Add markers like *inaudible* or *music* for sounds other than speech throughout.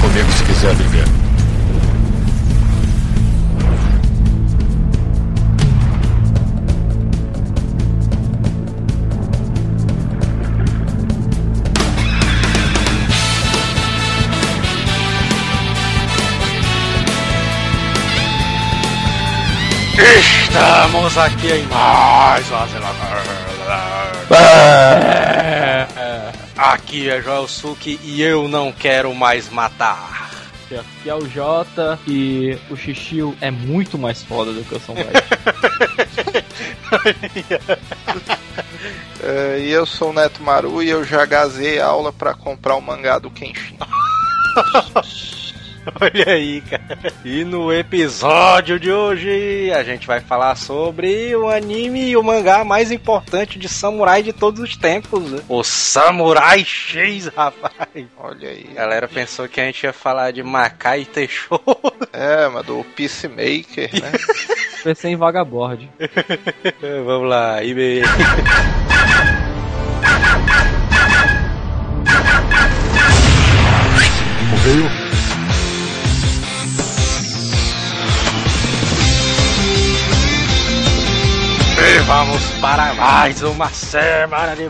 comigo se quiser brigar. Estamos aqui em mais uma Aqui é Joel Suki e eu não quero mais matar. Aqui é o Jota e o Xixiu é muito mais foda do que o Samurai. *laughs* É, e eu sou o Neto Maru e eu já gazei a aula pra comprar o mangá do Kenshin. *laughs* *laughs* Olha aí, cara. E no episódio de hoje a gente vai falar sobre o anime e o mangá mais importante de samurai de todos os tempos. né? O Samurai X, rapaz. Olha aí. A galera pensou que a gente ia falar de Makai Teixeira. É, mas do Peacemaker, né? *laughs* Pensei em Vagabord. *laughs* Vamos lá, IB. Morreu? E vamos para mais uma semana de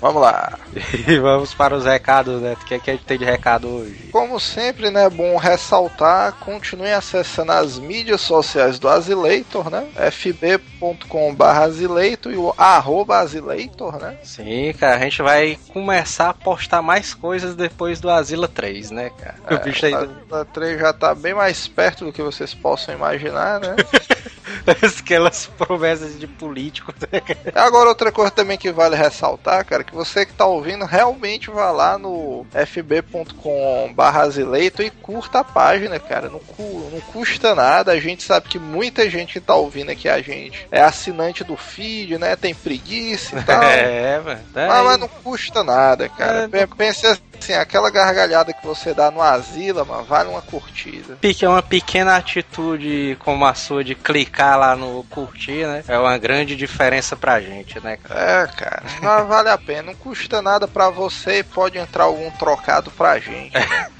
Vamos lá. *laughs* E vamos para os recados, né? O que, é que a gente tem de recado hoje? Como sempre, né, é bom ressaltar, continue acessando as mídias sociais do Azileitor, né? fb.com.br Azileitor e o arroba Azileitor, né? Sim, cara, a gente vai começar a postar mais coisas depois do Asila 3, né, cara? o bicho É, ainda... a 3 já tá bem mais perto do que vocês possam imaginar, né? *laughs* *laughs* Aquelas promessas de políticos, né? Agora, outra coisa também que vale ressaltar, cara, que você que tá ouvindo, realmente vá lá no fb.com Azileito e curta a página, cara. Não, cu- não custa nada. A gente sabe que muita gente que tá ouvindo aqui a gente é assinante do feed, né? Tem preguiça e tal. *laughs* É, tá Mas, mas não custa nada, cara. É, Pe- Pense assim, aquela gargalhada que você dá no Asila, mano, vale uma curtida. Pique é uma pequena atitude como a sua de clicar lá no curtir, né? É uma grande diferença pra gente, né, cara? É, cara, mas vale a pena. Não custa nada pra você e pode entrar algum trocado pra gente. *laughs*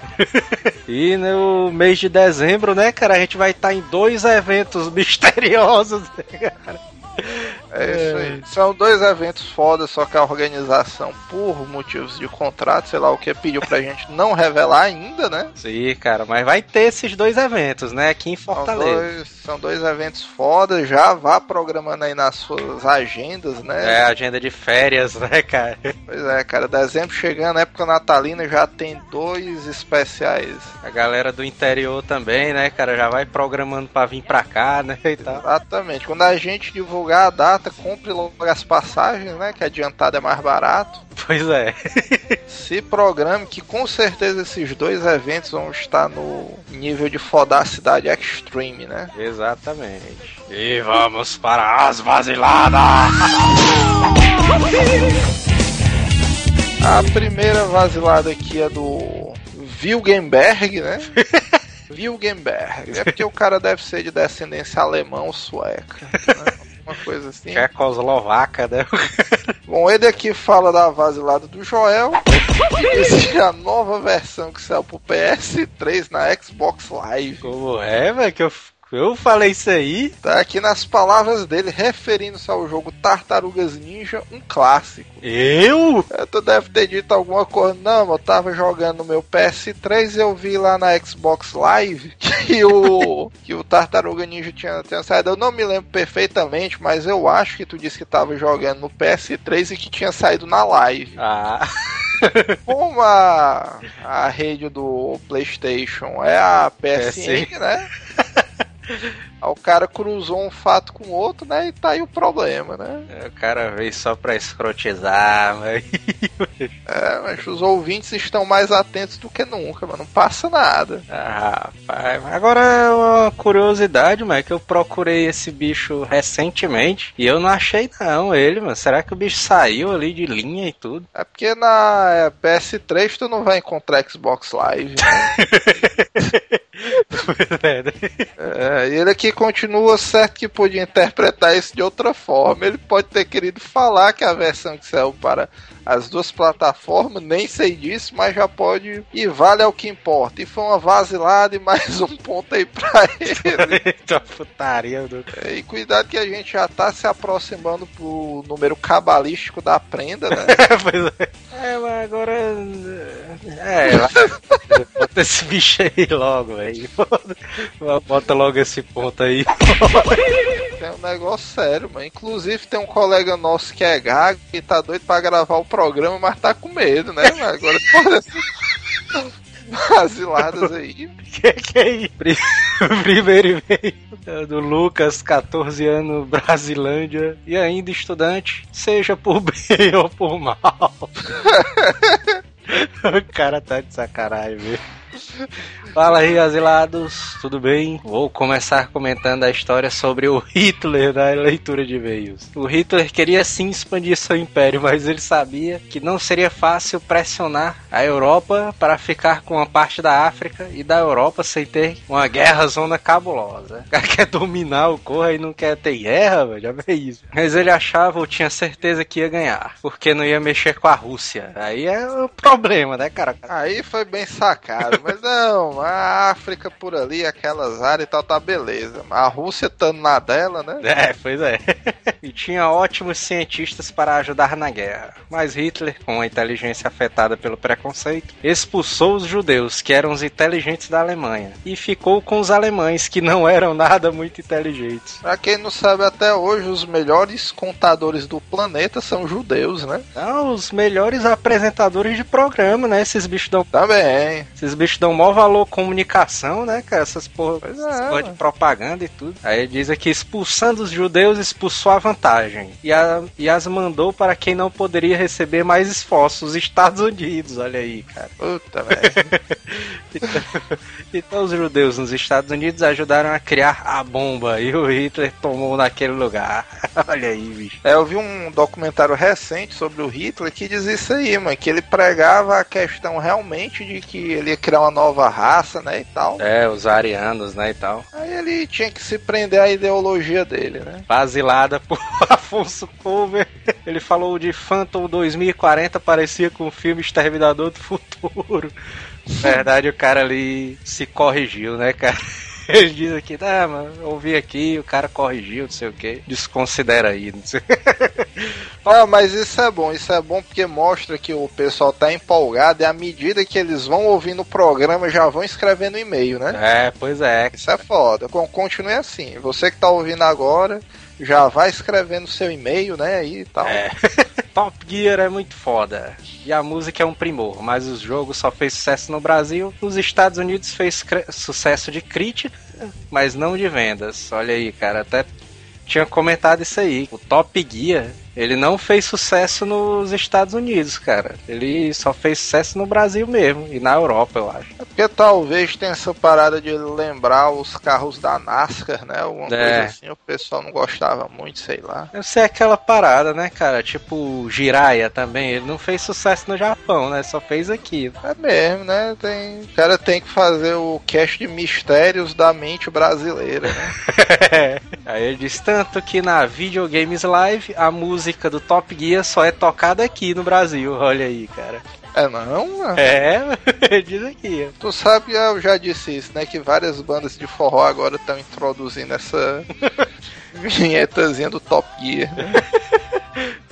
E no mês de dezembro, né, cara, a gente vai estar em dois eventos misteriosos, né, cara? É isso aí. São dois eventos foda, só que a organização, por motivos de contrato, sei lá o que, pediu pra gente não revelar ainda, né? Sim, cara, mas vai ter esses dois eventos, né, aqui em São Fortaleza. dois, são dois eventos foda, já vá programando aí nas suas agendas, né? É, agenda de férias, *laughs* né, cara? Pois é, cara, dezembro chegando, época natalina, já tem dois especiais. A galera do interior também, né, cara, já vai programando pra vir pra cá, né, e tal. Exatamente. Quando a gente divulgar a data, compre logo as passagens, né? Que adiantado é mais barato. *laughs* Pois é. Se programe que com certeza esses dois eventos vão estar no nível de fodacidade extreme, né? Exatamente. E vamos para as vaziladas! A primeira vasilada aqui é do Wilgenberg, né? *laughs* Wilgenberg. É porque o cara deve ser de descendência alemã ou sueca. Né? Uma coisa assim. Tchecoslovaca, né? *laughs* Bom, ele aqui fala da vasilada do Joel. E diz que a nova versão que saiu pro PS3 na Xbox Live. Como é, velho, que eu, eu falei isso aí? Tá aqui nas palavras dele, referindo-se ao jogo Tartarugas Ninja, um clássico. Eu? É, Tu deve ter dito alguma coisa, não, eu tava jogando no meu PS3 e eu vi lá na Xbox Live *laughs* que o, que o Tartaruga Ninja tinha, tinha saído. Eu não me lembro perfeitamente, mas eu acho que tu disse que tava jogando no PS3 e que tinha saído na live. Ah, *laughs* Como a, a rede do PlayStation é a PSN, PSN. né? Aí o cara cruzou um fato com o outro, né? E tá aí o problema, né? o cara veio só pra escrotizar, mas... *laughs* É, mas os ouvintes estão mais atentos do que nunca, mas não passa nada. Ah, rapaz, agora é uma curiosidade, mas que eu procurei esse bicho recentemente e eu não achei não ele, mano. Será que o bicho saiu ali de linha e tudo? É porque na é, PS3 tu não vai encontrar Xbox Live, né? *laughs* é, ele aqui continua certo que podia interpretar isso de outra forma. Ele pode ter querido falar que a versão que saiu para as duas plataformas, nem sei disso, mas já pode. E vale é o que importa. E foi uma vasilada e mais um ponto aí pra ele. *laughs* Eita putaria. É, e cuidado que a gente já tá se aproximando pro número cabalístico da prenda, né? *laughs* pois é. É, mas agora. É, bota esse bicho aí logo, velho. Bota logo esse ponto aí. Tem um negócio sério, mano. Inclusive tem um colega nosso que é gago e tá doido pra gravar o programa, mas tá com medo, né? Agora, *laughs* porra, vaziladas aí. Que que é isso? *laughs* Primeiro e-mail do Lucas, 14 anos, Brasilândia, e ainda estudante, seja por *laughs* bem ou por mal. o cara tá de sacanagem, velho. *laughs* Fala aí, asilados, tudo bem? Vou começar comentando a história sobre o Hitler da leitura de e-mails. O Hitler queria sim expandir seu império, mas ele sabia que não seria fácil pressionar a Europa para ficar com uma parte da África e da Europa sem ter uma guerra zona cabulosa. O cara *laughs* quer dominar o corra e não quer ter guerra, velho, já vê isso. Mas ele achava ou tinha certeza que ia ganhar, porque não ia mexer com a Rússia. Aí é o problema, né, cara? Aí foi bem sacado, mas não, a África por ali, aquelas áreas e tal, tá beleza. A Rússia estando na dela, né? É, pois é. e tinha ótimos cientistas para ajudar na guerra. Mas Hitler, com a inteligência afetada pelo preconceito, expulsou os judeus, que eram os inteligentes da Alemanha, e ficou com os alemães, que não eram nada muito inteligentes. Pra quem não sabe, até hoje os melhores contadores do planeta são judeus, né? Não, os melhores apresentadores de programa, né? Esses bichos dão. Também. Esses bichos dão maior valor comunicação, né, cara? Essas porra, pois é, porra de propaganda e tudo. Aí diz aqui: expulsando os judeus, expulsou a vantagem. E, a, e as mandou para quem não poderia receber mais esforços, os Estados Unidos. Olha aí, cara. Puta, velho. *laughs* então, então, os judeus nos Estados Unidos ajudaram a criar a bomba e o Hitler tomou naquele lugar. *laughs* Olha aí, bicho. É, eu vi um documentário recente sobre o Hitler que diz isso aí, mano, que ele pregava a questão realmente de que ele ia criar uma nova raça, né, e tal. É, os arianos, né, e tal. Aí ele tinha que se prender à ideologia dele, né? Basilada por *laughs* Afonso Cover. Ele falou de Phantom 2040, parecia com o filme Exterminador do Futuro. Na verdade, o cara ali se corrigiu, né, cara? *laughs* Ele diz aqui, ah, mano, ouvi aqui, o cara corrigiu, não sei o que. Desconsidera aí, não sei. *laughs* ah, mas isso é bom, isso é bom porque mostra que o pessoal tá empolgado e à medida que eles vão ouvindo o programa já vão escrevendo e-mail, né? É, pois é. Isso é foda. Continue assim. Você que tá ouvindo agora, já vai escrevendo seu e-mail, né, aí e tal. É. *laughs* Top Gear é muito foda. E a música é um primor, mas o jogo só fez sucesso no Brasil. Nos Estados Unidos fez sucesso de crítica, mas não de vendas. Olha aí, cara, até tinha comentado isso aí. O Top Gear ele não fez sucesso nos Estados Unidos, cara. Ele só fez sucesso no Brasil mesmo e na Europa, eu acho. É porque talvez tenha essa parada de lembrar os carros da NASCAR, né? Alguma é. coisa assim, o pessoal não gostava muito, sei lá. Eu sei aquela parada, né, cara? Tipo, Jiraya também, ele não fez sucesso no Japão, né? Só fez aqui. É mesmo, né? Tem... O cara tem que fazer o cast de mistérios da mente brasileira, né? *laughs* Aí ele diz tanto que na Videogames Live a música música do Top Gear só é tocada aqui no Brasil. Olha aí, cara. É não? É, *laughs* diz aqui. Tu sabe, eu já disse isso, né? Que várias bandas de forró agora estão introduzindo essa *laughs* vinhetazinha do Top Gear. Né?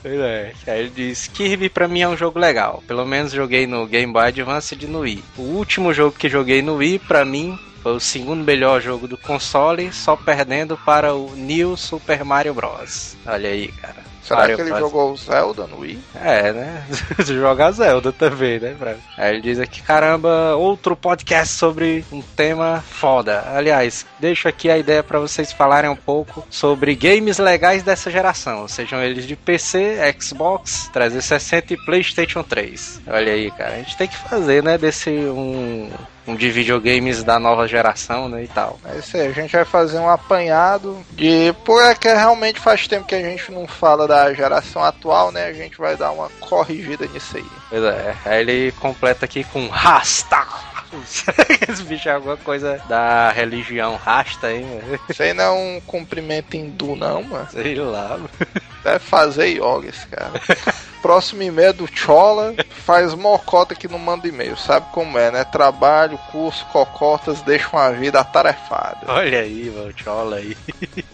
Pois é. Aí ele diz: Kirby pra mim é um jogo legal. Pelo menos joguei no Game Boy Advance e no Wii. O último jogo que joguei no Wii, pra mim, foi o segundo melhor jogo do console, só perdendo para o New Super Mario Bros. Olha aí, cara. Será Mario que ele Bros. jogou Zelda no Wii? É, né? *laughs* Joga Zelda também, né, Brad? Aí ele diz aqui, caramba, outro podcast sobre um tema foda. Aliás, deixo aqui a ideia para vocês falarem um pouco sobre games legais dessa geração, sejam eles de PC, Xbox, 360 e PlayStation 3. Olha aí, cara, a gente tem que fazer, né, desse um de videogames da nova geração, né, e tal. É isso aí, a gente vai fazer um apanhado de... Porque é realmente faz tempo que a gente não fala da geração atual, né, a gente vai dar uma corrigida nisso aí. Pois é, aí ele completa aqui com Rasta! Será *laughs* que esse bicho é alguma coisa da religião rasta aí, mano? Isso aí não é um cumprimento hindu, não, mano. Sei lá, mano. Deve fazer yoga esse cara. Próximo e-mail é do Chola. Faz mocota que não manda e-mail. Sabe como é, né? Trabalho, curso, cocotas deixam a vida atarefada. Olha aí, mano, chola aí.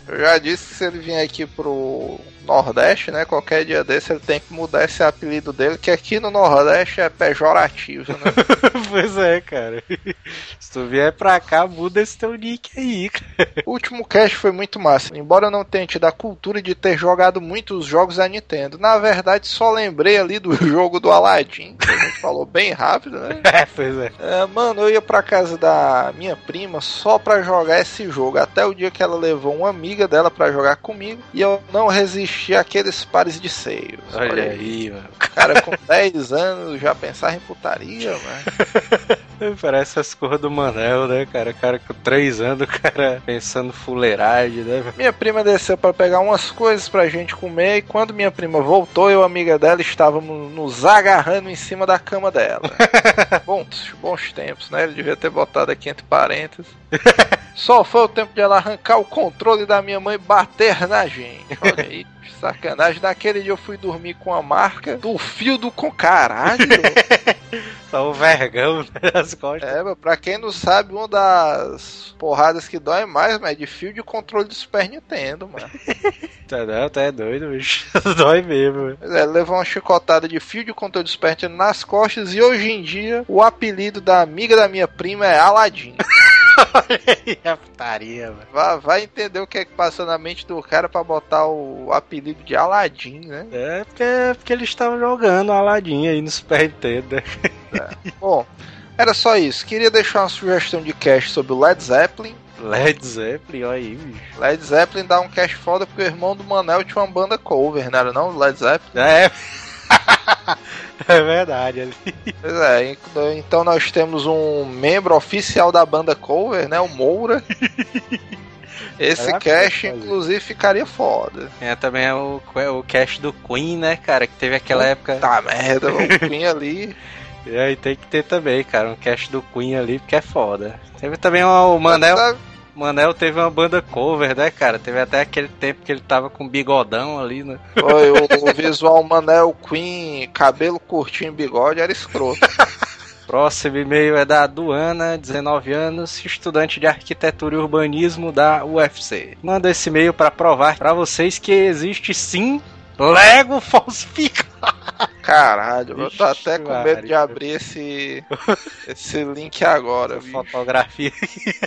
Eu já disse que se ele vier aqui pro Nordeste, né? Qualquer dia desse ele tem que mudar esse apelido dele, que aqui no Nordeste é pejorativo, né? *laughs* pois é, cara. Se tu vier pra cá, muda esse teu nick aí, cara. O último cast foi muito massa. Embora eu não tenha tido a cultura de ter jogado muitos jogos da Nintendo, na verdade só lembrei ali do *laughs* jogo do Aladdin, que a gente falou bem rápido, né? *laughs* É, pois é. É, mano, eu ia pra casa da minha prima só pra jogar esse jogo. Até o dia que ela levou uma amiga dela pra jogar comigo e eu não resisti àqueles pares de seios. Olha aí, mano. Cara, com *laughs* 10 anos já pensava em putaria, mano. *laughs* *laughs* Parece as cores do Manel, né, cara? Cara com 3 anos, o *laughs* cara pensando fuleiragem, né? Minha prima desceu pra pegar umas coisas pra gente comer e quando minha prima voltou, eu e a amiga dela estávamos nos agarrando em cima da cama dela. *laughs* bons, bons tempos, né? Ele devia ter botado aqui entre parênteses. Só foi o tempo de ela arrancar o controle da minha mãe e bater na gente. Olha aí, sacanagem. Naquele dia eu fui dormir com a marca do fio do com caralho. Só o vergão né, nas costas. É, mas pra quem não sabe, uma das porradas que dói mais, mas é de fio de controle do Super Nintendo, mano. *laughs* Tá, não, tá é doido, bicho. *laughs* Dói mesmo. Pois é, levou uma chicotada de fio de controle do Super Nintendo nas costas e hoje em dia o apelido da amiga da minha prima é *laughs* aí a putaria, mano. Vai, vai entender o que é que passou na mente do cara pra botar o apelido de Aladdin, né? É porque, porque eles estavam jogando Aladdin aí no Super Nintendo, né? Bom, era só isso. Queria deixar uma sugestão de cast sobre o Led Zeppelin. Led Zeppelin, olha aí, bicho. Led Zeppelin dá um cast foda porque o irmão do Manel tinha uma banda cover, não era não? Led Zeppelin? É. *laughs* é verdade ali. Pois é, então nós temos um membro oficial da banda cover, né? O Moura. *laughs* Esse Era cast, inclusive, ficaria foda. É também é o, o cast do Queen, né, cara? Que teve aquela época. Tá merda, o Queen ali. *laughs* E aí tem que ter também, cara, um cast do Queen ali, porque é foda. Teve também o o Manel. Manel teve uma banda cover, né, cara? Teve até aquele tempo que ele tava com bigodão ali, né? Foi o, *laughs* o visual Manel Queen, cabelo curtinho, bigode, era escroto. *laughs* Próximo e-mail é da Duana, 19 anos, estudante de arquitetura e urbanismo da UFC. Manda esse e-mail para provar para vocês que existe sim Lego falsificado. Caralho, eu tô até com medo de abrir esse, esse link agora, fotografia.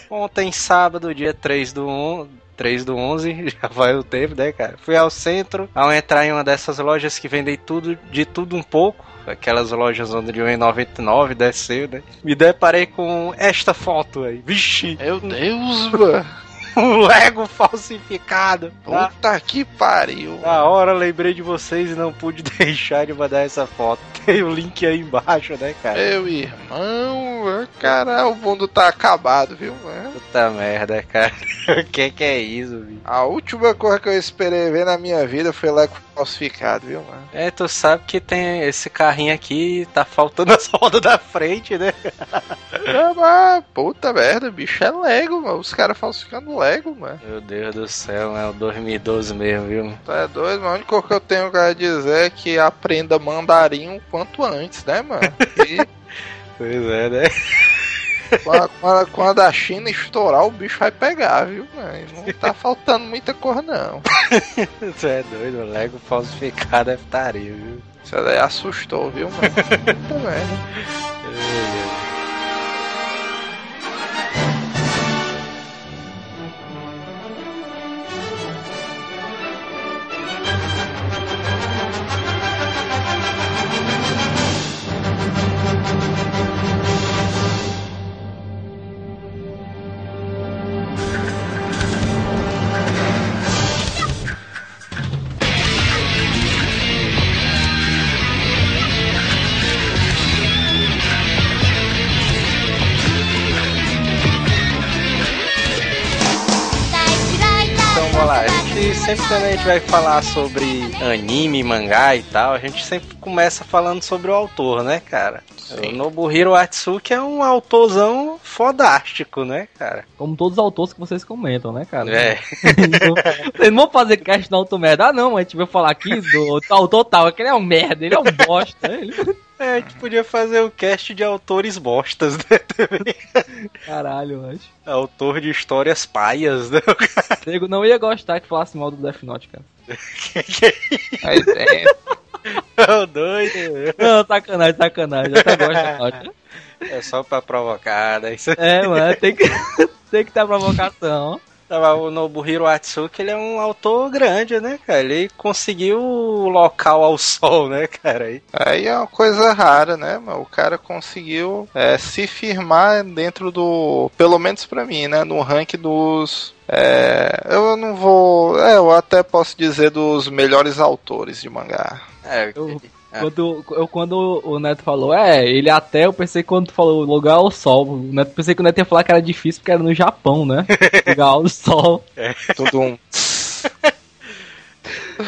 Ontem, sábado, dia 3 do 11. 3 do 11, *laughs* já vai o tempo, né, cara? Fui ao centro, ao entrar em uma dessas lojas que vendem tudo, de tudo um pouco, aquelas lojas onde de 1,99 desceu, né? Me deparei com esta foto aí. Vixe, Meu Deus, mano. Um Lego falsificado. Na, Puta que pariu. na hora lembrei de vocês e não pude *laughs* deixar de mandar essa foto. Tem o link aí embaixo, né, cara? Meu irmão, cara, o mundo tá acabado, viu, mano? Puta merda, cara. *laughs* O que que é isso, bicho? A última coisa que eu esperei ver na minha vida foi Lego falsificado, viu, mano? É, tu sabe que tem esse carrinho aqui, tá faltando *laughs* as rodas da frente, né? É, mas, puta merda, bicho, é Lego, mano. Os caras falsificando Lego, mano. Meu Deus do céu, é o 2012 mesmo, viu? Tu é doido, mano. A única coisa que eu tenho pra dizer é que aprenda mandarim o quanto antes, né, mano? E *laughs* Pois é, né? Quando, quando- a China estourar, o bicho vai pegar, viu, mano? Não tá *laughs* faltando muita cor, não. Tu é doido, o Lego falsificado é putaria, viu? Isso daí assustou, viu, mano? Puta merda. Sempre quando a gente vai falar sobre anime, mangá e tal, a gente sempre começa falando sobre o autor, né, cara? O Nobuhiro Atsuki é um autorzão fodástico, né, cara? Como todos os autores que vocês comentam, né, cara? É. *laughs* Vocês não vão fazer cast no auto merda. Ah, não, a gente vai falar aqui do autor tal. Aquele é um merda, ele é um bosta. Ele... É, a gente podia fazer o cast de autores bostas, né? Também. Caralho, acho. Autor de histórias paias, né? Não ia gostar que falasse mal do Death Note, cara. *laughs* Aí tem. Ô, doido. Não, sacanagem, sacanagem. Eu até gosto de. É só pra provocar, né? Isso É, mano, tem que, *laughs* tem que ter provocação. Tava o Nobuhiro Atsuki, ele é um autor grande, né, cara? Ele conseguiu o local ao sol, né, cara? Aí. Aí é uma coisa rara, né? Mas o cara conseguiu é, se firmar dentro do. Pelo menos pra mim, né? No ranking dos. é, eu não vou. É, eu até posso dizer dos melhores autores de mangá. É, Eu- Quando, eu, quando o Neto falou, é, ele até, eu pensei quando tu falou lugar ao sol. O Neto, pensei que o Neto ia falar que era difícil porque era no Japão, né? *laughs* Lugar ao sol. Tudo um. *laughs*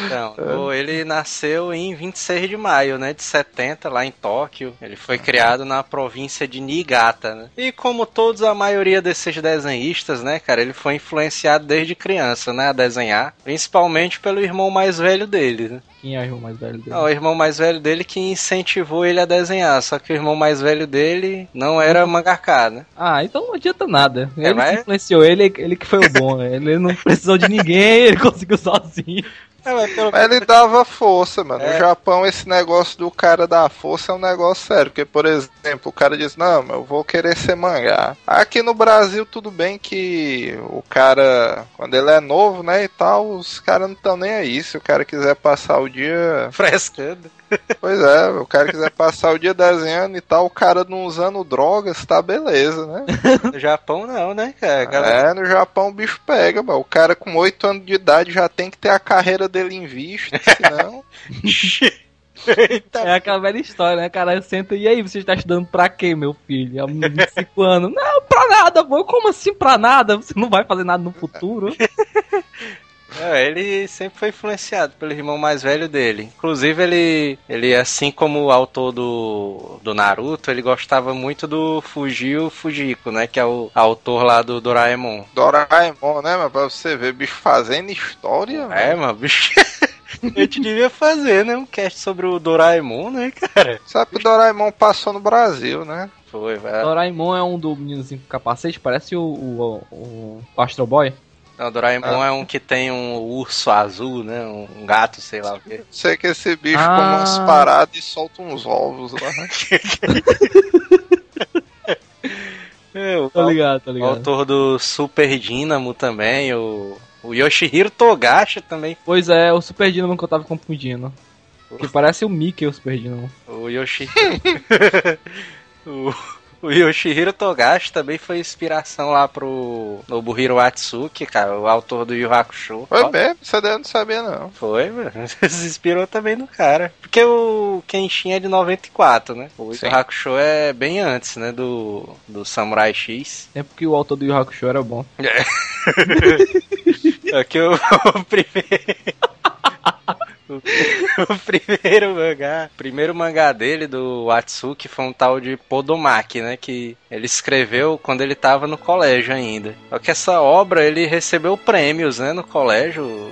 Então, *laughs* o- ele nasceu em 26 de maio, né, de 70, lá em Tóquio. Ele foi criado na província de Niigata, né? E como todos, a maioria desses desenhistas, né, cara, ele foi influenciado desde criança, né, a desenhar. Principalmente pelo irmão mais velho dele, né? Quem é o irmão mais velho dele? Ah, o irmão mais velho dele que incentivou ele a desenhar, só que o irmão mais velho dele não era mangaka, né? Ah, então não adianta nada. É, Ele mas- que influenciou ele, ele que foi o bom. né? Ele não precisou de ninguém, *laughs* ele conseguiu sozinho. É, mas ele dava força, mano. É. No Japão, esse negócio do cara dar força é um negócio sério. Porque, por exemplo, o cara diz: Não, eu vou querer ser mangá. Aqui no Brasil, tudo bem que o cara, quando ele é novo, né, e tal, os caras não estão nem aí. Se o cara quiser passar o dia. frescando. Pois é, o cara quiser passar o dia desenhando e tal, o cara não usando drogas, tá beleza, né? *laughs* No Japão não, né, cara? Galera- É, no Japão o bicho pega, mano. O cara com 8 anos de idade já tem que ter a carreira dele em vista, senão. Eita, *laughs* É aquela velha história, né? Cara, senta e aí, você está estudando pra quê, meu filho? Há 25 anos. Não, pra nada, pô. Como assim pra nada? Você não vai fazer nada no futuro? *laughs* É, ele sempre foi influenciado pelo irmão mais velho dele. Inclusive, ele, ele assim como o autor do, do Naruto, ele gostava muito do Fujio Fujiko, né? Que é o autor lá do Doraemon. Doraemon, né, mas pra você ver, bicho fazendo história, É, mano. mano, bicho. *laughs* A gente devia fazer, né? Um cast sobre o Doraemon, né, cara? Sabe que o Doraemon passou no Brasil, né? Foi, vai. Doraemon é um do meninozinho com capacete, parece o, o, o, o Astro Boy. Não, o Doraemon é um que tem um urso azul, né? Um gato, sei lá o quê. Sei que esse bicho Ah. come umas paradas e solta uns ovos lá. *laughs* É, o, Tô ligado, o ligado. autor do Super Dynamo também, o, o Yoshihiro Togashi também. Pois é, o Super Dynamo que eu tava confundindo. Que parece o Mickey, o Super Dynamo. O Yoshi... *laughs* o, o Yoshihiro Togashi também foi inspiração lá pro Nobuhiro Atsuki, cara, o autor do Yu Hakusho. Foi mesmo, você daí eu não sabia não. Foi, mano. *laughs* Se inspirou também no cara. Porque o Kenshin é de 94, né? O Yu. Hakusho é bem antes, né? Do, do Samurai X. É porque o autor do Yu Hakusho era bom. *laughs* Aqui o, *laughs* o primeiro. O, *laughs* o primeiro mangá, o primeiro mangá dele, do Atsuki, foi um tal de Podomaki, né? Que ele escreveu quando ele tava no colégio ainda. Só que essa obra ele recebeu prêmios, né? No colégio,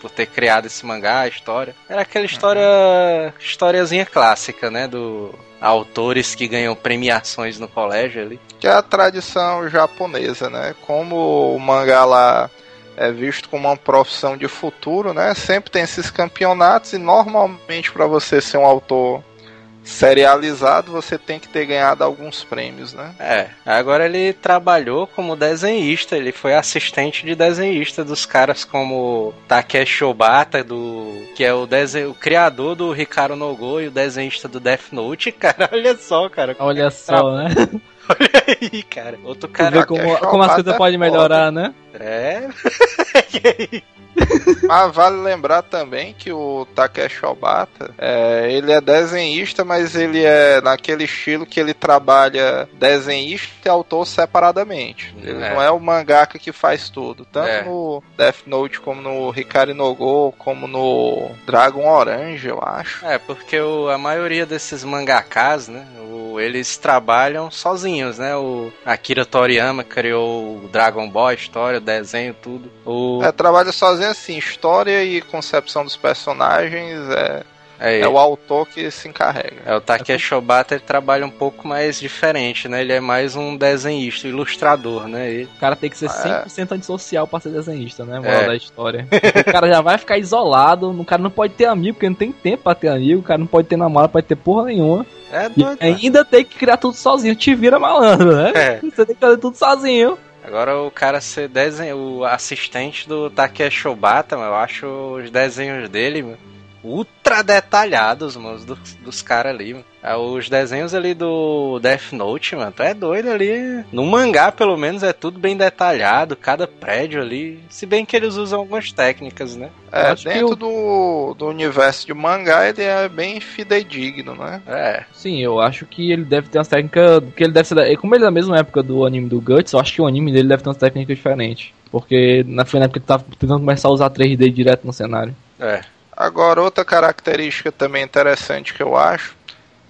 por ter criado esse mangá, a história. Era aquela história. historiazinha clássica, né? Do. Autores que ganham premiações no colégio ali. Que é a tradição japonesa, né? Como o mangá lá é visto como uma profissão de futuro, né? Sempre tem esses campeonatos e normalmente para você ser um autor serializado, você tem que ter ganhado alguns prêmios, né? É, agora ele trabalhou como desenhista, ele foi assistente de desenhista dos caras como Takeshi Obata, do, que é o, desen, o criador do Ricardo Nogô e o desenhista do Death Note, *laughs* cara, olha só, cara, Olha só, né? Olha aí, cara, outro cara, vê como, como as coisas podem foda. melhorar, né? é, *laughs* Mas vale lembrar também que o Takeshi Obata, é, ele é desenhista, mas ele é naquele estilo que ele trabalha desenhista e autor separadamente. Ele É. não é o mangaka que faz tudo. Tanto É. no Death Note, como no Hikari no Go, como no Dragon Orange, eu acho. é, porque o- a maioria desses mangakas, né, o eles trabalham sozinhos, né? O Akira Toriyama criou o Dragon Ball, história, desenho, tudo. O... É, trabalha sozinho assim, história e concepção dos personagens, é, É, é o autor que se encarrega. é, o Takeshi Obata ele trabalha um pouco mais diferente, né? Ele é mais um desenhista, ilustrador, né? Ele- O cara tem que ser Ah, é. 100% antissocial pra ser desenhista, né? Moral É. da história. o cara já vai ficar isolado, o cara não pode ter amigo, porque não tem tempo pra ter amigo, o cara não pode ter namorado, pode ter porra nenhuma. É E doido, né? ainda tem que criar tudo sozinho. Te vira malandro, né? É. *laughs* Você tem que fazer tudo sozinho. Agora o cara ser desenho, o assistente do Takeshi Obata, eu acho os desenhos dele mano, ultra detalhados, mano, dos, dos caras ali, mano. É, Os desenhos ali do Death Note, mano, tu é doido ali. No mangá, pelo menos, é tudo bem detalhado, cada prédio ali. Se bem que eles usam algumas técnicas, né? É, dentro o- do, do universo de mangá ele é bem fidedigno, né? É, Sim, eu acho que ele deve ter umas técnicas. Que ele deve ser. Como ele é da mesma época do anime do Guts, eu acho que o anime dele deve ter umas técnicas diferentes. Porque na, foi na época que ele tava tentando começar a usar 3D direto no cenário. é. Agora, outra característica também interessante que eu acho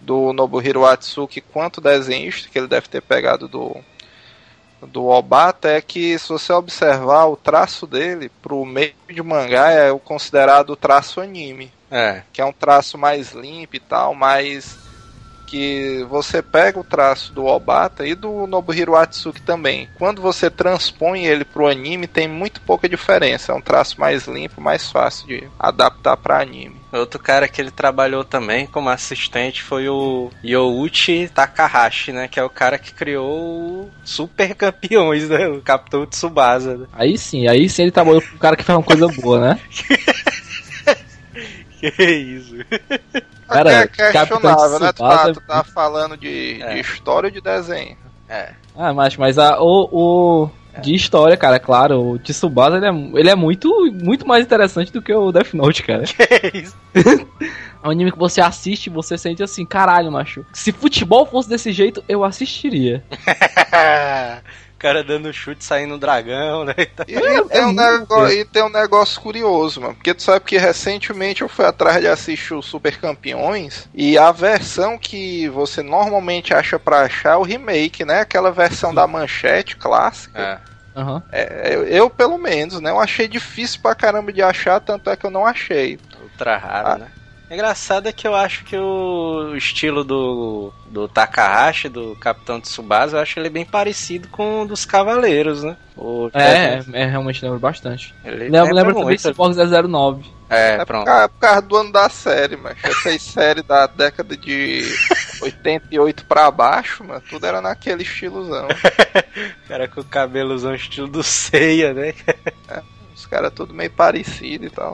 do Nobuhiro Atsuki quanto desenhista, que ele deve ter pegado do, do Obata, é que se você observar o traço dele pro meio de mangá é o considerado traço anime, É, que é um traço mais limpo e tal, mas que você pega o traço do Obata e do Nobuhiro Atsuki também. Quando você transpõe ele pro anime, tem muito pouca diferença. É um traço mais limpo, mais fácil de adaptar para anime. Outro cara que ele trabalhou também como assistente foi o Youichi Takahashi, né? Que é o cara que criou o Super Campeões, né? O Capitão Tsubasa. né? Aí sim, aí sim ele trabalhou com um cara que faz uma coisa boa, né? *laughs* Que isso? Cara, é questionável, né? Tu tá, Tsubasa- tu tá falando de, É. de história ou de desenho? É. Ah, mas, mas a, o, o. De história, cara, claro, o Tsubasa ele é, ele é muito, muito mais interessante do que o Death Note, cara. *laughs* Que isso? É um anime que você assiste e você sente assim, caralho, macho. Se futebol fosse desse jeito, eu assistiria. *laughs* o cara dando chute, saindo um dragão, né? *laughs* E, e tem um muito negócio, e tem um negócio curioso, mano. Porque tu sabe que recentemente eu fui atrás de assistir o Super Campeões e a versão que você normalmente acha pra achar é o remake, né? Aquela versão da manchete clássica. É. Aham. É, eu, eu, pelo menos, né? Eu achei difícil pra caramba de achar, tanto é que eu não achei. Ultra raro, Ah. né? Engraçado é que eu acho que o estilo do, do Takahashi, do Capitão Tsubasa, eu acho ele bem parecido com o dos Cavaleiros, né? O É, é, realmente lembro bastante. Ele Lembro, lembro também de Cyborg 009. É, É por pronto. causa, por causa do ano da série, mano. Essas *laughs* séries da década de 88 pra baixo, mano, tudo era naquele estilozão. O *laughs* cara com o cabelozão estilo do Seiya, né? Os caras tudo meio parecido e tal.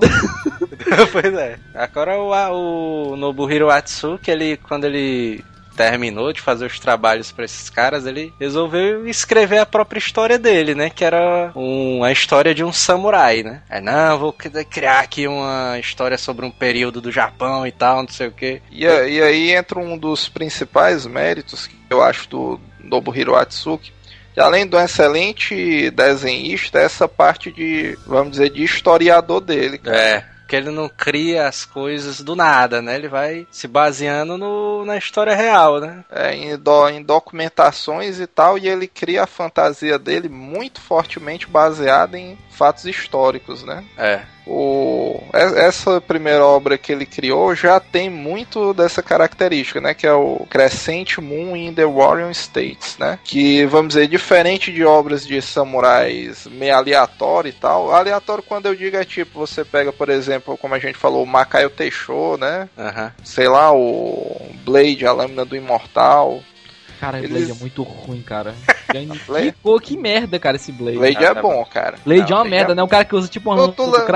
*laughs* pois é. Agora o, o Nobuhiro Atsuki, ele, quando ele terminou de fazer os trabalhos pra esses caras, ele resolveu escrever a própria história dele, né? Que era um, a história de um samurai, né? É, não, vou cri- criar aqui uma história sobre um período do Japão e tal, não sei o que. E, e aí entra um dos principais méritos que eu acho do Nobuhiro Atsuki. Além do excelente desenhista, essa parte de, vamos dizer, de historiador dele. cara. É. Que ele não cria as coisas do nada, né? Ele vai se baseando no, na história real, né? É, em, do- em documentações e tal, e ele cria a fantasia dele muito fortemente baseada em fatos históricos, né? É. O, e- essa primeira obra que ele criou já tem muito dessa característica, né? Que é o Crescent Moon in the Warrior States, né? Que, vamos dizer, diferente de obras de samurais meio aleatório e tal. Aleatório quando eu digo é tipo, você pega, por exemplo, como a gente falou, o Macaio Teixô, né? Aham. Sei lá, o Blade, a Lâmina do Imortal. Cara, Eles- Blade é muito ruim, cara. *laughs* que, Blade- pô, que merda, cara, esse Blade. Blade é tá bom, cara. Blade Não, é uma Blade merda, é né? O cara que usa tipo um do le-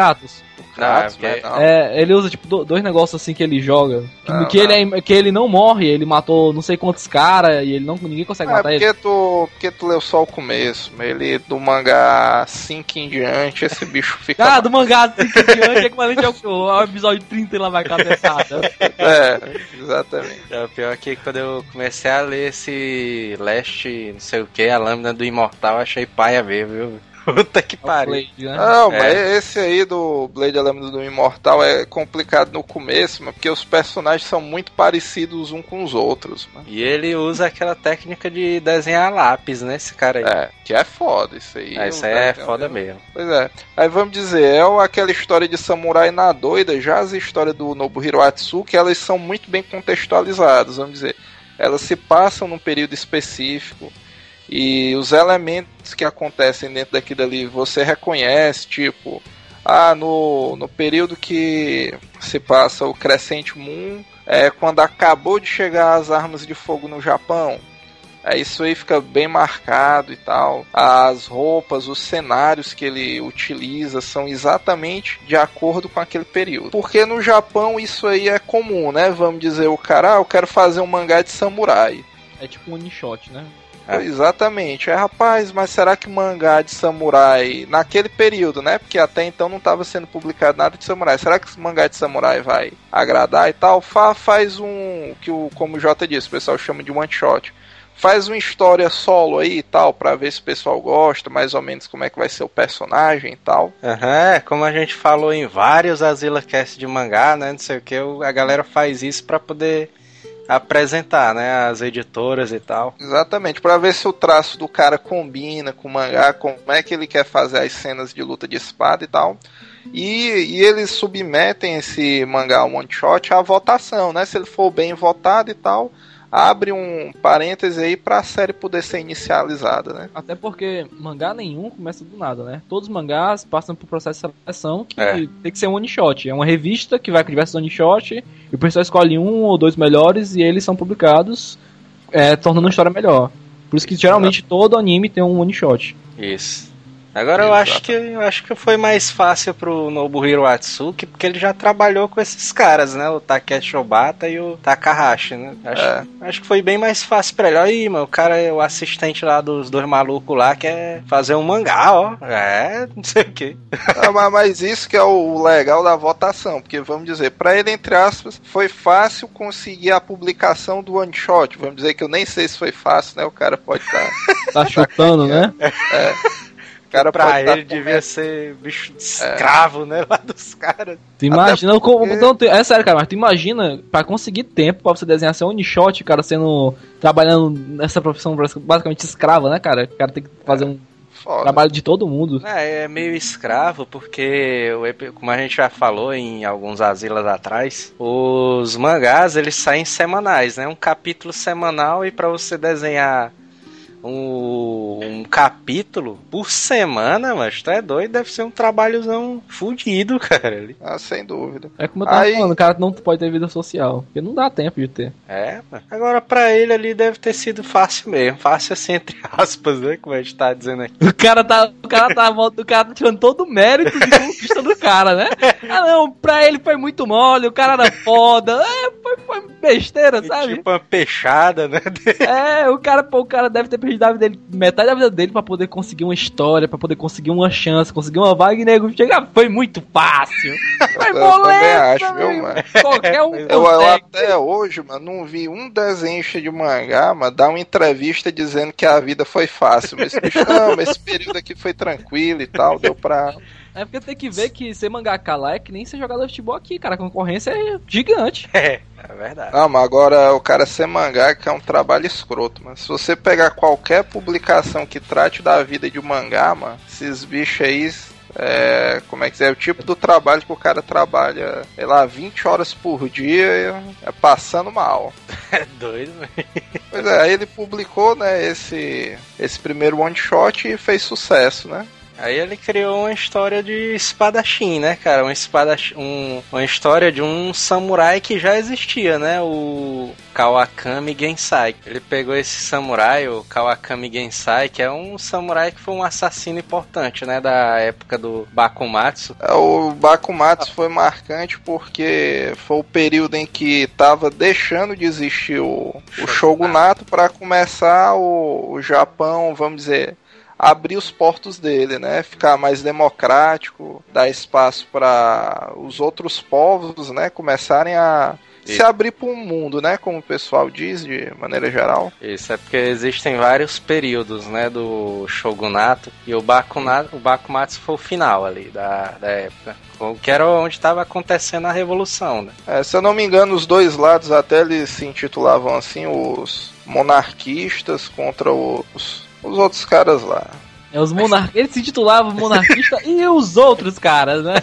Kratos. Ah, né? ok. Não. É, ele usa tipo do- dois negócios assim que ele joga. Que, Não, que não. Ele, é, que ele não morre, ele matou não sei quantos caras e ele não ninguém consegue É matar ele. porque tu, porque tu leu só o começo. Ele do mangá 5 em diante, esse bicho *laughs* fica. Ah, do mangá assim, que diante, equivalente ao, ao episódio 30 e lá vai cabeçada. É, exatamente. É, o pior é que quando eu comecei a ler esse Leste, não sei o que, a lâmina do Imortal, achei paia ver, viu? Puta que pariu. Blade, né? Não, É. mas esse aí do Blade a Lâmina do Imortal é complicado no começo, mas porque os personagens são muito parecidos um com os outros. Mano. E ele usa aquela técnica de desenhar lápis, né? Esse cara aí. É, que é foda isso aí. Ah, isso aí tá é foda mesmo. Pois é. Aí vamos dizer, é o- aquela história de samurai na doida, já as histórias do Nobuhiro Atsuki, elas são muito bem contextualizadas, vamos dizer. Elas se passam num período específico e os elementos que acontecem dentro daquilo ali você reconhece, tipo, ah, no, no período que se passa o Crescente Moon, é quando acabou de chegar as armas de fogo no Japão. É, isso aí fica bem marcado e tal. As roupas, os cenários que ele utiliza são exatamente de acordo com aquele período. Porque no Japão isso aí é comum, né? Vamos dizer, o cara, ah, eu quero fazer um mangá de samurai. É tipo um one shot, né? É. Exatamente. É, rapaz, mas será que mangá de samurai, naquele período, né? Porque até então não estava sendo publicado nada de samurai. Será que esse mangá de samurai vai agradar e tal? Fa, faz um, que o, como o Jota disse, o pessoal chama de one shot. Faz uma história solo aí e tal, pra ver se o pessoal gosta, mais ou menos como é que vai ser o personagem e tal. Aham, é, como a gente falou em vários Azila Cast de mangá, né? Não sei o que, a galera faz isso pra poder apresentar, né? As editoras e tal. Exatamente, pra ver se o traço do cara combina com o mangá, como é que ele quer fazer as cenas de luta de espada e tal. E, e eles submetem esse mangá one shot à votação, né? Se ele for bem votado e tal, abre um parêntese aí pra série poder ser inicializada, né? Até porque mangá nenhum começa do nada, né? Todos os mangás passam por processo de seleção que É. tem que ser um one shot. É uma revista que vai com diversos one shot e o pessoal escolhe um ou dois melhores e eles são publicados, é, tornando a história melhor. Por isso que geralmente todo anime tem um one shot. Isso. Agora eu acho que eu acho que foi mais fácil pro Nobuhiro Atsuki, porque ele já trabalhou com esses caras, né? O Takeshi Obata e o Takahashi, né? Acho, É. acho que foi bem mais fácil pra ele. Olha aí, mano, o cara, o assistente lá dos dois malucos lá, quer fazer um mangá, ó. É, não sei o que. *laughs* Ah, mas- mas isso que é o legal da votação, porque vamos dizer, pra ele, entre aspas, foi fácil conseguir a publicação do one shot. Vamos dizer que eu nem sei se foi fácil, né? O cara pode estar. *laughs* Tá chutando, né? O *laughs* cara Pra ele devia ser bicho de escravo, né? Lá dos caras. Tu imagina como. porque- Não, tu- é sério, cara, mas tu imagina pra conseguir tempo pra você desenhar seu one shot, cara, sendo. trabalhando nessa profissão basicamente escrava, né, cara? O cara tem que fazer um Foda. trabalho de todo mundo. É, é meio escravo, porque, como a gente já falou em alguns asilas atrás, os mangás eles saem semanais, né? Um capítulo semanal e pra você desenhar um, um capítulo por semana, mas tu é doido, deve ser um trabalhozão fudido, *laughs* cara. ali. Ah, sem dúvida. É como eu tava Aí- falando, o cara não pode ter vida social. Porque não dá tempo de ter. É, mano. agora pra ele ali deve ter sido fácil mesmo, fácil assim entre *laughs* aspas, né? Como a gente tá dizendo aqui. O cara tá. O cara tá, o cara tá tirando todo o mérito de conquista do cara, né? *laughs* Ah não, pra ele foi muito mole, o cara era foda. É, foi, foi besteira, sabe? Tipo uma peixada, né? É, o cara, pô, o cara deve ter perdido a vida dele, metade da vida dele pra poder conseguir uma história, pra poder conseguir uma chance, conseguir uma vaga e nego chega, foi muito fácil. Foi Eu moleza, acho, viu, mano? Qualquer um Eu, eu até hoje, mano, não vi um desenhista de mangá, mano, dar uma entrevista dizendo que a vida foi fácil. Mas, não, mas esse período aqui foi tranquilo e tal, deu pra. É porque tem que ver que ser mangaka lá é que nem ser jogador de futebol aqui, cara. A concorrência é gigante. *laughs* É, é verdade. Não, mas agora o cara ser mangá que é um trabalho escroto, mano. Se você pegar qualquer publicação que trate da vida de um mangá, mano, esses bichos aí. É, como é que é? O tipo do trabalho que o cara trabalha, sei lá, 20 horas por dia, é passando mal. *laughs* É doido, velho. Pois é, aí ele publicou, né, esse, esse primeiro one shot e fez sucesso, né? Aí ele criou uma história de espadachim, né, cara? Uma espadachim, um, uma história de um samurai que já existia, né? O Kawakami Gensai. Ele pegou esse samurai, o Kawakami Gensai, que é um samurai que foi um assassino importante, né? Da época do Bakumatsu. É, O Bakumatsu foi marcante porque foi o período em que tava deixando de existir o, o Shogunato para começar o, o Japão, vamos dizer, abrir os portos dele, né? Ficar mais democrático, dar espaço para os outros povos, né? Começarem a se abrir para o mundo, né? Como o pessoal diz de maneira geral. Isso é porque existem vários períodos, né, do shogunato e o Bakunato, o Bakumatsu foi o final ali da, da época, que era onde estava acontecendo a revolução, né? É, se eu não me engano, os dois lados até eles se intitulavam assim os monarquistas contra os os outros caras lá. É, os monar... Ele se titulava monarquista e os outros caras, né?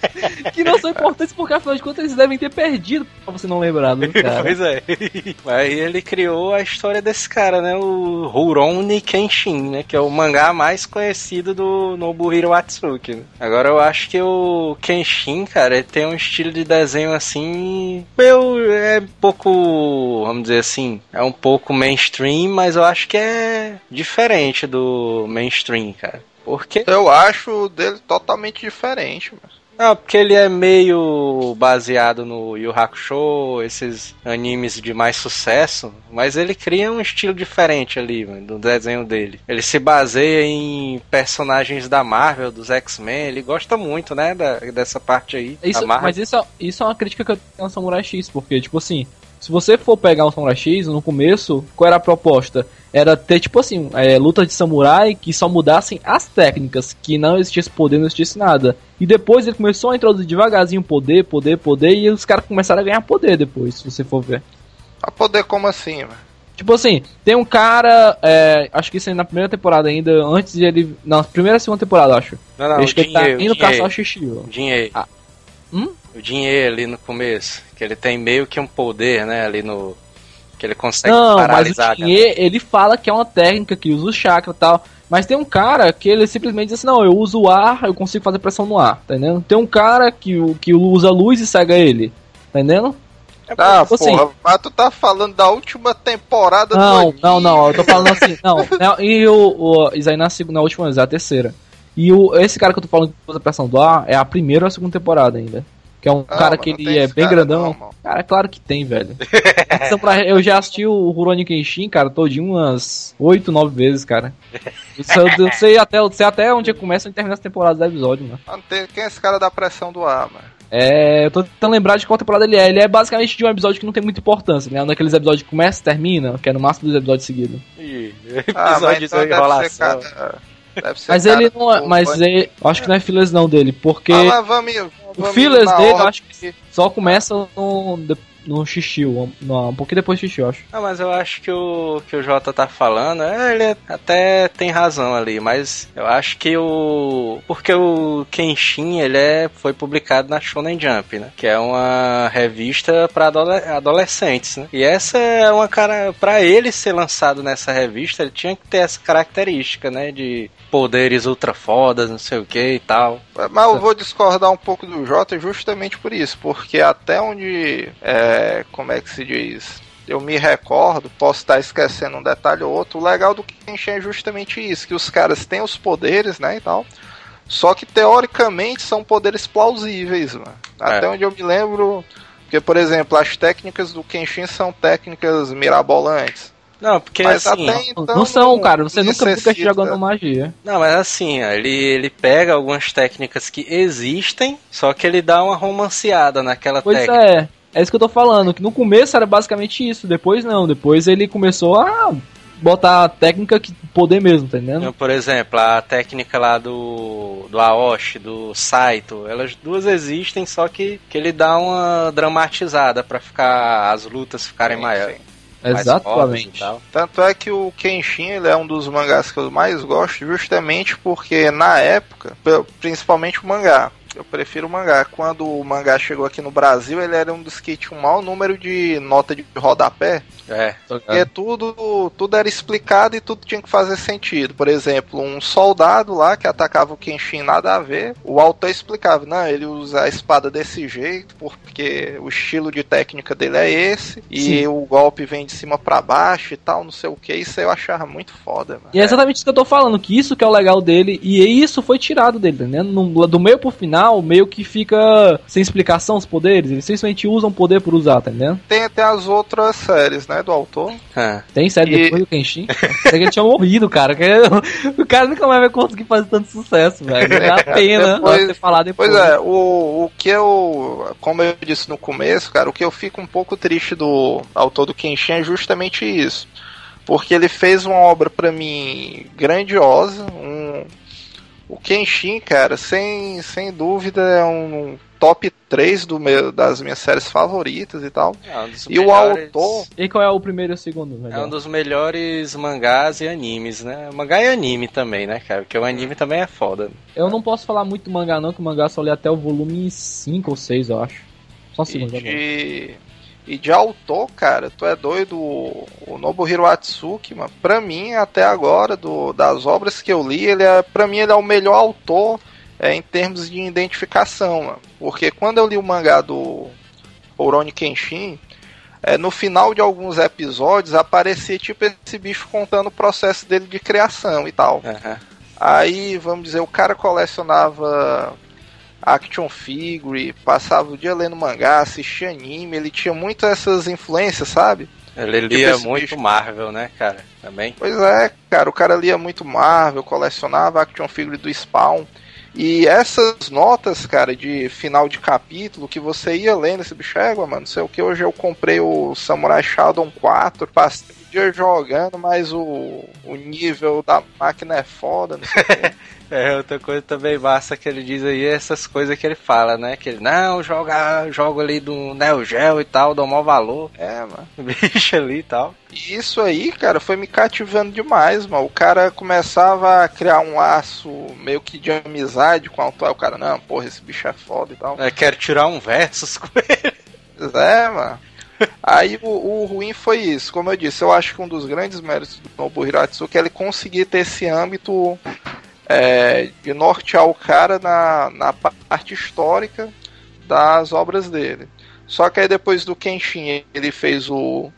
*laughs* que não são importantes porque afinal de contas eles devem ter perdido pra você não lembrar do cara. pois é. *laughs* Aí ele criou a história desse cara, né? O Rurouni Kenshin, né? Que é o mangá mais conhecido do Nobuhiro Atsuki. Né? Agora eu acho que o Kenshin, cara, ele tem um estilo de desenho assim. Meu, é um pouco. Vamos dizer assim. É um pouco mainstream, mas eu acho que é diferente do mainstream mainstream, cara. Porque. Eu acho dele totalmente diferente, mano. Não, porque ele é meio baseado no Yu Hakusho, esses animes de mais sucesso, mas ele cria um estilo diferente ali, mano, do desenho dele. Ele se baseia em personagens da Marvel, dos X-Men, ele gosta muito, né, da, dessa parte aí. Isso, mas isso, é, isso é uma crítica que eu tenho ao Samurai X, porque, tipo assim, se você for pegar o Samurai X, no começo, qual era a proposta? era ter, tipo assim, é, luta de samurai que só mudassem as técnicas, que não existisse poder, não existisse nada. E depois ele começou a introduzir devagarzinho poder, poder, poder, e os caras começaram a ganhar poder depois, se você for ver. A poder como assim, mano? Tipo assim, tem um cara, é, acho que isso aí na primeira temporada ainda, antes de ele. Na primeira e segunda temporada, acho. Não, não, acho que ele tá indo caçar o Shishio. Dinheiro. Ah. Hum? O dinheiro ali no começo. Que ele tem meio que um poder, né, ali no que ele consegue não, paralisar. Mas o Tinhê, ele fala que é uma técnica que usa o chakra e tal. Mas tem um cara que ele simplesmente diz assim: não, eu uso o ar, eu consigo fazer pressão no ar, tá entendendo? Tem um cara que, que usa luz e cega ele, tá entendendo? É ah, tipo assim, porra, mas tu tá falando da última temporada não, do Não, não, não, eu tô falando assim, *laughs* não, e o, o isso aí na, segunda, na última vez, é a terceira. E o, esse cara que eu tô falando que usa pressão do ar é a primeira ou a segunda temporada ainda. Que é um ah, cara que ele é bem grandão. Não, cara, é claro que tem, velho. *laughs* então, pra, eu já assisti o Rurouni Kenshin, cara, todinho umas 8, 9 vezes, cara. Eu, eu, sei, até, eu sei até onde começa e termina as temporadas do episódio, mano. Quem é esse cara da pressão do ar, mano? É, eu tô tentando lembrar de qual temporada ele é. Ele é basicamente de um episódio que não tem muita importância, né? Um daqueles episódios que começa e termina, que é no máximo dos episódios seguidos. Ih, episódio ah, então de enrolação. Mas ele não é. Mas ele, acho que não é fillers não dele, porque. Ah, vamos, o fillers dele, eu acho que só começa no, no xixi, um, um pouquinho depois do xixi, eu acho. Ah, mas eu acho que o que o Jota tá falando, é, ele até tem razão ali, mas eu acho que o porque o Kenshin, ele é foi publicado na Shonen Jump, né? Que é uma revista para adolescentes, né? E essa é uma cara para ele ser lançado nessa revista, ele tinha que ter essa característica, né, de poderes ultra fodas, não sei o que e tal. Mas eu vou discordar um pouco do Jota justamente por isso, porque até onde é, como é que se diz? Eu me recordo, posso estar esquecendo um detalhe ou outro. O legal do Kenshin é justamente isso, que os caras têm os poderes, né, e tal. Só que teoricamente são poderes plausíveis, mano. Até é. onde eu me lembro, porque por exemplo, as técnicas do Kenshin são técnicas mirabolantes. Não, porque mas assim. Então, não são, cara. Você nunca fica jogando magia. Não, mas assim, ele, ele pega algumas técnicas que existem, só que ele dá uma romanceada naquela pois técnica. Pois é. É isso que eu tô falando, que no começo era basicamente isso, depois não, depois ele começou a botar a técnica que poder mesmo, tá entendendo? Por exemplo, a técnica lá do, do Aoshi, do Saito, elas duas existem, só que, que ele dá uma dramatizada para ficar as lutas ficarem maiores. Exatamente. Tanto é que o Kenshin ele é um dos mangás que eu mais gosto, justamente porque na época, principalmente o mangá, eu prefiro o mangá. Quando o mangá chegou aqui no Brasil, ele era um dos que tinha um maior número de nota de rodapé. É. Porque tudo, tudo era explicado e tudo tinha que fazer sentido. Por exemplo, um soldado lá que atacava o Kenshin nada a ver, o autor explicava, não, ele usa a espada desse jeito, porque o estilo de técnica dele é esse, e Sim. o golpe vem de cima para baixo e tal, não sei o que. Isso eu achava muito foda, mano. E é exatamente isso que eu tô falando, que isso que é o legal dele, e isso foi tirado dele, né? do meio pro final final meio que fica sem explicação os poderes. Eles simplesmente usam poder por usar, tá entendendo? Tem até as outras séries, né, do autor. Ah. Tem série e... depois do Kenshin? Sei que ele tinha morrido, cara. *laughs* o cara nunca mais vai conseguir fazer tanto sucesso, velho. Dá *laughs* pena depois, ter falar depois. Pois é, o, o que eu, como eu disse no começo, cara, o que eu fico um pouco triste do autor do Kenshin é justamente isso. Porque ele fez uma obra para mim grandiosa, um, o Kenshin, cara, sem, sem dúvida é um top 3 do meu, das minhas séries favoritas e tal. É um e melhores... o autor. E qual é o primeiro e o segundo? Melhor? É um dos melhores mangás e animes, né? Mangá e anime também, né, cara? Porque o anime também é foda. Eu não posso falar muito do mangá, não, que o mangá só li até o volume 5 ou 6, eu acho. Só o segundo. E e de autor, cara, tu é doido. O Nobuhiro Atsuki, mano, pra mim, até agora, do, das obras que eu li, ele é, pra mim, ele é o melhor autor é, em termos de identificação, mano. Porque quando eu li o mangá do Oroni Kenshin, é, no final de alguns episódios aparecia tipo esse bicho contando o processo dele de criação e tal. Uhum. Aí, vamos dizer, o cara colecionava action figure, passava o dia lendo mangá, assistia anime, ele tinha muitas essas influências, sabe? Ele lia muito bicho. Marvel, né, cara? Também. Pois é, cara, o cara lia muito Marvel, colecionava action figure do Spawn. E essas notas, cara, de final de capítulo, que você ia lendo esse bicho, égua, mano, não sei o que, hoje eu comprei o Samurai Shodown 4, passei dia jogando, mas o, o nível da máquina é foda, não sei o que. *laughs* É, outra coisa também massa que ele diz aí é essas coisas que ele fala, né? Que ele, não, joga, jogo ali do Neo Geo e tal, dá um maior valor. É, mano. *laughs* Bicho ali e tal. Isso aí, cara, foi me cativando demais, mano. O cara começava a criar um laço meio que de amizade com o autor. O cara, não, porra, esse bicho é foda e tal. É, quero tirar um versus com ele. É, mano. Aí o, o, ruim foi isso. Como eu disse, eu acho que um dos grandes méritos do Nobu Hiratsuki é ele conseguir ter esse âmbito é, de nortear o cara na, na parte histórica das obras dele. Só que aí depois do Kenshin ele fez o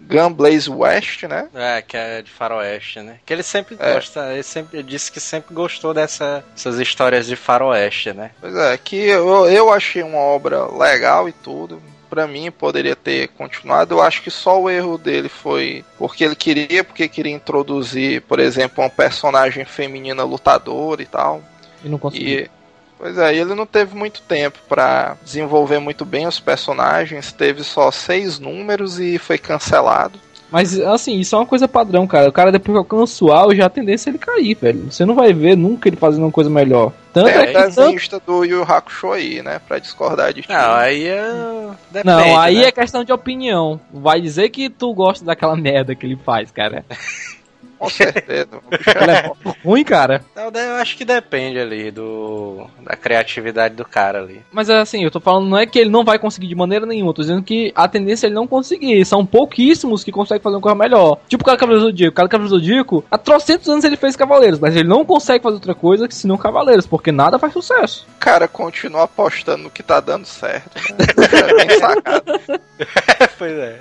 Gun Blaze West, né? É, que é de faroeste, né? Que ele sempre é. gosta, ele sempre ele disse que sempre gostou dessa, dessas histórias de faroeste, né? Pois é, que eu, eu achei uma obra legal e tudo para mim poderia ter continuado. Eu acho que só o erro dele foi porque ele queria, porque queria introduzir, por exemplo, uma personagem feminina lutadora e tal. E não conseguiu. E, pois é, ele não teve muito tempo para desenvolver muito bem os personagens, teve só seis números e foi cancelado. Mas, assim, isso é uma coisa padrão, cara. O cara, depois que alcança o auge, a tendência é ele cair, velho. Você não vai ver nunca ele fazendo uma coisa melhor. Tanto é, é desenhista tanto... do Yu Hakusho aí, né? Pra discordar de ti. Não, aí é... Depende, não, aí né? é questão de opinião. Vai dizer que tu gosta daquela *laughs* merda que ele faz, cara. Com certeza. é ruim, cara. Eu acho que depende ali do da criatividade do cara ali. Mas assim, eu tô falando, não é que ele não vai conseguir de maneira nenhuma, eu tô dizendo que a tendência é ele não conseguir. São pouquíssimos que conseguem fazer uma coisa melhor. Tipo o cara Cavaleiro Zodíaco. O cara Cavaleiro Zodíaco, há trocentos anos ele fez Cavaleiros, mas ele não consegue fazer outra coisa que senão Cavaleiros, porque nada faz sucesso. Cara, continua apostando no que tá dando certo. Né? *laughs* é bem sacado. *laughs* pois é.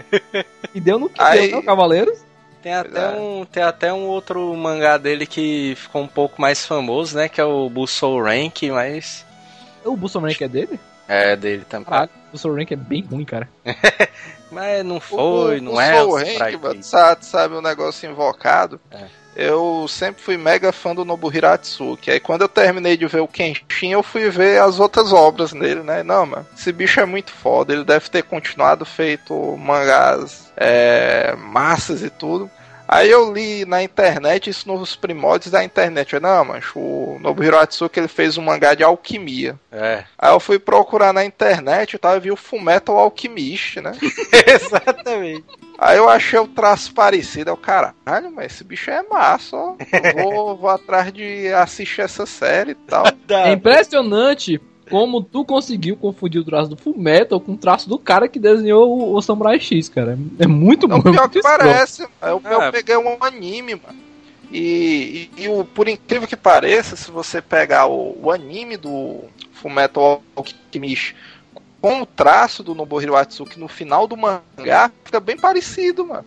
E deu no que Aí... deu, né, Cavaleiros? Tem até, é. um, tem até um outro mangá dele que ficou um pouco mais famoso, né? Que é o Busou Rank, mas. O Busou Rank é dele? É, dele também. Caralho, o Busou Rank é bem ruim, cara. *laughs* mas não foi, o, não o é. O Rank, mano, sabe, sabe um negócio invocado? É. Eu sempre fui mega fã do Nobuhiro Atsuki. Aí quando eu terminei de ver o Kenshin, eu fui ver as outras obras dele, né? Não, mano, esse bicho é muito foda. Ele deve ter continuado feito mangás é, massas e tudo. Aí eu li na internet, isso nos primórdios da internet. Eu, não, mancho, o Nobuhiro Atsuki ele fez um mangá de alquimia. É. Aí eu fui procurar na internet e tava vi o Fullmetal Alchemist, né? *laughs* Exatamente. Aí eu achei o traço parecido. Eu, caralho, mas esse bicho é massa, ó. vou, vou atrás de assistir essa série e tal. *laughs* É impressionante como tu conseguiu confundir o traço do Fullmetal com o traço do cara que desenhou o, o Samurai X, cara. É muito bom. É o pior que parece. Eu, eu é. peguei um anime, mano. E, e, e, o, por incrível que pareça, se você pegar o, o anime do Fullmetal Alchemist com o traço do Nobuhiro Atsuki no final do mangá, fica bem parecido, mano.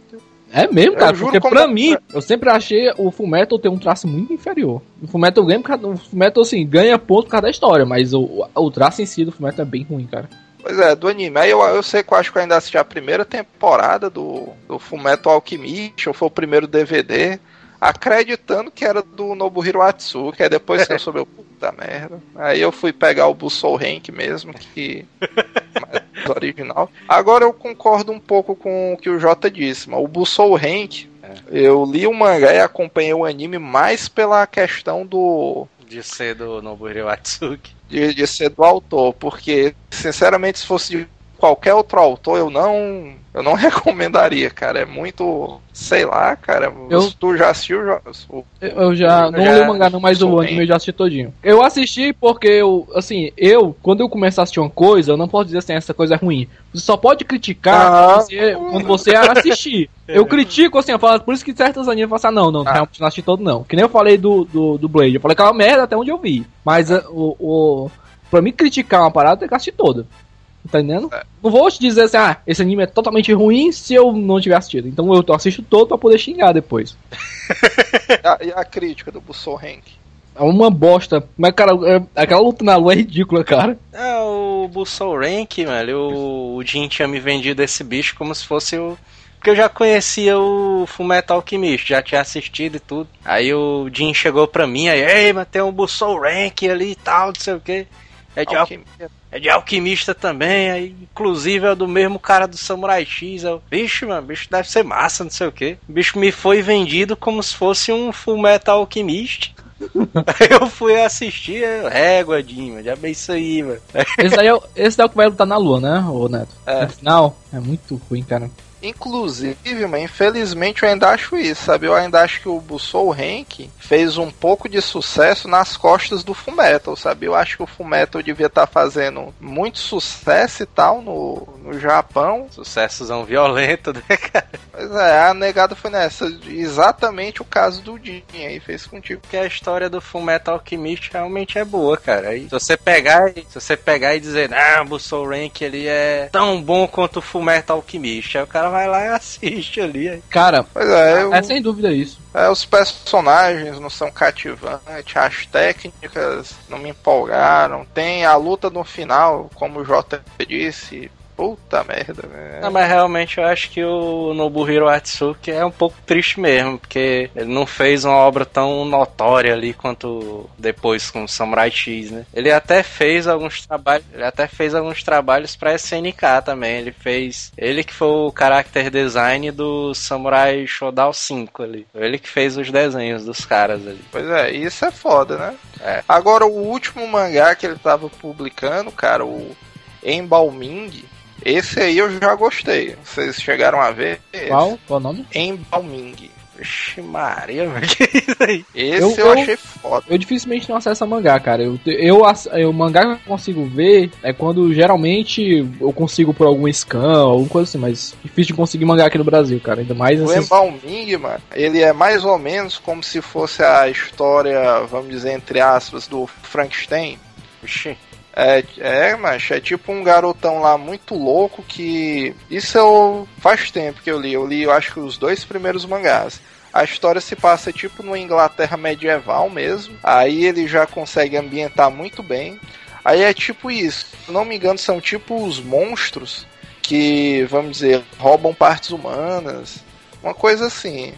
É mesmo, cara, porque pra mim, eu sempre achei o Fullmetal ter um traço muito inferior. O Fullmetal ganha, o Fullmetal, assim, ganha ponto por causa da história, mas o, o traço em si do Fullmetal é bem ruim, cara. Pois é, do anime. Aí eu, eu sei que eu acho que eu ainda assisti a primeira temporada do, do Fullmetal Alchemist, ou foi o primeiro DVD, acreditando que era do Nobuhiro Atsuki, aí depois que eu soube, puta merda. Aí eu fui pegar o Busou Rank mesmo, que *laughs* mais original. Agora eu concordo um pouco com o que o Jota disse, mas o Busou Rank, é. eu li o mangá e acompanhei o anime mais pela questão do... De ser do Nobuhiro Atsuki de, de ser do autor, porque, sinceramente, se fosse de qualquer outro autor, eu não eu não *laughs* recomendaria, cara. É muito. Sei lá, cara. Eu, tu já assistiu? Já, eu, eu já. não li o mangá, não, mas o anime eu já assisti todinho. Eu assisti porque eu. Assim, eu, quando eu começo a assistir uma coisa, eu não posso dizer assim, essa coisa é ruim. Você só pode criticar ah, você, quando você assistir. *laughs* Eu critico, assim, eu falo, por isso que certos animes eu falo assim, ah, não, não, ah. realmente não assisti todo, não. Que nem eu falei do, do, do Blade. Eu falei que é merda até onde eu vi. Mas ah. o, o. Pra mim criticar uma parada, tem que assistir toda. Tá entendendo? É. Não vou te dizer assim, ah, esse anime é totalmente ruim se eu não tiver assistido. Então eu assisto todo pra poder xingar depois. e, *laughs* a, e a crítica do Busou Rank? É uma bosta. Mas, cara, é, aquela luta na lua é ridícula, cara. É, o Busou Rank, velho, o, o Jin tinha me vendido esse bicho como se fosse o. Porque eu já conhecia o Fullmetal Alchemist, já tinha assistido e tudo. Aí o Jin chegou pra mim, aí, ei, mas tem um Busou Rank ali e tal, não sei o que. É de, alquimista. É de alquimista também, aí, inclusive é do mesmo cara do Samurai X. Eu, bicho, mano, bicho deve ser massa, não sei o que. O bicho me foi vendido como se fosse um Full Metal Alquimista. aí *laughs* eu fui assistir, régua, Dima, já bem isso aí, mano. Esse daí, é, esse daí é o que vai lutar na lua, né, ô Neto? É. No final, é muito ruim, cara. Inclusive, mas infelizmente eu ainda acho isso, sabe? Eu ainda acho que o Busou Rank fez um pouco de sucesso nas costas do Fullmetal, sabe? Eu acho que o Fullmetal devia estar tá fazendo muito sucesso e tal no, no Japão. Sucessozão violento, né, cara? Pois é, a negada foi nessa. Exatamente o caso do Jin aí, fez contigo. Porque a história do Fullmetal Alchemist realmente é boa, cara. Aí, se você pegar, se você pegar e dizer, ah, o Busou Rank ele é tão bom quanto o Fullmetal Alchemist, aí o cara vai lá e assiste ali. Cara, é, eu... é sem dúvida isso. É, os personagens não são cativantes, as técnicas não me empolgaram. Tem a luta no final, como o Jota disse, Puta merda, velho. Não, mas realmente eu acho que o Nobuhiro Atsuki é um pouco triste mesmo, porque ele não fez uma obra tão notória ali quanto depois com o Samurai X, né? Ele até fez alguns trabalhos, ele até fez alguns trabalhos para SNK também. Ele fez, ele que foi o character design do Samurai Shodown 5 ali. Ele que fez os desenhos dos caras ali. Pois é, isso é foda, né? É. Agora o último mangá que ele tava publicando, cara, o Embalming, esse aí eu já gostei. Vocês chegaram a ver? Qual? Qual o nome? Embalming. Vixe Maria, velho. *laughs* Que isso aí? Esse eu, eu, eu, achei foda. Eu dificilmente não acesso a mangá, cara. Eu, eu, eu, o mangá que eu consigo ver é quando geralmente eu consigo por algum scan, alguma coisa assim, mas difícil de conseguir mangá aqui no Brasil, cara. Ainda mais O Embalming, mano, ele é mais ou menos como se fosse a história, vamos dizer, entre aspas, do Frankenstein. Vixe. É, é, mas é tipo um garotão lá muito louco que. Isso eu. Faz tempo que eu li. Eu li, eu acho que os dois primeiros mangás. A história se passa tipo numa Inglaterra medieval mesmo. Aí ele já consegue ambientar muito bem. Aí é tipo isso. Se não me engano, são tipo os monstros que, vamos dizer, roubam partes humanas. Uma coisa assim.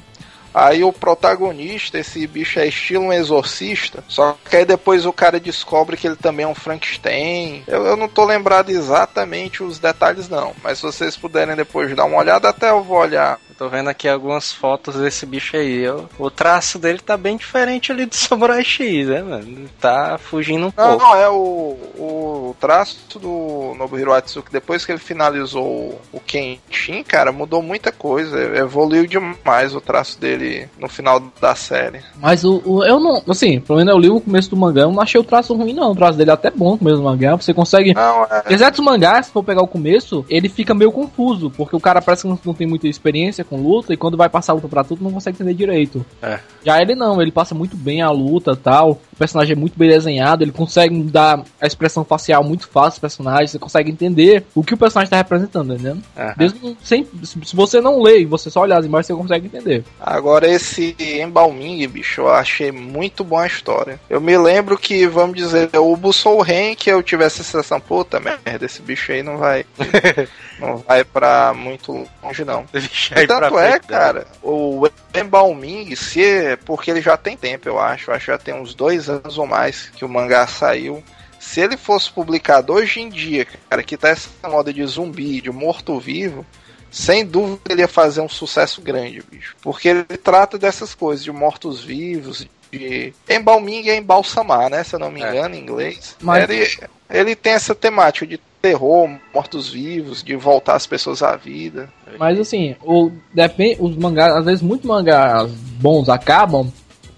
Aí o protagonista, esse bicho é estilo um exorcista, só que aí depois o cara descobre que ele também é um Frankenstein. Eu, eu não tô lembrado exatamente os detalhes não, mas se vocês puderem depois dar uma olhada, até eu vou olhar Tô vendo aqui algumas fotos desse bicho aí. o traço dele tá bem diferente ali do *laughs* Samurai X, né, mano? Tá fugindo um não, pouco. Não, é o, o traço do Nobuhiro Atsuki, depois que ele finalizou o Kenshin, cara, mudou muita coisa. Evoluiu demais o traço dele no final da série. Mas o, o eu não, assim, pelo menos eu li o começo do mangá, eu não achei o traço ruim, não. O traço dele é até bom no começo do mangá. Você consegue. Não, é... Exceto os mangás, se for pegar o começo, ele fica meio confuso, porque o cara parece que não tem muita experiência com luta e quando vai passar a luta pra tudo não consegue entender direito. É. Já ele não, ele passa muito bem a luta tal. Personagem é muito bem desenhado, ele consegue dar a expressão facial muito fácil pro personagem, você consegue entender o que o personagem tá representando, entendeu? Aham. Mesmo sem, se você não lê e você só olhar as imagens, você consegue entender. Agora, esse Embalming, bicho, eu achei muito boa a história. Eu me lembro que, vamos dizer, o Busou Ren, que eu tivesse a sensação, puta merda, esse bicho aí não vai. *laughs* não vai pra muito longe, não. E tanto é, frente, né? cara, o Embalming, se é porque ele já tem tempo, eu acho. Eu acho que já tem uns dois anos ou mais que o mangá saiu. Se ele fosse publicado hoje em dia, cara, que tá essa moda de zumbi, de morto-vivo, sem dúvida ele ia fazer um sucesso grande, bicho. Porque ele trata dessas coisas, de mortos-vivos, de. Embalming é embalsamar, né? Se eu não me É. engano, em inglês. Mas- Ele, ele tem essa temática de terror, mortos-vivos, de voltar as pessoas à vida. Mas assim, o, depende, os mangás, às vezes muitos mangás bons acabam,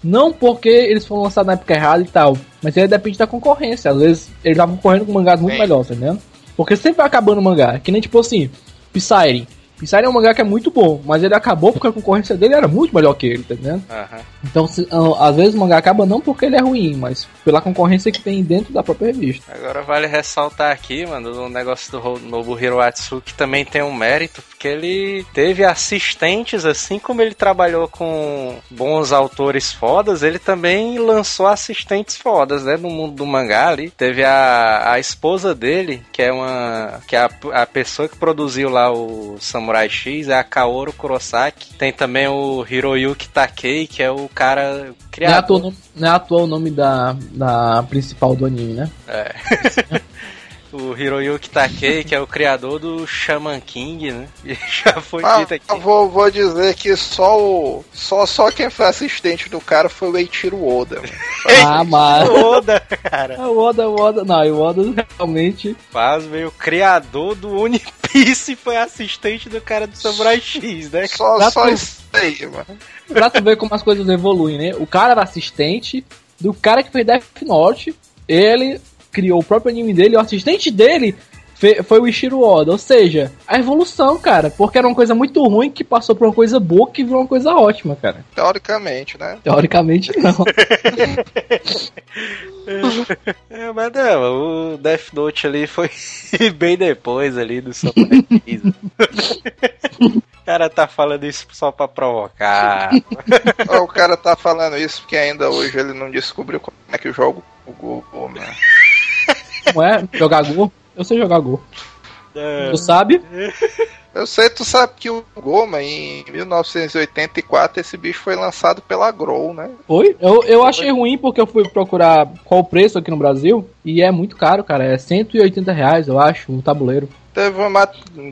não porque eles foram lançados na época errada e tal, mas aí depende da concorrência. Às vezes ele tá concorrendo com mangás muito Sim. melhores, tá entendendo? Porque sempre vai acabando o mangá. Que nem tipo assim, Psyre. Psyre é um mangá que é muito bom, mas ele acabou porque a concorrência dele era muito melhor que ele, tá entendendo? Aham. Então, se- ah, às vezes o mangá acaba não porque ele é ruim, mas pela concorrência que tem dentro da própria revista. Agora vale ressaltar aqui, mano, o negócio do Ro- Nobuhiro Atsuki também tem um mérito, porque ele teve assistentes, assim como ele trabalhou com bons autores fodas, ele também lançou assistentes fodas, né, no mundo do mangá ali. Teve a, a esposa dele, que é uma que é a, a pessoa que produziu lá o Samurai X, é a Kaoru Kurosaki. Tem também o Hiroyuki Takei, que é o cara Não é, à toa, criador. não é à toa o nome da, da principal do anime, né? É. *laughs* o Hiroyuki Takei, que é o criador do Shaman King, né? *laughs* E já foi Ah, dito aqui. eu vou, vou dizer que só o. Só, só quem foi assistente do cara foi o Eiichiro Oda. *laughs* mano. Ah, mas. Oda, cara. É o Oda, o Oda, não, o Oda realmente. Faz meio o criador do One Piece foi assistente do cara do Samurai X, né? Só, *laughs* só pra- isso aí, mano. Pra tu ver como as coisas evoluem, né? O cara era assistente do cara que fez Death Note, ele criou o próprio anime dele, o assistente dele foi o Ishiro Oda. Ou seja, a evolução, cara, porque era uma coisa muito ruim que passou por uma coisa boa que virou uma coisa ótima, cara. Teoricamente, né? Teoricamente, não. *laughs* É, mas não, o Death Note ali foi *laughs* bem depois ali do Samurai. O cara tá falando isso só pra provocar. *laughs* O cara tá falando isso porque ainda hoje ele não descobriu como é que joga o Google, mano. Como é? Jogar Go? Eu sei jogar Go. É. Tu sabe? *laughs* Eu sei, tu sabe que o Goma, em 1984, esse bicho foi lançado pela Grow, né? Foi? Eu, eu achei ruim porque eu fui procurar qual o preço aqui no Brasil e é muito caro, cara. É 180 reais, eu acho, um tabuleiro. Teve uma,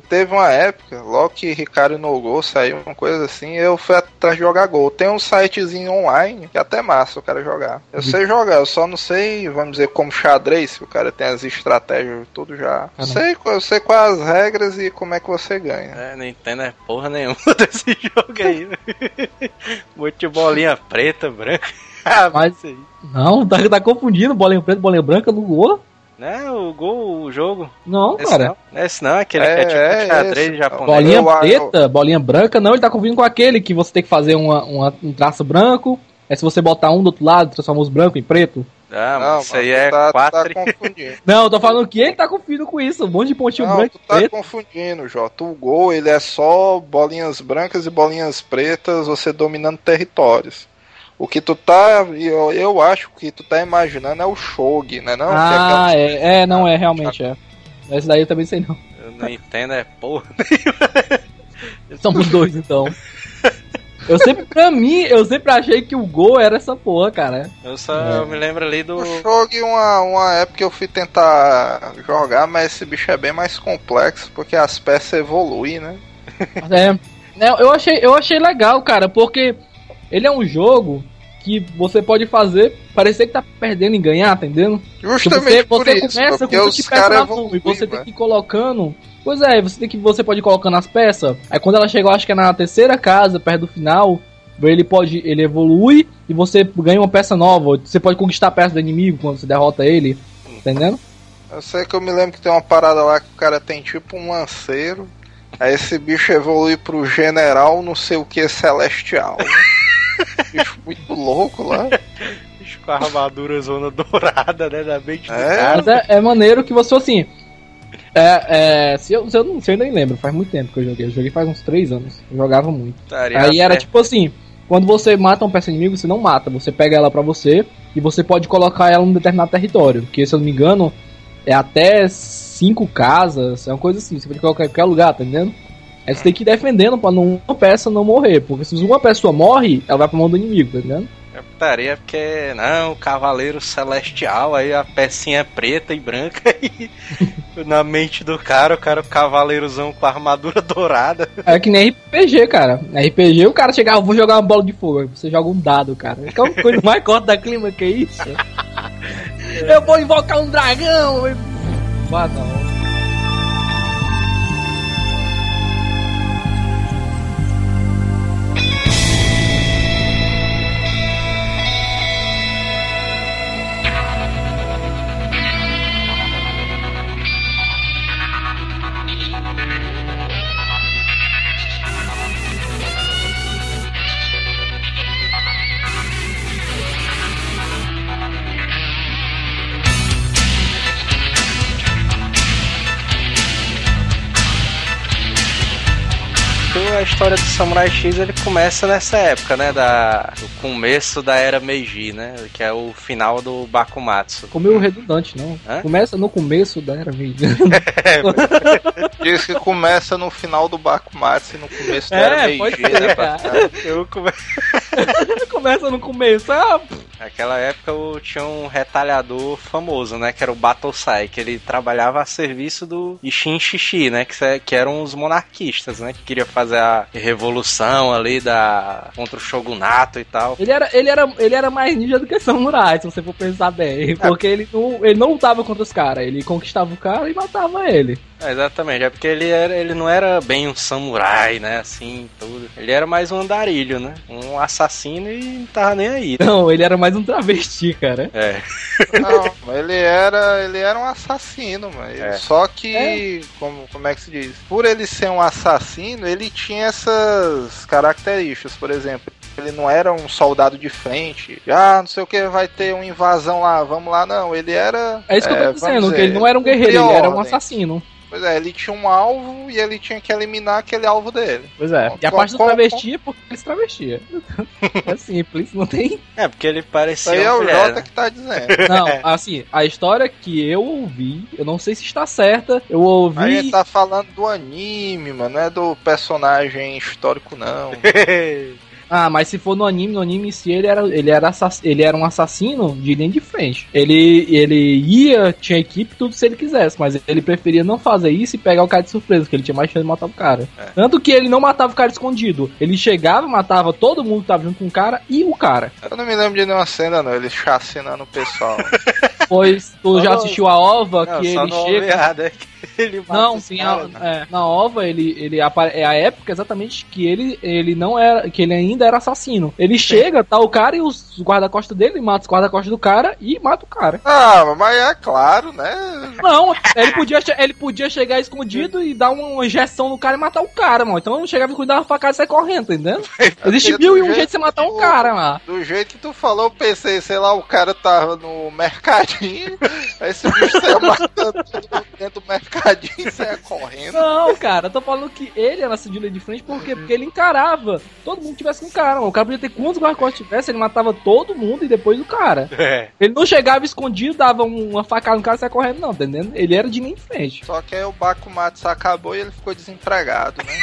teve uma época, logo que Ricardo no Gol saiu, uma coisa assim, eu fui atrás de jogar Gol. Tem um sitezinho online que é até massa o cara jogar. Eu sei jogar, eu só não sei, vamos dizer, como xadrez, que o cara tem as estratégias tudo já. Ah, não. sei, eu sei quais as regras e como é que você ganha. É, não entendo é porra nenhuma *laughs* desse jogo aí. *laughs* Monte de bolinha preta, branca. *laughs* Ah, Mas- aí. Não, tá, tá confundindo bolinha preta, bolinha branca no Go? Não, o gol, o jogo. Não, Esse cara. não, Não é esse não, aquele É, que é tipo é xadrez esse. japonês. Bolinha Eu- eu- preta, bolinha branca, não, ele tá confundindo com aquele que você tem que fazer uma, uma- um traço branco. Aí se você botar um do outro lado, transforma os brancos em preto. Ah, não, mas isso aí é tá, tá quatro. confundindo. *laughs* Não, eu tô falando que ele tá confundindo com isso. Um monte de pontinho Não, branco tu tá preto. confundindo, Jota. O gol, ele é só bolinhas brancas e bolinhas pretas, você dominando territórios. O que tu tá, eu, eu acho que tu tá imaginando é o Shogi, né não? É Ah, aquela- é, é, não é, realmente é. Esse daí eu também sei não. Eu não entendo, é porra. *laughs* Somos dois, então. Eu sempre, pra mim, eu sempre achei que o gol era essa porra, cara. Eu só É. eu me lembro ali do. O Shogi, uma, uma época que eu fui tentar jogar, mas esse bicho é bem mais complexo, porque as peças evoluem, né? Mas É, eu achei, eu achei legal, cara, porque ele é um jogo que você pode fazer parecer que tá perdendo e ganhar, tá entendendo? Justamente você, por você isso, começa porque com os 20 peças caras e você tem mano. que ir colocando. Pois é, você tem que você pode ir colocando as peças. Aí quando ela chega, eu acho que é na terceira casa, perto do final, ele pode ele evolui e você ganha uma peça nova. Você pode conquistar a peça do inimigo quando você derrota ele, tá entendendo? Eu sei que eu me lembro que tem uma parada lá que o cara tem tipo um lanceiro. Aí esse bicho evolui pro general não sei o que celestial. né? *laughs* bicho *laughs* muito louco lá. bicho *laughs* com a armadura zona dourada, né? Da mente do é? cara. Mas é, é maneiro que você, assim, é, é, se eu, se eu não sei, eu nem lembro, faz muito tempo que eu joguei. Eu joguei faz uns 3 anos. Eu jogava muito. Taria Aí era tipo assim: quando você mata um peça inimigo, você não mata, você pega ela pra você e você pode colocar ela num determinado território. Que se eu não me engano, é até 5 casas, é uma coisa assim, você pode colocar em qualquer lugar, tá entendendo? Aí você tem que ir defendendo pra não, uma peça não morrer. Porque se uma pessoa morre, ela vai pra mão do inimigo, tá entendendo? É putaria porque, não, Cavaleiro Celestial, aí a pecinha é preta e branca *laughs* e na mente do cara, o cara o cavaleirozão com a armadura *laughs* dourada. É que nem RPG, cara. RPG o cara chegava, vou jogar uma bola de fogo, você joga um dado, cara. Que é uma coisa mais *laughs* corta da clima que é isso. Eu vou invocar um dragão. Vá, não. História do Samurai X ele começa nessa época, né? Da, do começo da era Meiji, né? Que é o final do Bakumatsu. Ficou meio redundante, não? Hã? Começa no começo da era Meiji. *laughs* *laughs* Diz que começa no final do Bakumatsu e no começo da é, era Meiji, ser, né? *laughs* Eu come... começa no começo. Ah, Naquela época eu tinha um retalhador famoso, né? Que era o Battlesai, que ele trabalhava a serviço do Ishin Shishi, né? Que, que eram os monarquistas, né? Que queria fazer a revolução ali da contra o shogunato e tal. Ele era, ele era, ele era mais ninja do que samurai, se você for pensar bem. É. Porque ele não, ele não lutava contra os caras, ele conquistava o cara e matava ele. É, exatamente, é porque ele, era, ele não era bem um samurai, né? Assim, tudo. Ele era mais um andarilho, né? Um assassino e não tava nem aí. Não, ele era mais um travesti, cara. É. Não, ele era, ele era um assassino, mas é. só que, é. Como, como é que se diz? Por ele ser um assassino, ele tinha essas características, por exemplo. Ele não era um soldado de frente. Ah, não sei o que, vai ter uma invasão lá, vamos lá. Não, ele era. É isso que eu tô é, dizendo, dizer, que ele não era um guerreiro, ele era um assassino. Pois é, ele tinha um alvo e ele tinha que eliminar aquele alvo dele. Pois é. e a parte do travesti é porque ele se travestia. *laughs* é simples, não tem. É, porque ele parecia. Isso aí é o Jota que tá dizendo. *laughs* Não, assim, a história que eu ouvi, eu não sei se está certa, eu ouvi. A gente tá falando do anime, mano, não é do personagem histórico, não. *laughs* Ah, mas se for no anime, no anime em si ele era, ele era, ele era um assassino de linha de frente. Ele, ele ia, tinha equipe, tudo se ele quisesse, mas ele preferia não fazer isso e pegar o cara de surpresa, porque ele tinha mais chance de matar o cara. É. Tanto que ele não matava o cara escondido. Ele chegava, matava todo mundo que tava junto com o cara e o cara. Eu não me lembro de nenhuma cena, não. Ele chacinando o pessoal. *laughs* Pois tu já assistiu a OVA, não, que ele chega. ele não, sim, *laughs* a, é, na OVA ele, ele é a época exatamente que ele, ele não era, que ele ainda era assassino. Ele chega, tá o cara e os guarda-costas dele, mata os guarda-costas do cara e mata o cara. Ah, mas é claro, né? Não, ele podia, ele podia chegar escondido e dar uma injeção no cara e matar o cara, mano. Então não chegava e cuidar da facada e sair correndo, entendeu? *laughs* Existe mil e um jeito de você matar um cara, mano. Do jeito que tu falou, eu pensei, sei lá, o cara tava no mercadinho, aí esse bicho saiu *laughs* matando dentro do mercadinho e saia correndo. Não, cara, eu tô falando que ele era linha de frente porque, porque ele encarava. Todo mundo tivesse com um cara, mano. O cara podia ter quantos guarda tivesse, ele matava todo mundo e depois o cara. É. Ele não chegava escondido, dava uma facada no cara e saia correndo, não, tá entendendo? Ele era de linha de frente. Só que aí o Bakumatsu acabou e ele ficou desempregado, né?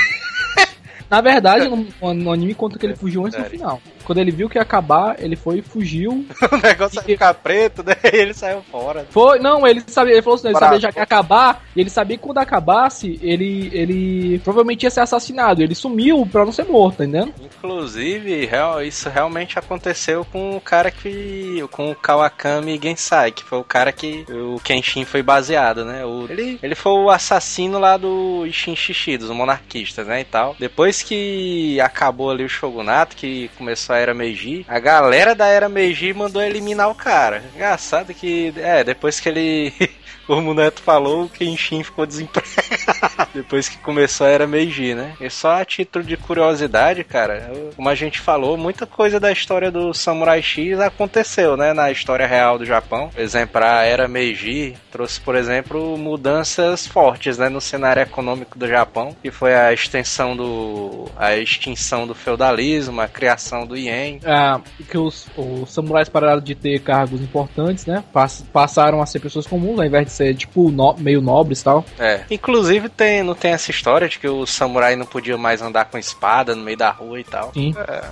*laughs* Na verdade, no, no anime conta que ele fugiu antes do final. Quando ele viu que ia acabar, ele foi e fugiu. *laughs* o negócio ia ficar preto, né? E *laughs* ele saiu fora. Foi, não, ele sabia, ele falou assim, ele sabia já que ia acabar, e ele sabia que quando acabasse, ele, ele provavelmente ia ser assassinado. Ele sumiu pra não ser morto, entendeu? Inclusive, real, isso realmente aconteceu com o cara que. com o Kawakami Gensai, que foi o cara que o Kenshin foi baseado, né? O, ele, ele foi o assassino lá do Ishin Shishi, dos monarquistas, né? E tal. Depois que acabou ali o shogunato, que começou a Era Meiji, a galera da Era Meiji mandou eliminar o cara. Engraçado que, é, depois que ele. *laughs* o Neto falou, o Kenshin ficou desempregado. *laughs* Depois que começou a era Meiji, né? E só a título de curiosidade, cara, como a gente falou, muita coisa da história do Samurai X aconteceu, né? Na história real do Japão. Por exemplo, a era Meiji trouxe, por exemplo, mudanças fortes, né? No cenário econômico do Japão, que foi a extensão do... a extinção do feudalismo, a criação do É, que os, os samurais pararam de ter cargos importantes, né? Pass, passaram a ser pessoas comuns, ao invés de ser, tipo, no, meio nobres e tal. É. Inclusive, tem, não tem essa história de que o samurai não podia mais andar com espada no meio da rua e tal. Sim. É,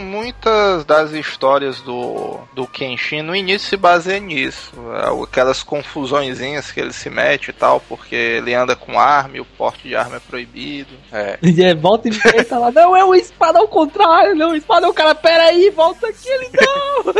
muitas das histórias do, do Kenshin no início se baseiam nisso. É, aquelas confusõezinhas que ele se mete e tal, porque ele anda com arma e o porte de arma é proibido. É. *laughs* E é, volta e meia tá lá, não, é uma espada ao contrário, não, espada é o cara, pera aí, volta aqui, ele não!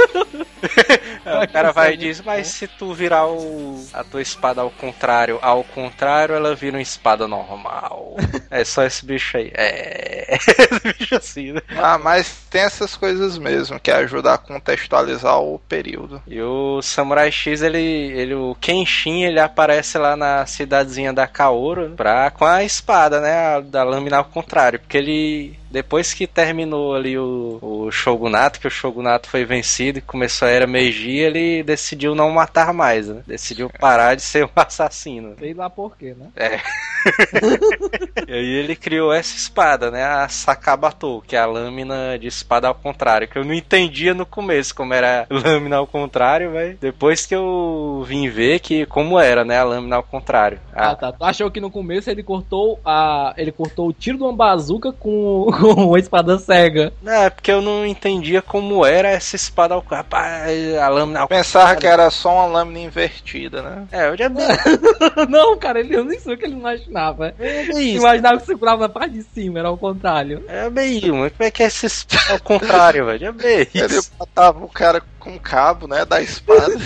*laughs* é, o cara vai e diz, mas se tu virar o, a tua espada ao contrário, ao contrário, ela vira uma espada normal. *laughs* é só esse bicho aí. É. *laughs* esse bicho assim, né? Ah, mas tem essas coisas mesmo, que ajuda a contextualizar o período. E o Samurai X, ele, ele o Kenshin, ele aparece lá na cidadezinha da Kaoru pra, com a espada, né? A, da lâmina ao contrário, porque ele depois que terminou ali o, o Shogunato, que o Shogunato foi vencido e começou a era Meiji, ele decidiu não matar mais, né? Decidiu parar de ser um *laughs* assassino. Sei lá por quê, né? É. *laughs* e aí ele criou essa espada, né? A Sakabato, que é a lâmina de espada ao contrário, que eu não entendia no começo como era lâmina ao contrário, mas depois que eu vim ver que como era, né, a lâmina ao contrário. Ah, tá. Tu achou que no começo ele cortou a ele cortou o tiro de uma bazuca com *laughs* com uma espada cega. Não, é porque eu não entendia como era essa espada ao rapaz, a lâmina. Pensava que era só uma lâmina invertida, né? É, eu já *laughs* Não, cara, ele eu nem sei o que ele imaginava. É bem isso. Imaginava que segurava na parte de cima, era ao contrário. É bem, como é que é esse ao contrário, velho? É bem isso. Ele matava o cara com cabo, né, da espada. *laughs*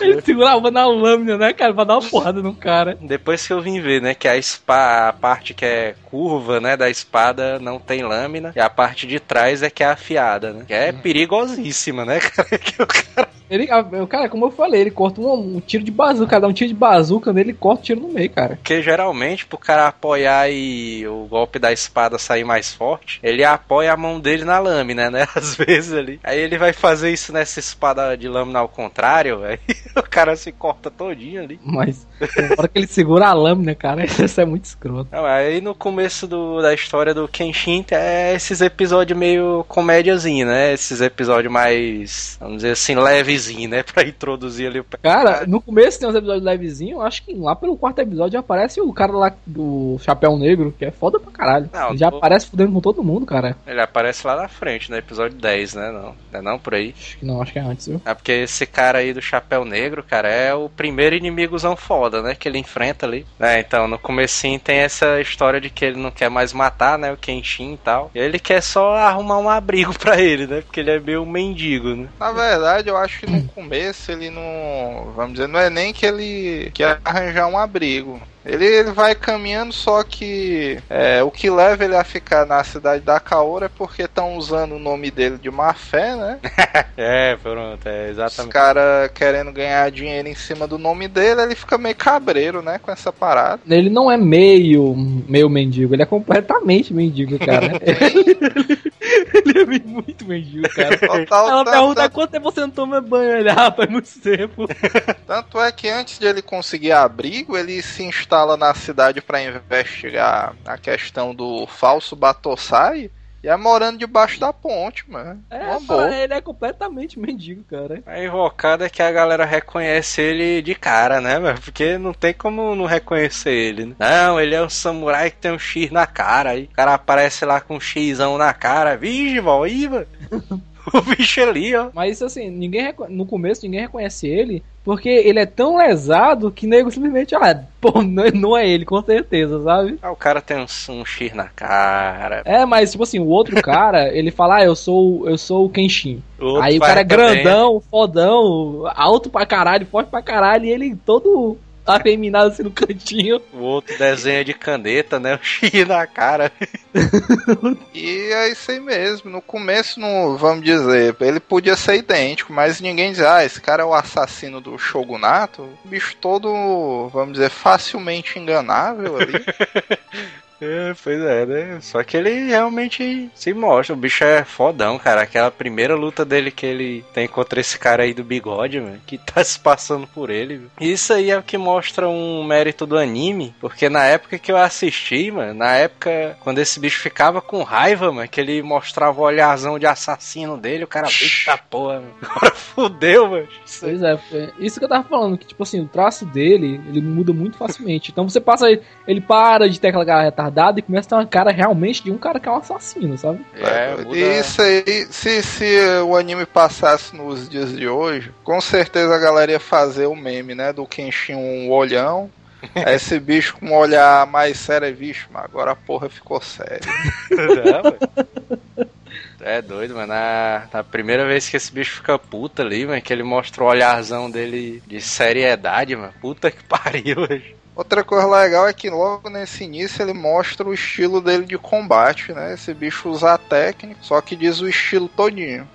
Ele segurava na lâmina, né, cara? Pra dar uma porrada no cara. Depois que eu vim ver, né, que a, espada, a parte que é curva, né, da espada não tem lâmina. E a parte de trás é que é afiada, né? Que é perigosíssima, né, *laughs* cara? Que o cara ele, o cara, como eu falei, ele corta um, um, tiro de bazuca, dá um tiro de bazuca nele e corta o tiro no meio, cara. Porque geralmente, pro cara apoiar e o golpe da espada sair mais forte, ele apoia a mão dele na lâmina, né? *laughs* Às vezes ali. Aí ele vai fazer isso nessa espada de lâmina ao contrário, aí *laughs* o cara se corta todinho ali. Mas, na hora que ele segura a lâmina, cara, *laughs* isso é muito escroto. Não, aí no começo do, da história do Kenshin é esses episódios meio comédiazinho, né? Esses episódios mais, vamos dizer assim, leves levezinho, né? *laughs* Pra introduzir ali o Cara, no começo tem uns episódios levezinhos, acho que lá pelo quarto episódio aparece o cara lá do Chapéu Negro, que é foda pra caralho. Não, ele já tô... aparece fudendo com todo mundo, cara. Ele aparece lá na frente, no episódio 10, né? Não, é não por aí? Acho que não, acho que é antes, viu? É porque esse cara aí do Chapéu Negro, cara, é o primeiro inimigozão foda, né? Que ele enfrenta ali. É, então, no comecinho tem essa história de que ele não quer mais matar, né? O Kenshin e tal. E ele quer só arrumar um abrigo *laughs* pra ele, né? Porque ele é meio mendigo, né? Na verdade, eu acho que no começo ele não. Vamos dizer, não é nem que ele quer arranjar um abrigo. Ele, ele vai caminhando, só que é, o que leva ele a ficar na cidade da Kaora é porque estão usando o nome dele de má fé, né? *laughs* é, pronto, é exatamente. Os caras querendo ganhar dinheiro em cima do nome dele, ele fica meio cabreiro, né, com essa parada. Ele não é meio, meio mendigo, ele é completamente mendigo, cara. *laughs* ele é muito mendigo, cara. Total, Ela pergunta quanto tempo você não toma banho? Ele, ah, faz muito tempo. Tanto é que antes de ele conseguir abrigo, ele se instala instala na cidade para investigar a questão do falso Batossai. E é morando debaixo da ponte, mano. É, mano, ele é completamente mendigo, cara. A invocada é que a galera reconhece ele de cara, né, mano? Porque não tem como não reconhecer ele, né? Não, ele é um samurai que tem um X na cara. Aí o cara aparece lá com um Xão na cara. Vige, vó, Iva. *laughs* *laughs* o bicho ali, ó. Mas assim, ninguém no começo ninguém reconhece ele, porque ele é tão lesado que nego simplesmente, ah, pô, não é ele, com certeza, sabe? Ah, o cara tem um, um X na cara. É, mas tipo assim, o outro cara, *laughs* ele fala, ah, eu sou, eu sou o Kenshin. O Aí o cara é grandão, também. fodão, alto pra caralho, forte pra caralho, e ele todo afeminado assim no cantinho. O outro desenha de caneta, né? *laughs* O X na cara. *laughs* e é isso aí mesmo. No começo, no, vamos dizer, ele podia ser idêntico, mas ninguém dizia, ah, esse cara é o assassino do Shogunato. O bicho todo, vamos dizer, facilmente enganável ali. *laughs* É, pois é, né? Só que ele realmente se mostra. O bicho é fodão, cara. Aquela primeira luta dele que ele tem contra esse cara aí do bigode, mano, que tá se passando por ele. Viu? Isso aí é o que mostra um mérito do anime, porque na época que eu assisti, mano, na época quando esse bicho ficava com raiva, mano, que ele mostrava o olharzão de assassino dele, o cara, eita porra, mano. *laughs* agora fudeu, mano. Pois é, isso que eu tava falando, que tipo assim, o traço dele, ele muda muito facilmente. Então você passa, ele, ele para de ter aquela cara retardada e começa a ter uma cara realmente de um cara que é um assassino, sabe? É, muda... Isso aí, se, se o anime passasse nos dias de hoje, com certeza a galera ia fazer o meme, né? Do Kenshin um olhão. *laughs* Esse bicho com um olhar mais sério é bicho, mas agora a porra ficou séria. *laughs* É doido, mano. Na, na, primeira vez que esse bicho fica puta ali, mano, que ele mostra o olharzão dele de seriedade, mano. Puta que pariu, *laughs* mano. Outra coisa legal é que logo nesse início ele mostra o estilo dele de combate, né? Esse bicho usa técnica, só que diz o estilo todinho.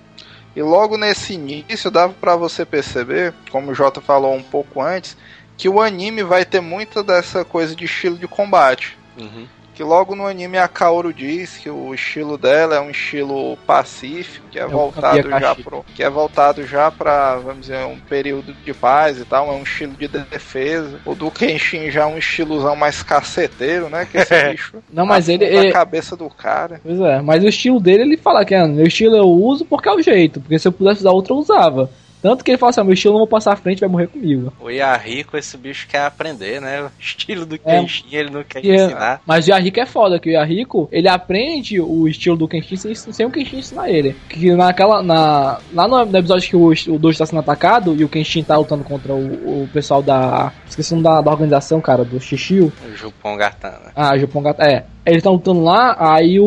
E logo nesse início dava para você perceber, como o Jota falou um pouco antes, que o anime vai ter muita dessa coisa de estilo de combate. Uhum que logo no anime a Kaoru diz que o estilo dela é um estilo pacífico, que é, é voltado já pro, que é voltado já para, vamos dizer, um período de paz e tal, é um estilo de defesa. O do Kenshin já é um estilozão mais caceteiro, né, que esse *laughs* bicho Não, mas ele é cabeça do cara. Pois é, mas o estilo dele ele fala que é, meu estilo eu uso porque é o jeito, porque se eu pudesse usar outro eu usava. Tanto que ele fala assim: meu estilo não vou passar à frente, vai morrer comigo. O Yahiko, esse bicho quer aprender, né? O estilo do é, Kenshin, ele não quer é- ensinar. Mas o Yahiko é foda, que o Yahiko, ele aprende o estilo do Kenshin sem, sem o Kenshin ensinar ele. Que naquela. Na, lá no episódio que o, o Dojo está sendo atacado e o Kenshin tá lutando contra o, o pessoal da. Esqueci o nome da, da organização, cara, do Shishio. O Jupon Gatana. Ah, Jupon Gatana. É. Eles estão lutando lá, aí o,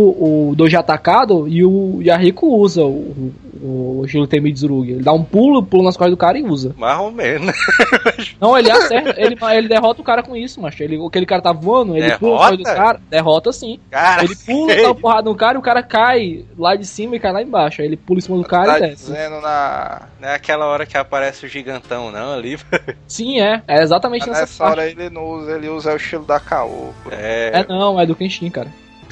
o Doji é atacado e o Yahiko usa o, o, o estilo Temidzurugi. Ele dá um pulo, pula nas costas do cara e usa. Mais ou menos. *laughs* Não, ele acerta, ele, ele derrota o cara com isso, macho. Ele, aquele cara tá voando, ele derrota? pula nas costas do cara, derrota sim. Cara, ele pula, dá uma porrada no cara e o cara cai lá de cima e cai lá embaixo. Aí ele pula em cima do cara tá e desce. Dizendo na... Não é aquela hora que aparece o gigantão, não, ali. *laughs* Sim, é. É exatamente nessa, nessa hora ele não usa, ele usa o estilo da Kaoru. É... é não, é do Kenshin, cara.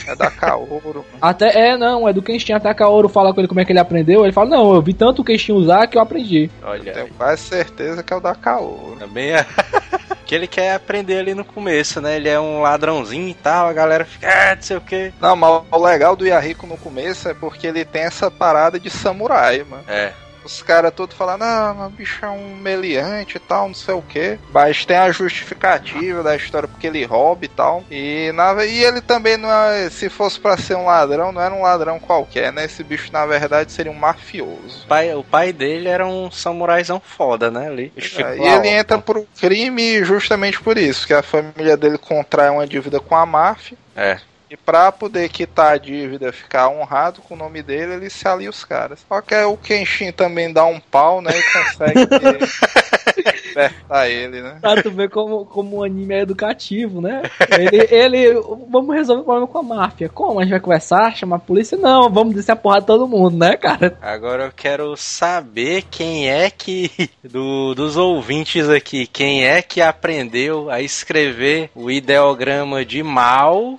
É da Kaoru. até, é, não, é do Kenshin. Até a Kaoru fala com ele como é que ele aprendeu. Ele fala, não, eu vi tanto o Kenshin usar que eu aprendi. Olha. Tenho quase certeza que é o da Kaoru. Também é. *laughs* que ele quer aprender ali no começo, né? Ele é um ladrãozinho e tal, a galera fica, ah, não sei o que. Não, mas o legal do Yahiko no começo é porque ele tem essa parada de samurai, mano. É os caras todos falando, ah, o bicho é um meliante e tal, não sei o que. Mas tem a justificativa da história porque ele rouba e tal. E, na, e ele também não é, se fosse para ser um ladrão, não era um ladrão qualquer, né? Esse bicho na verdade seria um mafioso. O pai, o pai dele era um samuraizão foda, né? Ali. É, e ele entra pro crime justamente por isso, que a família dele contrai uma dívida com a máfia. É. E pra poder quitar a dívida, ficar honrado com o nome dele, ele se alia os caras. Só que o Kenshin também dá um pau, né? E consegue *laughs* libertar ele, né? Pra tu ver como, como o anime é educativo, né? Ele, ele. Vamos resolver o problema com a máfia. Como? A gente vai conversar, chamar a polícia? Não, vamos descer a porra de todo mundo, né, cara? Agora eu quero saber quem é que. Do, dos ouvintes aqui, quem é que aprendeu a escrever o ideograma de mal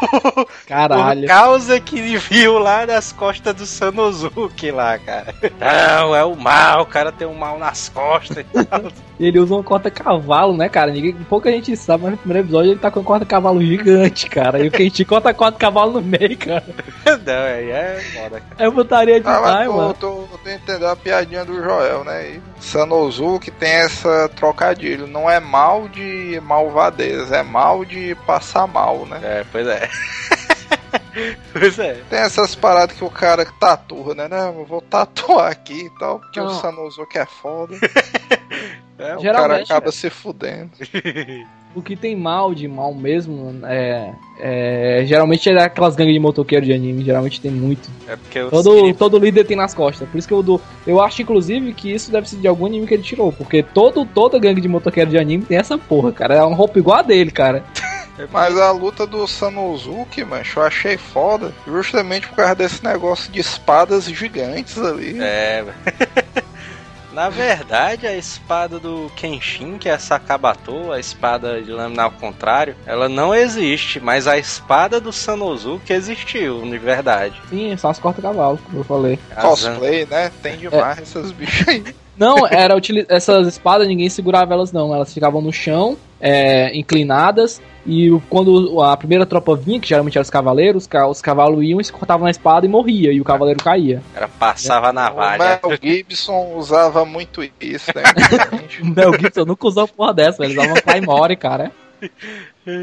*laughs* Caralho. Por causa que ele viu lá nas costas do Sanosuke lá, cara. Não, é o mal, o cara tem um mal nas costas e tal. *laughs* ele usa um corta-cavalo, né, cara? Ninguém, pouca gente sabe, mas no primeiro episódio ele tá com um corta-cavalo gigante, cara. E o Kenshi corta corta-cavalo no meio, cara. *laughs* Não, aí é foda, cara. Eu botaria de ah, time, mano. Tô, tô, tô entendendo a piadinha do Joel, né? E Sanosuke tem essa trocadilho. Não é mal de malvadeza, é mal de passar mal, né? É, pois é. *laughs* *laughs* pois é. Tem essas paradas que o cara tatua, né? Não, eu vou tatuar aqui e tal, porque Não. o Sanosuke é foda. *laughs* É, o cara acaba é. se fudendo. *laughs* o que tem mal de mal mesmo é, é geralmente é aquelas gangues de motoqueiro de anime, geralmente tem muito. É porque todo, todo líder tem nas costas. Por isso que eu dou. Eu acho, inclusive, que isso deve ser de algum anime que ele tirou. Porque todo, toda gangue de motoqueiro de anime tem essa porra, cara. É uma roupa igual a dele, cara. Mas a luta do Sanosuke, mancho, eu achei foda. Justamente por causa desse negócio de espadas gigantes ali. É, *laughs* Na verdade, a espada do Kenshin, que é a Sakabato, a espada de lâmina ao contrário, ela não existe, mas a espada do Sanosuke existiu, de verdade. Sim, são as corta-cavalo, como eu falei. Cosplay, né? Tem demais é. essas bichas aí. Não, era essas espadas ninguém segurava elas não, elas ficavam no chão, é, inclinadas, e quando a primeira tropa vinha, que geralmente eram os cavaleiros, os cavalos iam e se cortavam na espada e morria, e o cavaleiro caía. Era passava é. na navalha. O Mel Gibson usava muito isso, né? *laughs* o Mel Gibson nunca usou porra dessa, ele usava uma Claymore, cara.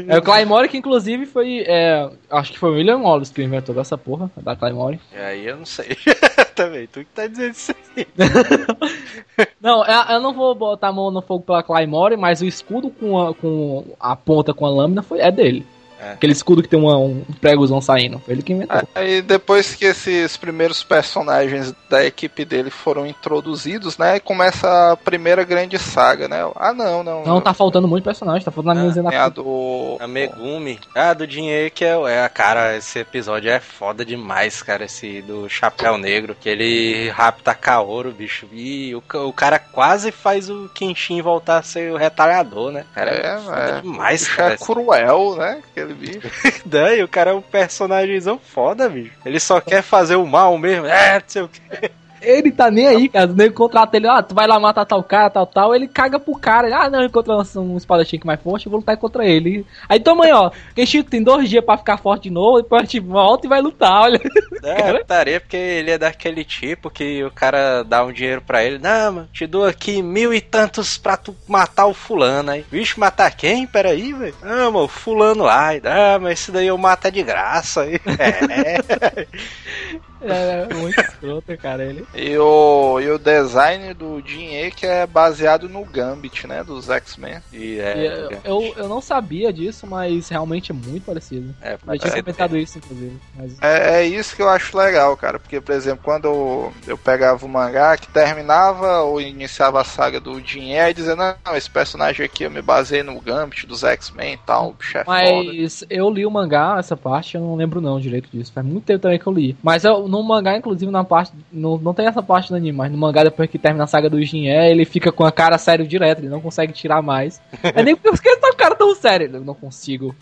É o Claymore que inclusive foi. É, acho que foi o William Wallace que inventou essa porra da Claymore. E aí eu não sei. *laughs* Também, tu que tá dizendo isso aí. *laughs* não, eu não vou botar a mão no fogo pela Claymore, mas o escudo com a, com a ponta com a lâmina foi, é dele. É. Aquele escudo que tem uma, um pregozão saindo. Foi ele que inventou. Aí depois que esses primeiros personagens da equipe dele foram introduzidos, né? Começa a primeira grande saga, né? Ah, não, não. Não, tá faltando muito personagem, tá faltando a minha ah, a do. A Megumi. Ah, do dinheiro que é. É, cara, esse episódio é foda demais, cara. Esse do Chapéu Negro. Que ele rapta Kaoru, bicho. E o, o cara quase faz o Kenshin voltar a ser o retalhador, né? Cara, é, é, demais, cara. É cruel, né? Aquele bicho. *laughs* Daí o cara é um personagemzão foda, bicho. Ele só quer fazer o mal mesmo. É, não sei o quê. Ele tá nem aí, cara. Nem contrata ele, ah, tu vai lá matar tal cara, tal, tal. Ele caga pro cara. Ele, ah, não, encontra um espadachim que mais forte, eu vou lutar contra ele. Aí toma aí, ó. Kenshiro tem dois dias pra ficar forte de novo, depois a gente volta e vai lutar, olha. É, putaria, porque ele é daquele tipo que o cara dá um dinheiro pra ele. Não, mano, te dou aqui mil e tantos pra tu matar o fulano aí. Vixe, matar quem? Peraí, velho. Ah, mano, fulano lá. Ah, mas esse daí eu mato de graça. *laughs* É. *laughs* É, é, muito escroto, cara, ele. E o, e o design do Jin que é baseado no Gambit, né, dos X-Men. E, é, e eu, eu, não sabia disso, mas realmente é muito parecido. É, eu tinha comentado isso, inclusive. Mas... É, é isso que eu acho legal, cara, porque, por exemplo, quando eu, eu pegava o mangá que terminava ou iniciava a saga do Jin e dizendo, não, esse personagem aqui eu me baseei no Gambit dos X-Men e tal, o bicho é Mas foda. eu li o mangá, essa parte, eu não lembro não direito disso. Faz muito tempo também que eu li. Mas eu no mangá, inclusive, na parte. No, não tem essa parte no anime, mas no mangá, depois que termina a saga do Jinhé, ele fica com a cara sério direto, ele não consegue tirar mais. é nem porque ele tá com a cara tão sério. Eu não consigo.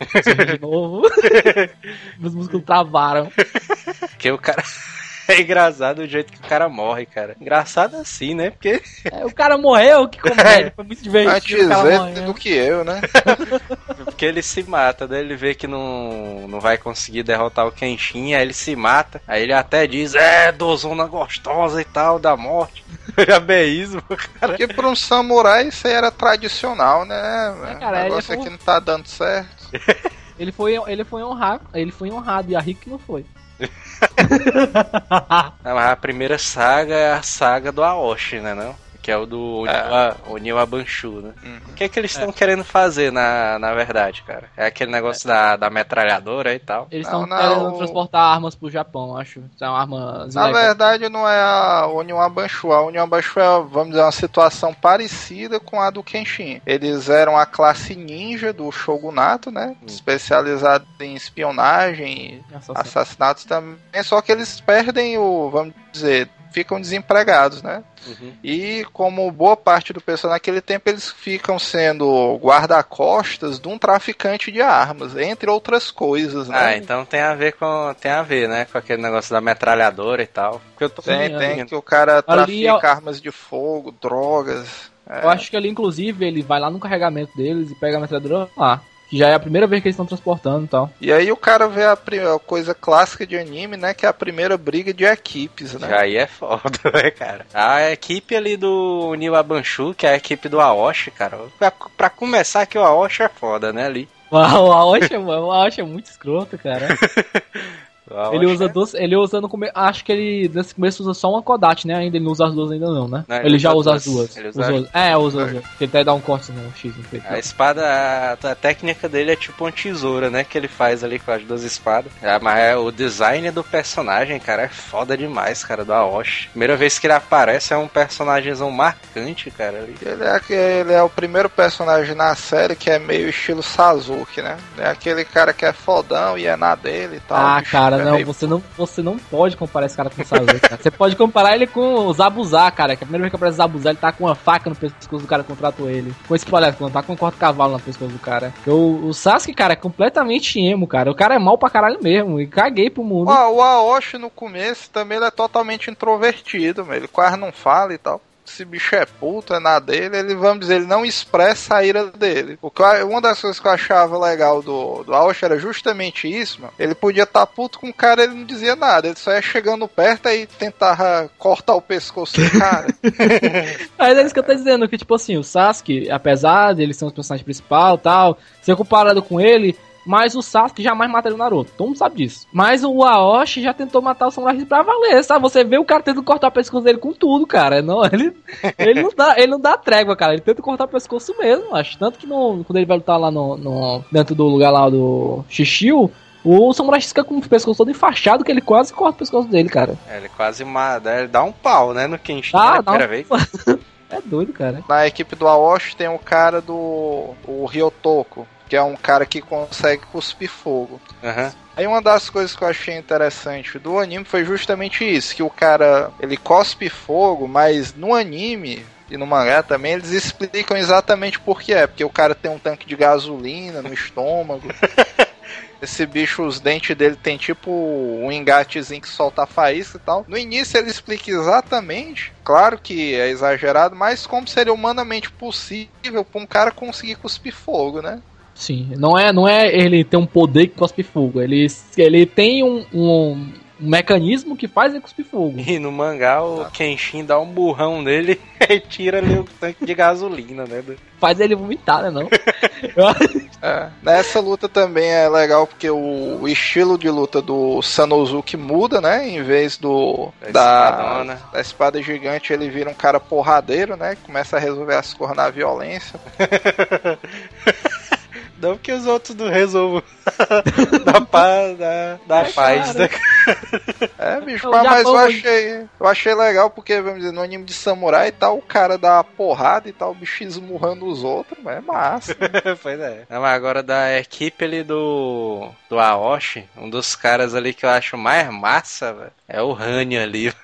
de novo. *laughs* Meus músculos travaram. Que o cara. É engraçado o jeito que o cara morre, cara. Engraçado assim, né? Porque. É, o cara morreu, que comédia. *laughs* Foi muito divertido. Antes do que eu, né? *laughs* Porque ele se mata, daí ele vê que não, não vai conseguir derrotar o Kenshin, aí ele se mata. Aí ele até diz: É, dozona gostosa e tal, da morte. *laughs* Jabeísmo, cara. Porque pra um samurai isso aí era tradicional, né? É, cara, o negócio aqui não tá dando certo. Ele foi, ele foi honrado, ele foi honrado e a Rick não foi. *laughs* não, a primeira saga é a saga do Aoshi, né não? Que é o do Onil é. Abanshu, né? Uhum. O que é que eles estão é. querendo fazer, na, na verdade, cara? É aquele negócio é. da, da metralhadora e tal? Eles estão querendo transportar armas pro Japão, acho. São armas... Na verdade, não é a Onil Abanshu. A Onil Abanshu é, vamos dizer, uma situação parecida com a do Kenshin. Eles eram a classe ninja do Shogunato, né? Hum. Especializado em espionagem, assassinatos também. Só que eles perdem o, vamos dizer, ficam desempregados, né? Uhum. E como boa parte do pessoal naquele tempo eles ficam sendo guarda-costas de um traficante de armas, entre outras coisas, né? Ah, então tem a ver com tem a ver, né, com aquele negócio da metralhadora e tal. eu tô tem, tem que o cara trafica ali, armas de fogo, drogas. É. Eu acho que ali, inclusive, ele vai lá no carregamento deles e pega a metralhadora lá que já é a primeira vez que eles estão transportando e tal. E aí o cara vê a, a, coisa clássica de anime, né? Que é a primeira briga de equipes, né? Aí é foda, *laughs* né, cara? A equipe ali do Nil Abanshu, que é a equipe do Aoshi, cara. Pra, pra começar que o Aoshi é foda, né, ali. *laughs* O Aoshi, é, o Aoshi é muito escroto, cara. *laughs* Ele usa duas. Ele usa no começo. Acho que ele nesse começo usa só uma Kodak, né? Ainda ele não usa as duas ainda não, né? Não, ele, ele já usa usa as duas. Ele usa Usa- as- É, usa as duas. *laughs* Ele até dá um corte no X no peito. A espada, a, a técnica dele é tipo uma tesoura, né? Que ele faz ali com as duas espadas. Ah, mas é, o design do personagem, cara, é foda demais, cara, do Aoshi. Primeira vez que ele aparece é um personagemzão marcante, cara. Ali. Ele é, ele é o primeiro personagem na série que é meio estilo Sasuke, né? É aquele cara que é fodão e é na dele e tal. Ah, bicho cara, é não, você não, você não pode comparar esse cara com o Sasuke, cara. Você pode comparar ele com o Zabuzá, cara, que a primeira vez que aparece o Zabuzá, ele tá com uma faca no pescoço do cara contratou ele. Com esse quando tá com um corta-cavalo no pescoço do cara. O, o Sasuke, cara, é completamente emo, cara. O cara é mal pra caralho mesmo, e caguei pro mundo. Ó, o Aoshi no começo também ele é totalmente introvertido, meu. ele quase não fala e tal. Esse bicho é puto, é na dele, ele, vamos dizer, ele não expressa a ira dele. O que eu- uma das coisas que eu achava legal do, do Aoshi era justamente isso, mano. Ele podia estar puto com o cara, ele não dizia nada, ele só ia chegando perto e tentava cortar o pescoço do cara. *laughs* Mas é isso que eu tô dizendo, que tipo assim, o Sasuke, apesar de ele ser um personagem principal tal, ser comparado com ele, mas o Sasuke jamais mataria o Naruto. Todo mundo sabe disso. Mas o Aoshi já tentou matar o Samurai pra valer, sabe? Você vê o cara tentando cortar o pescoço dele com tudo, cara. Não, *laughs* ele, ele, não dá, ele não dá trégua, cara. Ele tenta cortar o pescoço mesmo, acho. Tanto que no, quando ele vai lutar lá no, no- dentro do lugar lá do Shishio, o Samurai X fica com o pescoço todo enfaixado, que ele quase corta o pescoço dele, cara. É, ele quase mata, ele dá um pau, né? No Kenshin, Ah, na dá um- primeira vez. *laughs* É doido, cara. Na equipe do Aoshi tem o cara do o Ryotoko, que é um cara que consegue cuspir fogo. Aham. Aí uma das coisas que eu achei interessante do anime foi justamente isso, que o cara, ele cospe fogo, mas no anime e no mangá também eles explicam exatamente por que é, porque o cara tem um tanque de gasolina no estômago. *laughs* Esse bicho, os dentes dele tem tipo um engatezinho que solta faísca e tal. No início ele explica exatamente, claro que é exagerado, mas como seria humanamente possível pra um cara conseguir cuspir fogo, né? Sim, não é, não é ele ter um poder que cospe fogo. Ele, ele tem um, um, um mecanismo que faz ele cuspir fogo. E no mangá o Kenshin dá um burrão nele *laughs* e tira ali o tanque de gasolina, né? Faz ele vomitar, né? Não? *laughs* É. Nessa luta também é legal porque o, estilo de luta do Sanosuke muda, né? Em vez do Da da, da espada gigante, ele vira um cara porradeiro, né? Começa a resolver as cores na violência. *laughs* Não que os outros não resolvam *laughs* da paz, da, da É, paz, né? É, bicho, O mas, mas eu achei, eu achei legal porque, vamos dizer, no anime de samurai e tal, o cara dá porrada e tal, o bicho esmurrando os outros, mas é massa. *laughs* pois é. Não, mas agora da equipe ali do, do Aoshi, um dos caras ali que eu acho mais massa, velho, é o Hannya ali. *laughs*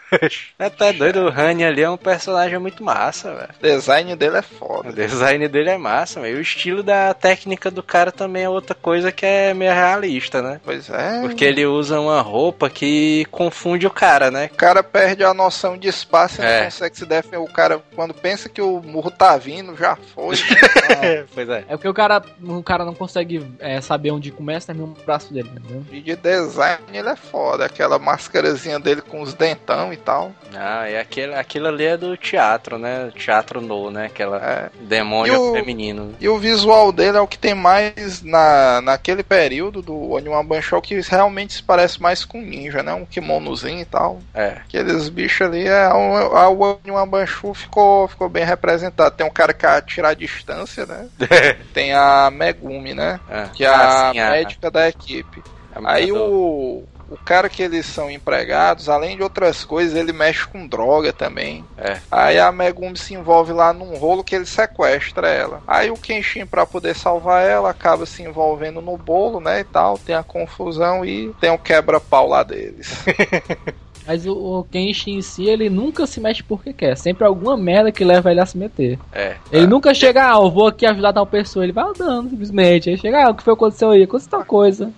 É até doido, o Hannya ali é um personagem muito massa, velho. O design dele é O foda. design dele é massa, velho. E o estilo da técnica do cara também é outra coisa que é meio realista, né? Pois é. Porque ele usa uma roupa que confunde o cara, né? O cara perde a noção de espaço e É. não consegue se defender. O cara, quando pensa que o murro tá vindo, já foi. *laughs* né? *laughs* pois é. É porque o cara, o cara não consegue é, saber onde começa e termina o braço dele, entendeu? E de design ele é foda. Aquela máscarazinha dele com os dentão e tal. Ah, e aquele, aquilo ali é do teatro, né? Teatro no, né? Aquela É. demônio E o- feminino. E o visual dele é o que tem mais na, naquele período do Oniwan Banshou que realmente se parece mais com ninja, né? Um kimonozinho e tal. É. Aqueles bichos ali, é, o, a Oniwan Banshou ficou, ficou bem representado. Tem um cara que atira a distância, né? *laughs* Tem a Megumi, né? Ah, Que é a ah, sim, médica da equipe. Aí o, o cara que eles são empregados, além de outras coisas, ele mexe com droga também. É. Aí a Megumi se envolve lá num rolo que ele sequestra ela. Aí o Kenshin, pra poder salvar ela, acaba se envolvendo no bolo, né, e tal. Tem a confusão e tem o quebra-pau lá deles. *laughs* Mas o, o Kenshin em si, ele nunca se mexe porque quer. Sempre alguma merda que leva ele a se meter. É. Ele nunca chega, ah, eu vou aqui ajudar tal pessoa. Ele vai andando, simplesmente. Aí chega, ah, o que foi que aconteceu aí? Aconteceu tal coisa.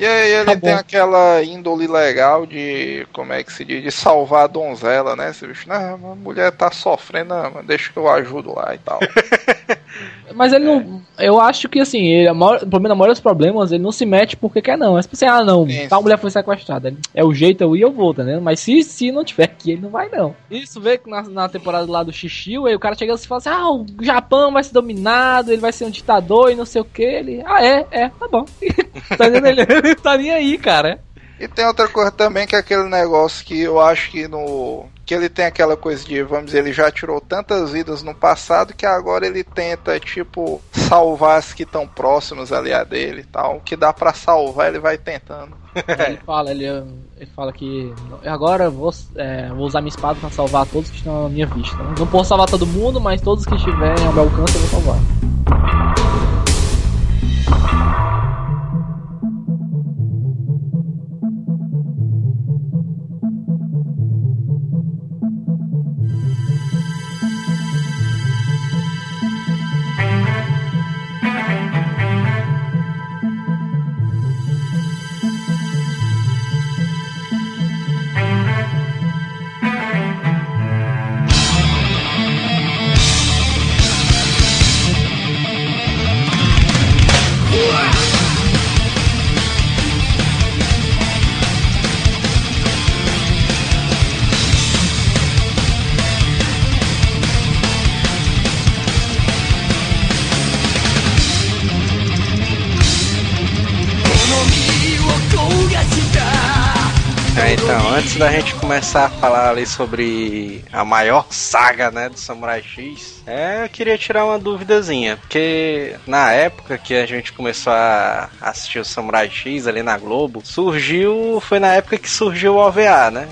E aí ele Tá tem aquela índole legal de, como é que se diz, de salvar a donzela, né? Esse bicho, não, a mulher tá sofrendo, não, deixa que eu ajudo lá e tal. *laughs* Mas ele não. Eu acho que assim, ele, maior, o problema, a maioria dos problemas, ele não se mete porque quer, não. É tipo assim, ah, não, Sim, tal mulher foi sequestrada. É o jeito eu ir, eu vou, tá entendendo? Mas se, se não tiver aqui, ele não vai, não. Isso vê que na, na temporada lá do Xixiu, aí o cara chega e fala assim: ah, o Japão vai ser dominado, ele vai ser um ditador e não sei o que. Ele, ah, é, é, tá bom. *laughs* tá entendendo? Ele tá nem aí, cara. E tem outra coisa também que é aquele negócio que eu acho que no que ele tem aquela coisa de, vamos dizer, ele já tirou tantas vidas no passado que agora ele tenta, tipo, salvar as que estão próximas ali a dele e tal. O que dá para salvar, ele vai tentando. ele fala, ele, ele fala que agora vou, é, vou usar minha espada para salvar todos que estão na minha vista. Não posso salvar todo mundo, mas todos que estiverem ao meu alcance eu vou salvar. Da gente começar a falar ali sobre a maior saga, né, do Samurai X, é, eu queria tirar uma duvidazinha, porque na época que a gente começou a assistir o Samurai X ali na Globo, surgiu, foi na época que surgiu o OVA, né?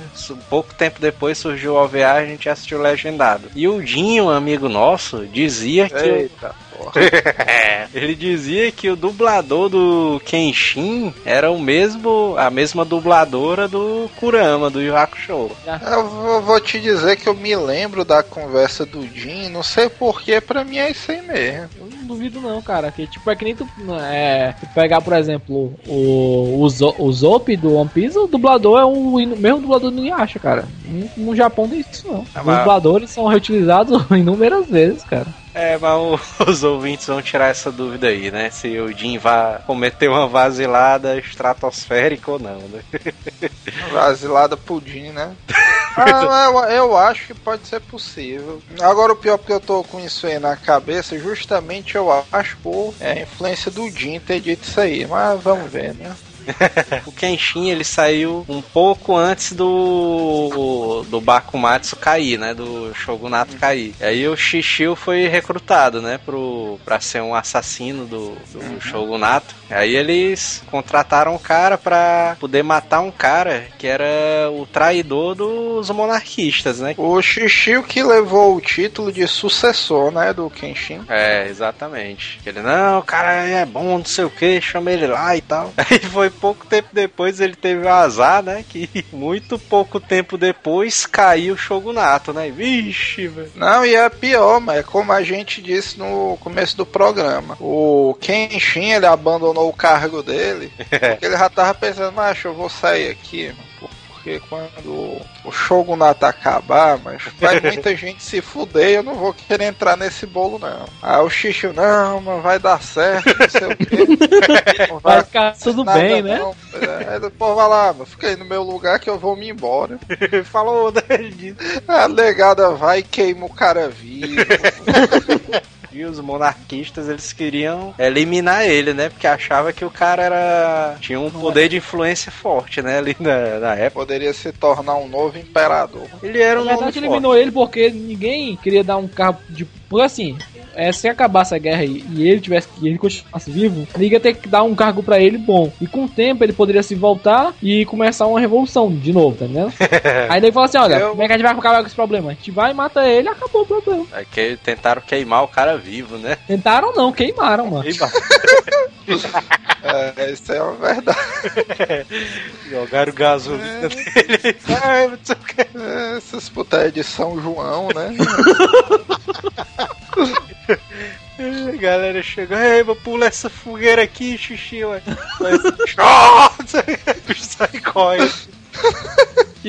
Pouco tempo depois surgiu o OVA, a gente assistiu Legendado. E o Dinho, amigo nosso, dizia que Eita. *laughs* Ele dizia que o dublador do Kenshin era o mesmo, a mesma dubladora do Kurama, do Yu Hakusho. Eu vou te dizer que eu me lembro da conversa do Jin, não sei porquê, pra mim é isso aí mesmo. Eu não duvido não, cara, que tipo, é que nem tu, é, tu pegar, por exemplo, o, o, Zo, o Zop do One Piece, o dublador é o mesmo dublador do Inuyasha, cara. No, no Japão tem isso não. Ah, Os dubladores são reutilizados *laughs* inúmeras vezes, cara. É, mas *laughs* os ouvintes vão tirar essa dúvida aí, né? Se o Jim vai cometer uma vasilada estratosférica ou não, né? *laughs* Vasilada pudim, né? ah, eu, eu, acho que pode ser possível. Agora o pior porque eu tô com isso aí na cabeça, justamente eu acho por é, a influência do Jim ter dito isso aí. Mas vamos ver, né? *laughs* o Kenshin ele saiu um pouco antes do do Bakumatsu cair, né, do Shogunato cair. E aí o Shishio foi recrutado, né, pro para ser um assassino do, do uhum. Shogunato. Aí eles contrataram um cara para poder matar um cara que era o traidor dos monarquistas, né? O Shishio que levou o título de sucessor, né, do Kenshin. É, exatamente. Ele não, o cara é bom, não sei o que, chama ele lá e tal. *laughs* Aí foi pouco tempo depois ele teve o azar, né? Que *laughs* muito pouco tempo depois caiu o Shogunato, né? Vixe, velho. Não, e é pior, mas é como a gente disse no começo do programa. O Kenshin, ele abandonou o cargo dele, *laughs* porque ele já tava pensando, macho, eu vou sair aqui, mano porque quando o Shogunato acabar, mas vai *laughs* muita gente se fuder eu não vou querer entrar nesse bolo, não. Aí o Xixi, não, mas vai dar certo, não sei o quê. *laughs* Vai, vai ficar tudo bem, né? Não. É, pô, vai lá, fica aí no meu lugar que eu vou me embora. Falou, né? A negada vai e queima o cara vivo. E os monarquistas, eles queriam eliminar ele, né? Porque achava que o cara era tinha um poder de influência forte, né? Ali na, na época. Poderia se tornar um novo imperador. Ele era um Na verdade, eliminou ele porque ninguém queria dar um carro de... Porque assim, é, se acabasse a guerra e, e ele tivesse e ele continuasse vivo, ele ia ter que dar um cargo para ele bom. E com o tempo ele poderia se voltar e começar uma revolução de novo, tá entendendo? *laughs* Aí ele falou assim: olha, Eu... como é que a gente vai acabar com esse problema? A gente vai e mata ele e acabou o problema. É que tentaram queimar o cara vivo, né? Tentaram não, queimaram, mano. Queimaram. *laughs* é, isso é uma verdade. *laughs* Jogaram gasolina é. dele. É, essas putas de São João, né? A *laughs* galera chega, ei, vou pular essa fogueira aqui, xixi, ué. *laughs* Sai *laughs* corre.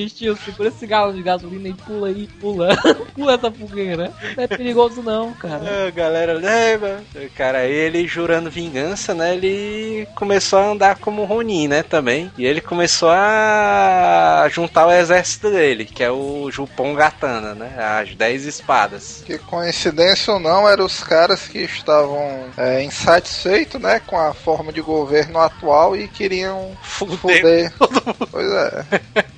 Xixi, segura esse galo de gasolina e pula aí, pula. *laughs* pula essa fogueira. Não é perigoso não, cara. É, galera leva. Cara, ele jurando vingança, né? Ele começou a andar como Ronin, né? Também. E ele começou a juntar o exército dele, que é o Jupon Gatana, né? As 10 espadas. Que coincidência ou não, eram os caras que estavam é, insatisfeitos, né? Com a forma de governo atual e queriam Fuder. fuder. Pois é.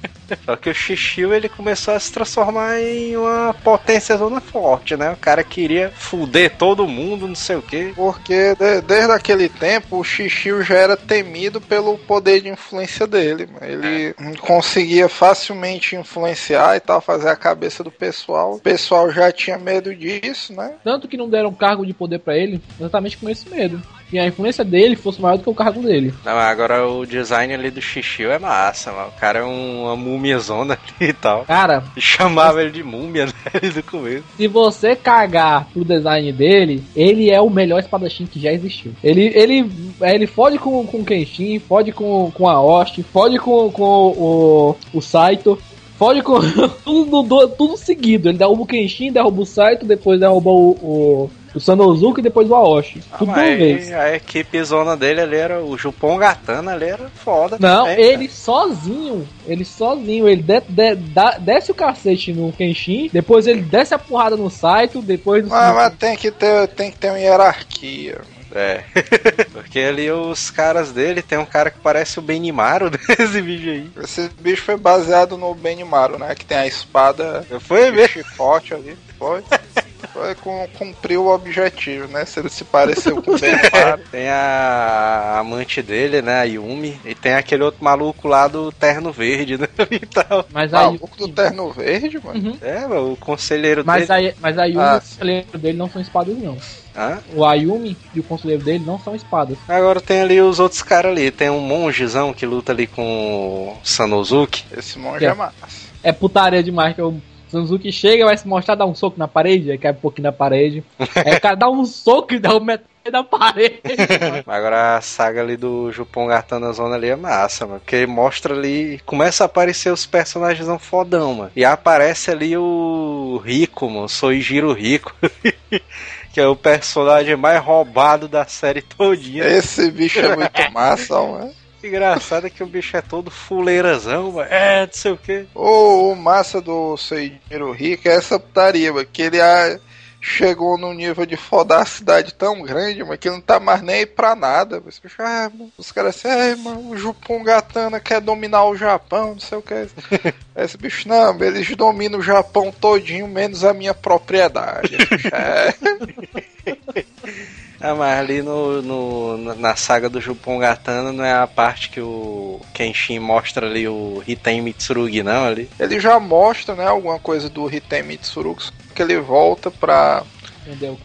*laughs* Só que o Xixiu ele começou a se transformar em uma potência zona forte, né? O cara queria fuder todo mundo, não sei o quê. Porque de- desde aquele tempo o Xixiu já era temido pelo poder de influência dele. Ele conseguia facilmente influenciar e tal, fazer a cabeça do pessoal. O pessoal já tinha medo disso, né? Tanto que não deram cargo de poder pra ele, exatamente com esse medo. E a influência dele fosse maior do que o cargo dele. Não, agora o design ali do Xixiu é massa, mano. O cara é um- uma múmiazona *laughs* ali e tal. Cara, E chamava ele de múmia, né? *laughs* Do começo. se você cagar pro design dele, ele é o melhor espadachim que já existiu. Ele, ele, ele fode com, com o Kenshin, fode com, com a Osh, fode com, com o, o Saito. Fode com *laughs* tudo, do- tudo seguido. Ele derruba o Kenshin, derruba o Saito, depois derruba o, o, o Sanosuke e depois o Aoshi. Ah, Tudo de mas uma vez. a equipe zona dele ali era o Jupon Gatana, ali era foda. Não, também, ele sozinho, ele sozinho, ele de- de- desce o cacete no Kenshin, depois ele desce a porrada no Saito, depois do Mas, mas tem que ter, tem que ter uma hierarquia. É. *laughs* Porque ali os caras dele, tem um cara que parece o Benimaru *laughs* desse vídeo aí. Esse bicho foi baseado no Benimaru, né? Que tem a espada Foi mesmo? chicote ali. Foi. *laughs* Com, cumpriu o objetivo, né? Se ele se pareceu com o Benimaru. *laughs* Tem a amante dele, né, a Yumi, e tem aquele outro maluco lá do terno verde, né, *laughs* e tal. Mas aí, Maluco do terno verde, mano. Uhum. É, mano, o conselheiro Mas dele... aí, mas a Yumi Ah, e o conselheiro dele não são espadas, não. Hã? O Ayumi e o conselheiro dele não são espadas. Agora tem ali os outros caras ali. Tem um monjezão que luta ali com o Sanosuke. Esse monge É. é massa. É putaria demais que o Sanzuki chega, vai se mostrar, dá um soco na parede, aí cai um pouquinho na parede. aí o cara dá um soco e dá o metade da parede. *laughs* Agora a saga ali do Jupon Gatana Zona ali é massa, mano. Porque mostra ali. Começa a aparecer os personagens fodão, mano. E aparece ali o Rico, mano. Soijiro Rico. *laughs* que é o personagem mais roubado da série todinha. Esse bicho é muito *laughs* massa, mano. Engraçado é que o bicho é todo fuleirazão, mano. É, não sei o que. O, o massa do Seijiro Rico é essa putaria, mano, que ele ah, chegou num nível de fodar a cidade tão grande, mas que ele não tá mais nem aí pra nada. Mas, bicho, ah, mano, os caras assim, ai, mano, o Jupon Gatana quer dominar o Japão, não sei o que. *laughs* Esse bicho, não, eles dominam o Japão todinho, menos a minha propriedade. É. *laughs* Ah, mas ali no, no- na saga do Jupon Gatana não é a parte que o Kenshin mostra ali o Hiten Mitsurugi, não, ali. Ele já mostra, né, alguma coisa do Hiten Mitsurugi, que ele volta pra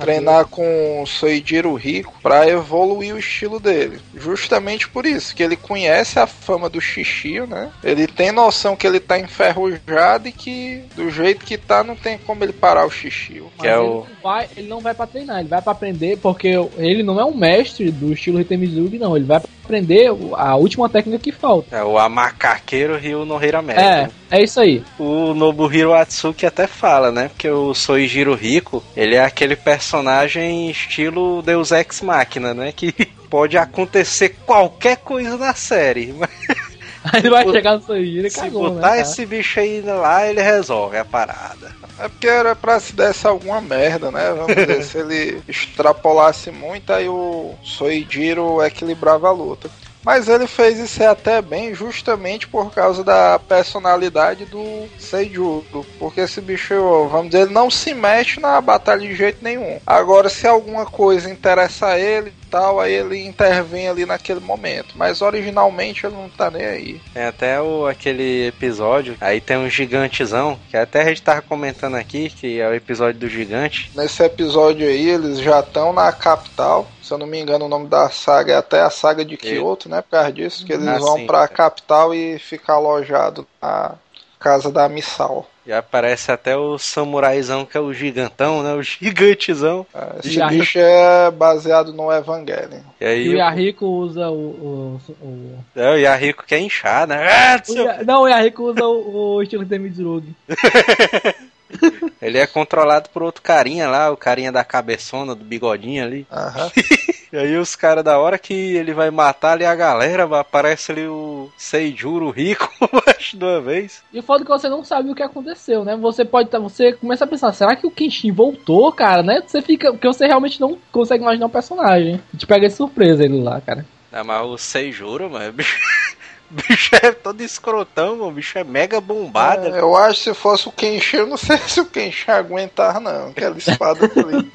treinar com o Soijiro Rico pra evoluir o estilo dele. Justamente por isso, que ele conhece a fama do Xixio, né? Ele tem noção que ele tá enferrujado e que do jeito que tá não tem como ele parar o Xixio. Mas Que é ele, o- vai, ele não vai pra treinar, ele vai pra aprender, porque ele não é um mestre do estilo Hitemizugi, não. Ele vai aprender a última técnica que falta. É o Amakakeiro Ryu no Hirameri. É, é isso aí. O Nobuhiro Atsuki até fala, né? Porque o Soijiro Rico, ele é aquele personagem estilo Deus Ex Machina, né? Que *laughs* pode acontecer qualquer coisa na série. Mas *laughs* Aí ele vai Se chegar no Soijiro e se cagou, botar né, esse bicho aí lá, ele resolve a parada. É porque era pra se desse alguma merda, né? Vamos dizer, *laughs* se ele extrapolasse muito, aí o Soijiro equilibrava a luta. Mas ele fez isso até bem, justamente por causa da personalidade do Seijuro. Porque esse bicho, vamos dizer, ele não se mexe na batalha de jeito nenhum. Agora, se alguma coisa interessa ele e tal, aí ele intervém ali naquele momento. Mas originalmente ele não tá nem aí. Tem até o, aquele episódio, aí tem um gigantezão, que até a gente tava comentando aqui, que é o episódio do gigante. Nesse episódio aí, eles já estão na capital. Se eu não me engano, o nome da saga é até a saga de Kyoto, né? Por causa disso, que eles Ah, vão sim. pra capital e ficar alojado na casa da Missal. E aparece até o samuraizão, que é o gigantão, né? O gigantezão. É, esse Yahiko... bicho é baseado no Evangelho. E, aí, e o Yahiko usa o, o, o... É, o Yahiko quer inchar, né? Ah, *laughs* o Não, o Yahiko usa o, o estilo de Midzurugi. *laughs* Ele é controlado por outro carinha lá, o carinha da cabeçona, do bigodinho ali. Aham. *laughs* E aí os caras, da hora que ele vai matar ali a galera, aparece ali o Seijuro rico *laughs* de uma vez. E o foda é que você não sabe o que aconteceu, né? Você pode tá, você começa a pensar, será que o Kenshin voltou, cara, né? Você fica, porque você realmente não consegue imaginar o personagem. Te pega de surpresa ele lá, cara. É, mas o Seijuro, mano, bicho... *laughs* *laughs* bicho é todo escrotão. O bicho é mega bombado. É, eu acho que se fosse o Kenshin, eu não sei *laughs* se o Kenshin aguentar, não. Aquela espada ali.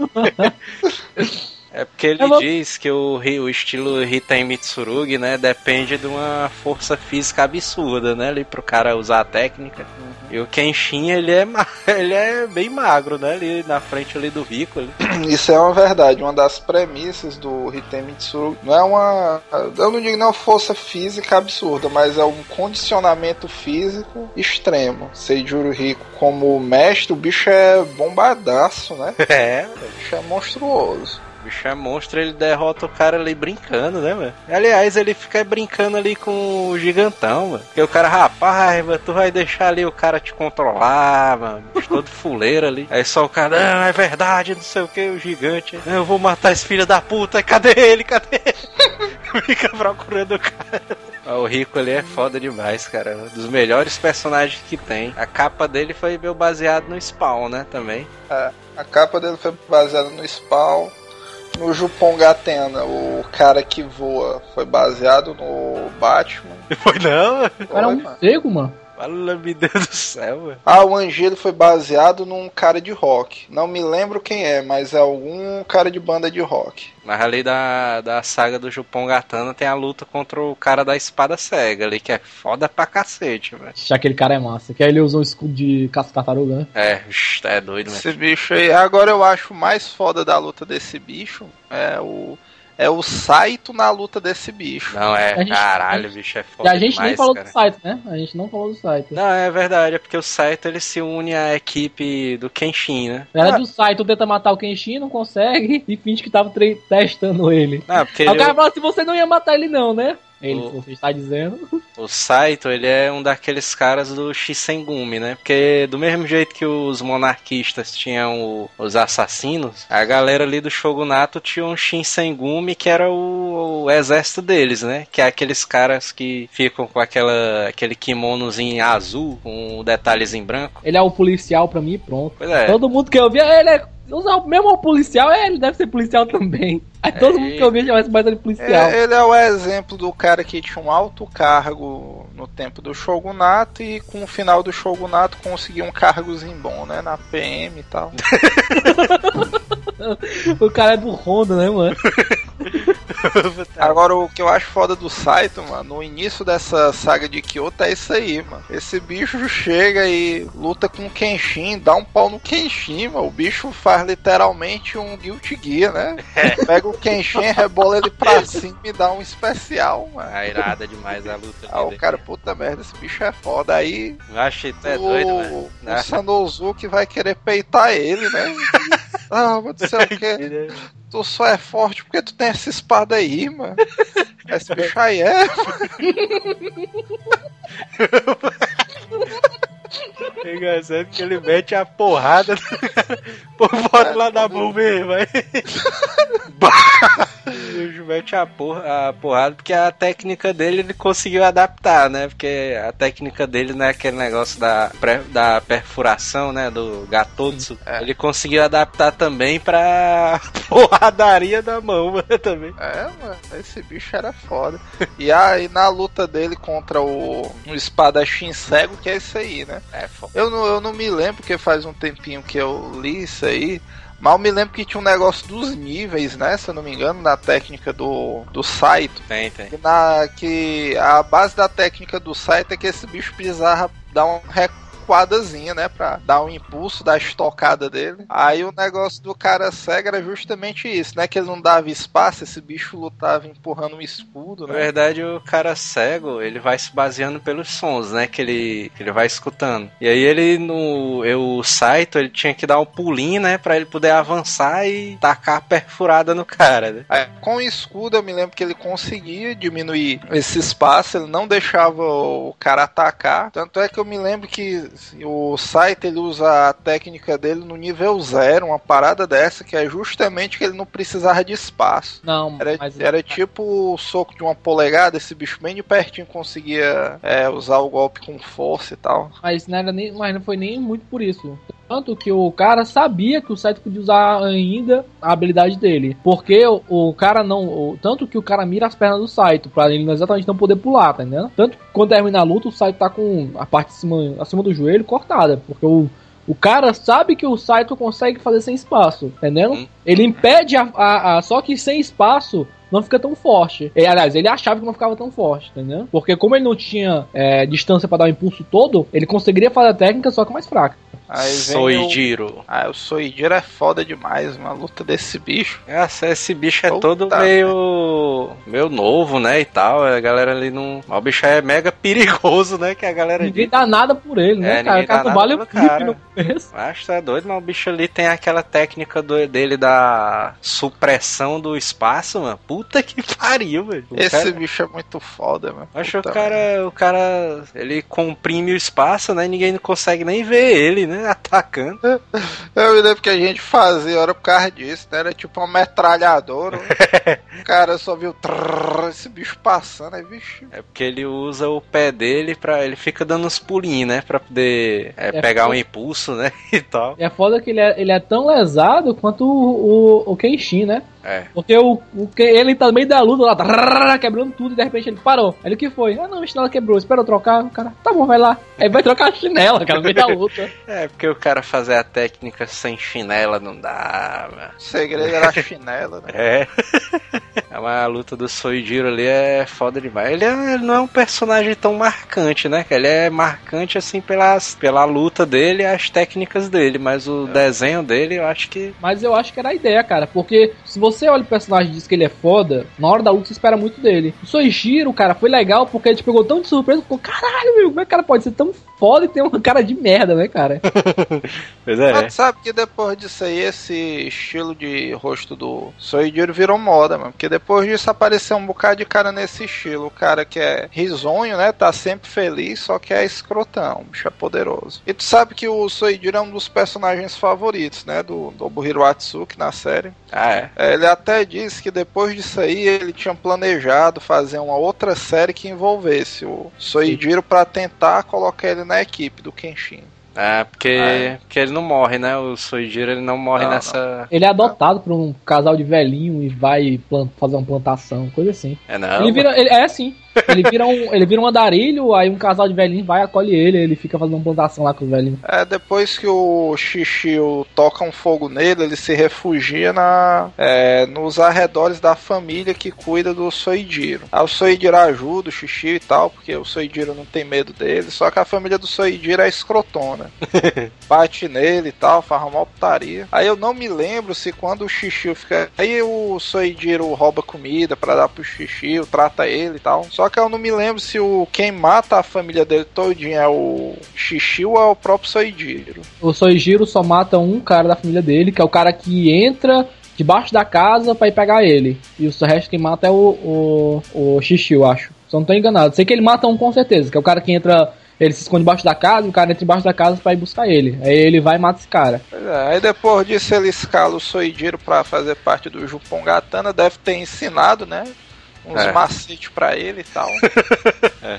*laughs* É porque ele vou... diz que o, o estilo Hitai Mitsurugi, né, depende de uma força física absurda, né, ali pro cara usar a técnica. Uhum. E o Kenshin, ele é, *laughs* ele é bem magro, né, ali na frente ali do Rico. Ali. *clears throat* Isso é uma verdade, uma das premissas do Hitai Mitsurugi. Não é uma, eu não digo não é uma força física absurda, mas é um condicionamento físico extremo. Seijuro Rico como mestre, o bicho é bombadaço, né? *laughs* É. O bicho é monstruoso. O bicho é monstro, ele derrota o cara ali brincando, né, mano? Aliás, ele fica brincando ali com o gigantão, mano. Porque o cara, rapaz, mano, tu vai deixar ali o cara te controlar, mano. Todo fuleiro ali. Aí só o cara, não, é verdade, não sei o que, o gigante. Eu vou matar esse filho da puta. Cadê ele? Cadê ele? *laughs* fica procurando o cara. O Rico ali é foda demais, cara. Um dos melhores personagens que tem. A capa dele foi meio baseado no Spawn, né? Também. É, a capa dele foi baseada no Spawn no Jupongatena, o cara que voa, foi baseado no Batman. *laughs* Foi não? Era um cego, mano. Fala, meu Deus do céu, mano. Ah, o Angelo foi baseado num cara de rock. Não me lembro quem é, mas é algum cara de banda de rock. Mas ali da, da saga do Jupon Gatana tem a luta contra o cara da espada cega ali, que é foda pra cacete, velho. Aquele cara é massa. Que aí ele usou o escudo de caça-tartaruga, né? É, é doido, Esse mesmo. bicho aí. Agora eu acho mais foda da luta desse bicho é o é o Saito na luta desse bicho. Não, é, gente, caralho, o bicho é foda. E a gente demais, nem falou cara. do Saito, né? A gente não falou do Saito. Não, é verdade, é porque o Saito ele se une à equipe do Kenshin, né? Na verdade, ah. o Saito tenta matar o Kenshin, não consegue, e finge que tava testando ele. Ah, porque Aí ele... o cara fala assim: você não ia matar ele, não, né? Ele, o, você está dizendo. O Saito, ele é um daqueles caras do Shisengumi, né? Porque do mesmo jeito que os monarquistas tinham o, os assassinos, a galera ali do Shogunato tinha um Shinsengumi que era o, o, exército deles, né? Que é aqueles caras que ficam com aquela, aquele kimonozinho azul com detalhes em branco. Ele é o policial pra mim pronto. Pois é. Todo mundo que eu via, ele é Usar mesmo o policial, é, ele deve ser policial também. Aí todo é, mundo que eu vejo vai mais ele policial. É, ele é o exemplo do cara que tinha um alto cargo no tempo do Shogunato e com o final do Shogunato conseguiu um cargozinho bom, né? Na PM e tal. *laughs* o cara é do Honda, né, mano? *laughs* *laughs* Agora, o que eu acho foda do Saito, mano, no início dessa saga de Kyoto é isso aí, mano. Esse bicho chega e luta com o Kenshin, dá um pau no Kenshin, mano. O bicho faz literalmente um Guilty Gear, né? É. *laughs* Pega o Kenshin, rebola ele pra *laughs* cima e dá um especial, mano. É irada demais a luta. Ah, o cara, puta merda, esse bicho é foda. Aí. Eu achei que é doido, mano. O Sanosuke vai querer peitar ele, né? ah, vou dizer o quê? Tu só é forte porque tu tem essa espada aí, mano. Esse bicho aí é. *laughs* É engraçado que ele mete a porrada por fora lá da mão mesmo, vai. Ele mete a, porra, a porrada porque a técnica dele ele conseguiu adaptar, né? Porque a técnica dele não é aquele negócio da, da perfuração, né? Do gatotsu. É. Ele conseguiu adaptar também pra *laughs* porradaria da mão, mano, também. É, mano, esse bicho era foda. E aí na luta dele contra o, o espadachim cego, que é isso aí, né? É, foda. Eu não, eu não me lembro, porque faz um tempinho que eu li isso aí. Eu me lembro que tinha um negócio dos níveis, né? Se eu não me engano, na técnica do, do Saito. Tem, tem. Na, que a base da técnica do Saito é que esse bicho precisava dar um recuadazinha, né? Pra dar um impulso da estocada dele. Aí o negócio do cara cego era justamente isso, né? Que ele não dava espaço, esse bicho lutava empurrando um escudo, né? Na verdade, o cara cego, ele vai se baseando pelos sons, né? Que ele, que ele vai escutando. E aí ele, no eu, o Saito, ele tinha que dar um pulinho, né? Pra ele poder avançar e tacar a perfurada no cara, né? Aí, com o escudo, eu me lembro que ele conseguia diminuir esse espaço, ele não deixava o cara atacar. Tanto é que eu me lembro que o Saito, ele usa a técnica dele no nível zero, uma parada dessa, que é justamente que ele não precisava de espaço. Não, Era, mas era tipo o soco de uma polegada, esse bicho bem de pertinho conseguia é, usar o golpe com força e tal. Mas não, era nem, mas não foi nem muito por isso. Tanto que o cara sabia que o Saito podia usar ainda a habilidade dele. Porque o, o cara não. o- tanto que o cara mira as pernas do Saito, pra ele exatamente não poder pular, tá entendendo? Tanto que quando termina a luta, o Saito tá com a parte de cima, acima do joelho cortada. Porque o. O cara sabe que o Saito consegue fazer sem espaço, entendeu? Hum. Ele impede a, a- a- Só que sem espaço não fica tão forte. E, aliás, ele achava que não ficava tão forte, entendeu? Porque como ele não tinha é, distância pra dar o impulso todo, ele conseguiria fazer a técnica só que mais fraca. Aí vem o... Soijiro. Ah, o Soijiro é foda demais, uma luta desse bicho. Essa, esse bicho é Puta todo meio. meio novo, né? E tal. A galera ali não. O bicho é mega perigoso, né? Que a galera Ninguém diz. dá nada por ele, né, É, cara? O cara pelo o clipe cara. no começo. Acho que tá doido, mas o bicho ali tem aquela técnica do- dele da supressão do espaço, mano. Puta que *laughs* pariu, velho. Esse cara- bicho é muito foda, mano. Acho que o cara, o cara, ele comprime o espaço, né? e Ninguém não consegue nem ver ele, né? *laughs* Atacando. Eu me lembro que a gente fazia, era por causa disso, né? Era tipo uma metralhadora. o *laughs* cara só viu trrr, esse bicho passando, aí, bicho. É porque ele usa o pé dele pra. Ele fica dando uns pulinhos, né? Pra poder é, É, pegar um pô. impulso, né? E tal. E é foda que ele é, ele é tão lesado quanto o, o, o Kenshin, né? É. Porque o, o ele tá no meio da luta lá, quebrando tudo, e de repente ele parou. Aí o que foi? Ah não, a chinela quebrou, espera eu trocar. O cara, tá bom, vai lá. Aí vai trocar a chinela, cara, no meio da luta. É, porque o cara fazer a técnica sem chinela não dá, mano. O segredo era a chinela, né? É. É uma luta do Soijiro ali é foda demais. Ele, é- ele não é um personagem tão marcante, né? Ele é marcante assim pelas, pela luta dele e as técnicas dele, mas o desenho dele eu acho que. Mas eu acho que era a ideia, cara. Porque se você olha o personagem e diz que ele é foda, na hora da luta você espera muito dele. O Soijiro, cara, foi legal porque ele te pegou tão de surpresa, ficou, caralho, meu, como é que o cara pode ser tão foda e ter uma cara de merda, né, cara? *laughs* Pois é. Mas sabe que depois disso aí, esse estilo de rosto do Soijiro virou moda, mano. Porque depois disso apareceu um bocado de cara nesse estilo. O cara que é risonho, né? Tá sempre feliz, só que é escrotão. O bicho é poderoso. E tu sabe que o Soijiro é um dos personagens favoritos, né? Do Nobuhiro Atsuki na série. Ah, é. É, Ele até disse que depois disso aí ele tinha planejado fazer uma outra série que envolvesse o Soijiro pra tentar colocar ele na equipe do Kenshin. É, porque, Ah, porque ele não morre, né? O Soijiro ele não morre Não, nessa. Ele é adotado por um casal de velhinho e vai fazer uma plantação, coisa assim. É não. ele vira. Ele, é assim. Ele vira um, ele vira um andarilho, aí um casal de velhinhos vai, acolhe ele, ele fica fazendo uma plantação lá com os velhinhos. É, depois que o Shishio toca um fogo nele, ele se refugia na, é, nos arredores da família que cuida do Soijiro. Aí o Soijiro ajuda o Shishio e tal, porque o Soijiro não tem medo dele, só que a família do Soijiro é escrotona. *laughs* Bate nele e tal, faz uma putaria. Aí eu não me lembro se quando o Shishio fica... Aí o Soijiro rouba comida pra dar pro Shishio, trata ele e tal. Só que eu não me lembro se o quem mata a família dele todinho é o Shishio ou é o próprio Soijiro. O Soijiro só mata um cara da família dele, que é o cara que entra debaixo da casa pra ir pegar ele. E o resto quem mata é o, o, o Xixi, eu acho. Eu não tô enganado. Sei que ele mata um com certeza, que é o cara que entra. Ele se esconde debaixo da casa, e o cara entra debaixo da casa pra ir buscar ele. Aí ele vai e mata esse cara. É, aí depois disso ele escala o Soijiro pra fazer parte do Jupongatana, deve ter ensinado, né? Uns É. macetes pra ele e tal. *laughs*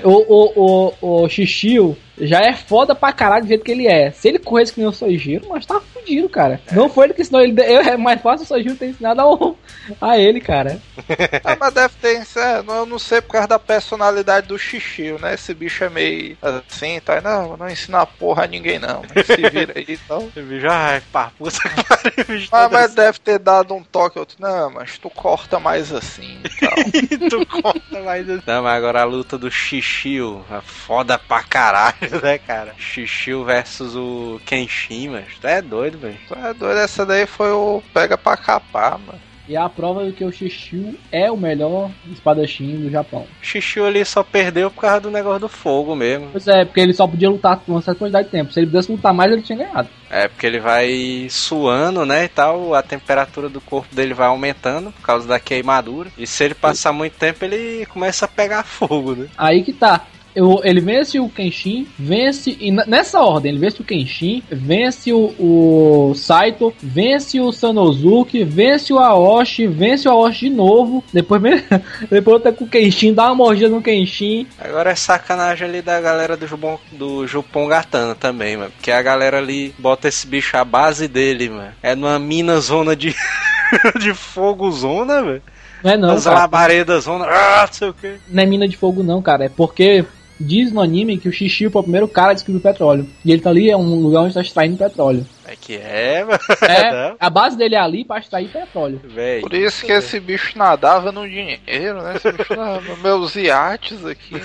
O, o, o, o Shishio já é foda pra caralho do jeito que ele é. Se ele corresse que nem o Soijiro, mas tá fudido, cara. Não foi ele que ensinou ele. É mais fácil o Soijiro ter ensinado ao, a ele, cara. *laughs* ah, mas deve ter ensinado, eu não sei por causa da personalidade do Xixio, né? Esse bicho é meio assim, tá? Não, não ensina porra a ninguém não. Se vira aí *laughs* e tal. Já, pá, puta que *laughs* pariu. bicho, Ah, mas deve ter dado um toque outro. Não, mas tu corta mais assim e tal. assim, tu conta mais assim. Não, mas agora a luta do Xixio é foda pra caralho. *laughs* né, cara? Xixiu versus o Kenshin, mas tu é doido, velho. Tu é doido, essa daí foi o pega pra capar, mano. E é a prova de que o Xixiu é o melhor espadachim do Japão. Xixiu ali só perdeu por causa do negócio do fogo mesmo. Pois é, porque ele só podia lutar por uma certa quantidade de tempo. Se ele pudesse lutar mais, ele tinha ganhado. É, porque ele vai suando, né, e tal, a temperatura do corpo dele vai aumentando por causa da queimadura. E se ele passar muito tempo, ele começa a pegar fogo, né? Aí que tá. Eu, ele vence o Kenshin, vence. E nessa ordem, ele vence o Kenshin, vence o, o Saito, vence o Sanosuke, vence o Aoshi, vence o Aoshi de novo. Depois, *laughs* depois tá com o Kenshin, dá uma mordida no Kenshin. Agora é sacanagem ali da galera do Jupon, do Jupon Gatana também, mano. Porque a galera ali bota esse bicho à base dele, mano. É numa mina zona de, *laughs* de fogo zona, velho. Não é não, As labaredas zona, ah, não sei o que. Não é mina de fogo não, cara. É porque diz no anime que o Shishio foi o primeiro cara a descobrir o petróleo. E ele tá ali, é um lugar onde tá extraindo petróleo. É que é, *laughs* mano. É, a base dele é ali pra extrair petróleo. Véi. Por isso que esse bicho nadava no dinheiro, né? Esse bicho nadava meus iates aqui.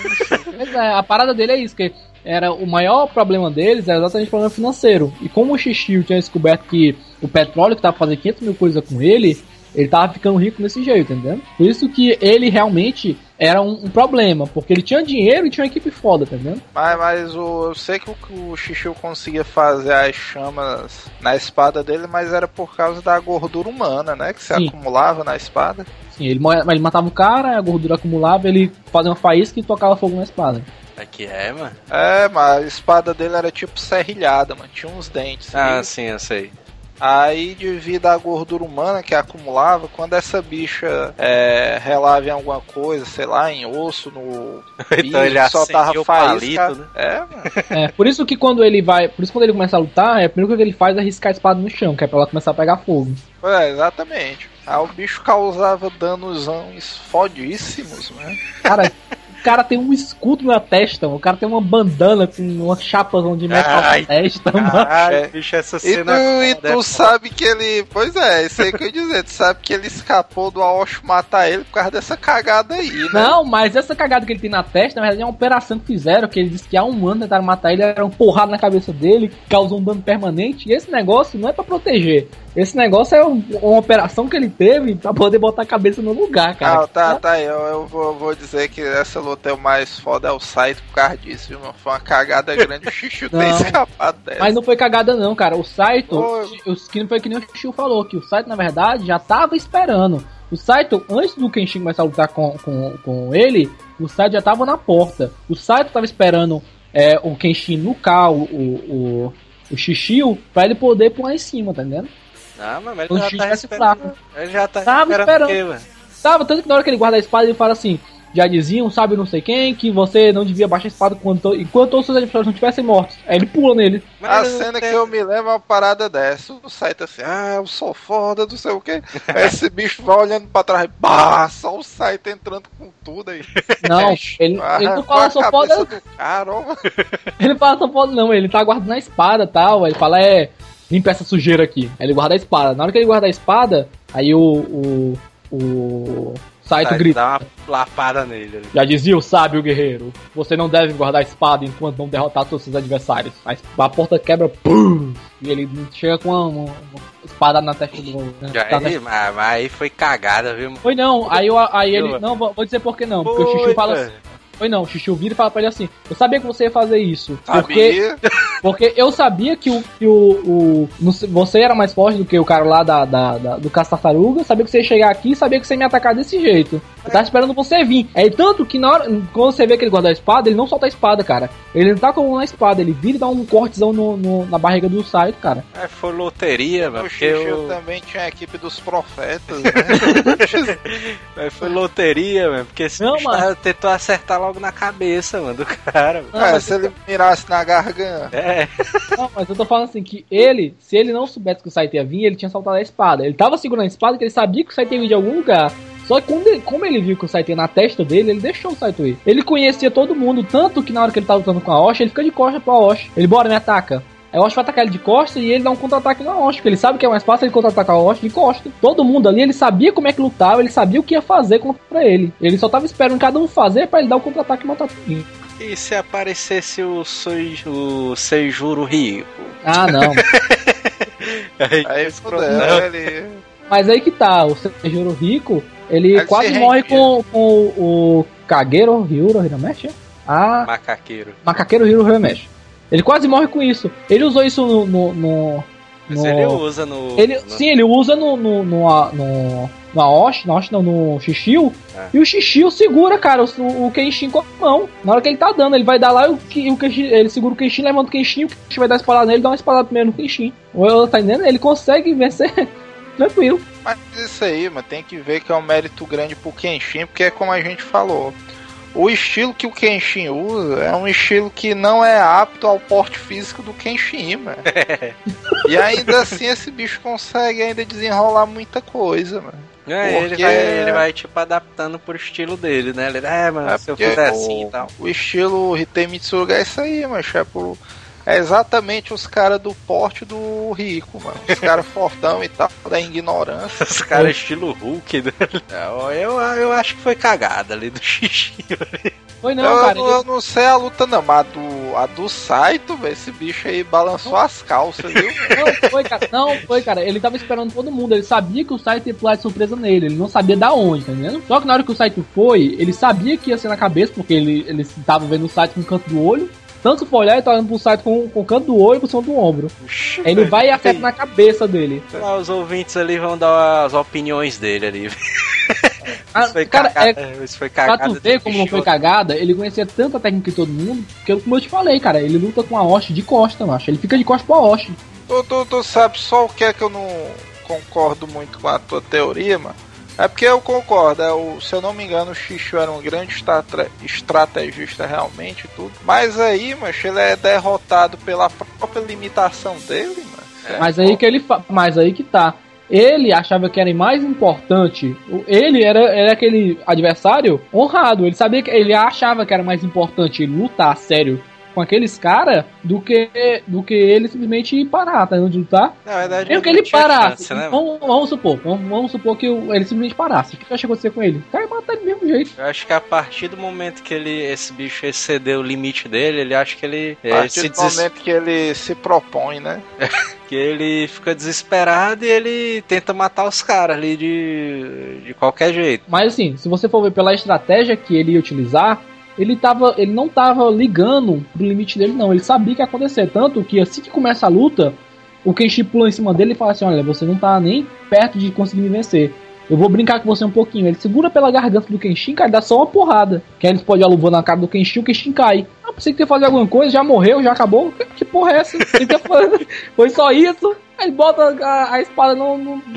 é, a parada dele é isso, que era o maior problema deles era exatamente o problema financeiro. E como o Shishio tinha descoberto que o petróleo que tava fazendo 500 mil coisas com ele, ele tava ficando rico desse jeito, entendeu? Por isso que ele realmente era um, um problema, porque ele tinha dinheiro e tinha uma equipe foda, entendeu? Mas, mas o, eu sei que o, o Xixiu conseguia fazer as chamas na espada dele, mas era por causa da gordura humana, né? Que se Sim. acumulava na espada. Sim, ele, ele matava o cara, a gordura acumulava, ele fazia uma faísca e tocava fogo na espada. É que é, mano. É, mas a espada dele era tipo serrilhada, mano. Tinha uns dentes. Ah, E sim, eu sei. Aí, devido à gordura humana que acumulava, quando essa bicha é, relava em alguma coisa, sei lá, em osso, no *laughs* Então ele só tava acendia o faísca. palito, né? É, mano. É, por isso que quando ele vai. Por isso que quando ele começa a lutar, é a primeira coisa que ele faz é riscar a espada no chão, que é pra ela começar a pegar fogo. É, exatamente. Aí o bicho causava danosões fodíssimos, né? Cara, cara tem um escudo na testa, mano. o cara tem uma bandana com uma chapa de metal Ai, na testa, mano. Caralho, É. bicho, essa E tu, cena. e é tu sabe que ele. Pois é, isso aí que eu ia dizer. Tu sabe que ele escapou do Aoshi matar ele por causa dessa cagada aí, né? Não, mas essa cagada que ele tem na testa, na verdade, é uma operação que fizeram, que ele disse que há um ano tentaram matar ele, era um porrada na cabeça dele, que causou um dano permanente, e esse negócio não é pra proteger. Esse negócio é um- uma operação que ele teve pra poder botar a cabeça no lugar, cara. Ah, tá, tá aí. Eu, eu vou, vou dizer que essa luta é o mais foda, é o Saito por causa disso, viu, mano? Foi uma cagada grande o Xixi ter *laughs* Não. escapado dessa. Mas não foi cagada não, cara. O Saito, os que não foi que nem o Xiu falou, que o Saito, na verdade, já tava esperando. O Saito, antes do Kenshin começar a lutar com, com, com ele, o Saito já tava na porta. O Saito tava esperando é, o Kenshin nucar o, o, o, o Shishio pra ele poder pular em cima, tá entendendo? Ah, mas ele já tá fraco. Ele já tá Tava esperando, esperando. Tava, tanto que na hora que ele guarda a espada, ele fala assim: já diziam, sabe não sei quem, que você não devia baixar a espada quando, enquanto todos os seus adversários não estivessem mortos. Aí ele pula nele. Mas A cena tem- que eu me lembro é uma parada dessa. O Saito assim, ah, eu sou foda, não sei o quê. Aí esse *laughs* bicho vai olhando pra trás, bah, só o Saito entrando com tudo aí. Não, *laughs* ele, ele não fala só foda. cara. *laughs* Ele fala só foda, não, ele tá guardando a espada e tal. Aí ele fala, é, limpa essa sujeira aqui. Aí ele guarda a espada. Na hora que ele guarda a espada, aí o. o. o. Saito Tá, grita. Dá uma lapada nele ali. Já dizia o sábio guerreiro: Você não deve guardar a espada enquanto não derrotar todos os seus adversários. A, a porta quebra, pum! E ele chega com uma, uma- uma espada na testa do. né, Já na aí, mas, mas aí foi cagada, viu? Foi não, aí, eu, aí ele. Não, vou dizer por que não. Porque o Xuxu fala assim. Foi não, o Xuxu vira e fala pra ele assim: Eu sabia que você ia fazer isso. Porque, Sabia? *laughs* porque eu sabia que o. Que o, o você era mais forte do que o cara lá da, da, da- do Caça Tartaruga. Sabia que você ia chegar aqui e sabia que você ia me atacar desse jeito. Eu tava esperando você vir. É tanto que na hora. Quando você vê que ele guarda a espada, ele não solta a espada, cara. Ele não tá com a mão na espada, ele vira e dá um cortezão no, no- na barriga do Saito, cara. É, foi loteria, mano. O eu... também tinha a equipe dos profetas, né? *laughs* É, foi loteria, mano. Porque esse Não, mano. tentou acertar logo na cabeça, mano, do cara. Não, é, se ele mirasse na garganta. É, Não, mas eu tô falando assim que ele, se ele não soubesse que o Saito ia vir, ele tinha soltado a espada. Ele tava segurando a espada porque ele sabia que o Saito ia vir de algum lugar. Só que quando ele- como ele viu que o Saito ia na testa dele, ele deixou o Saito ir. Ele conhecia todo mundo, tanto que na hora que ele tá lutando com a Osh, ele fica de costas pro Osh. Ele, bora, me ataca. Aí o Osh vai atacar ele de costas e ele dá um contra-ataque na Osh, porque ele sabe que é mais fácil ele contra-atacar o Osh de costas. Todo mundo ali, ele sabia como é que lutava, ele sabia o que ia fazer contra ele. Ele só tava esperando cada um fazer pra ele dar o contra-ataque e matar tudo. E se aparecesse o, Soi, o Seijuro Rico? Ah, não. *laughs* aí, aí ele... Mas aí que tá, o Seijuro Rico, ele quase morre com, com o Kagero Hyuro Hirameshi? Ah, Macaqueiro. Macaqueiro Hyuro Hirameshi. Ele quase morre com isso. Ele usou isso no. no, no Mas ele usa no. Ele, no... Sim, ele usa no. no, no, no no Aoshi, no Aoshi não, no Shishio, é. e o Shishio segura, cara, o, o Kenshin com a mão. Na hora que ele tá dando, ele vai dar lá, o, o Kenshin, ele segura o Kenshin, levanta o Kenshin, o Kenshin vai dar espada nele, dá uma espada primeiro no Kenshin. Ou tá entendendo? Ele consegue vencer tranquilo. Mas isso aí, mas tem que ver que é um mérito grande pro Kenshin, porque é como a gente falou o estilo que o Kenshin usa é um estilo que não é apto ao porte físico do Kenshin, mano. *laughs* e ainda assim esse bicho consegue ainda desenrolar muita coisa, mano. É, ele, vai, ele vai, tipo, adaptando pro estilo dele, né? Ele, é, mano, é se eu fizer assim e tal. O estilo Hitei Mitsuga é isso aí, mas é pro é exatamente os caras do porte do rico, mano. Os caras *laughs* fortão e tal, da ignorância. Os caras estilo Hulk, né? Eu, eu acho que foi cagada ali do xixi. Foi não, eu, cara. Eu, eu, não sei a luta não, mas a do, a do Saito, velho, esse bicho aí balançou as calças, viu? Não, foi, cara. Não, foi, cara. Ele tava esperando todo mundo. Ele sabia que o Saito ia pular de surpresa nele. Ele não sabia da onde, tá entendendo? Só que na hora que o Saito foi, ele sabia que ia ser na cabeça, porque ele, ele tava vendo o Saito no canto do olho. Tanto for olhar, ele tá olhando pro site com, com o canto do olho e pro som do ombro. Ixi, ele vai e afeta na cabeça dele. Lá, os ouvintes ali vão dar as opiniões dele ali. *laughs* Ah, isso foi cara, cagada, é, isso foi cagada. Pra tu ver como não foi cagada, ele conhecia tanta técnica que todo mundo, que como eu te falei, cara, ele luta com a Osh de costa, macho. Ele fica de costa pra Osh. Tu, tu, tu sabe só o que é que eu não concordo muito com a tua teoria, mano? É porque eu concordo, é, o, se eu não me engano, o Xixo era um grande estrategista realmente tudo. Mas aí, mas ele é derrotado pela própria limitação dele, mano. É, mas aí que ele mas aí que tá. Ele achava que era mais importante. Ele era, era aquele adversário honrado. Ele sabia que ele achava que era mais importante lutar sério com aqueles caras do que, do que ele simplesmente parar, tá onde lutar. Na verdade, Mesmo que ele parasse. Chance, né, vamos, vamos, supor, vamos, vamos, supor que ele simplesmente parasse. O que que acontecer com ele? O cara matar ele do mesmo jeito. Eu acho que a partir do momento que ele, esse bicho excedeu o limite dele, ele acha que ele. A partir do des... momento que ele se propõe, né? *laughs* que ele fica desesperado e ele tenta matar os caras ali de, de qualquer jeito. Mas assim, se você for ver pela estratégia que ele ia utilizar, ele, tava, ele não tava ligando pro limite dele, não. Ele sabia que ia acontecer. Tanto que assim que começa a luta, o Kenshi pula em cima dele e fala assim: Olha, você não tá nem perto de conseguir me vencer. Eu vou brincar com você um pouquinho. Ele segura pela garganta do Kenshin, cara, dá só uma porrada. Que aí ele pode a luva na cara do Kenshin, o Kenshin cai. Ah, pensei que ia fazer alguma coisa, já morreu, já acabou. Que porra é essa? *laughs* Foi só isso? Aí bota a, a espada no, no... *laughs*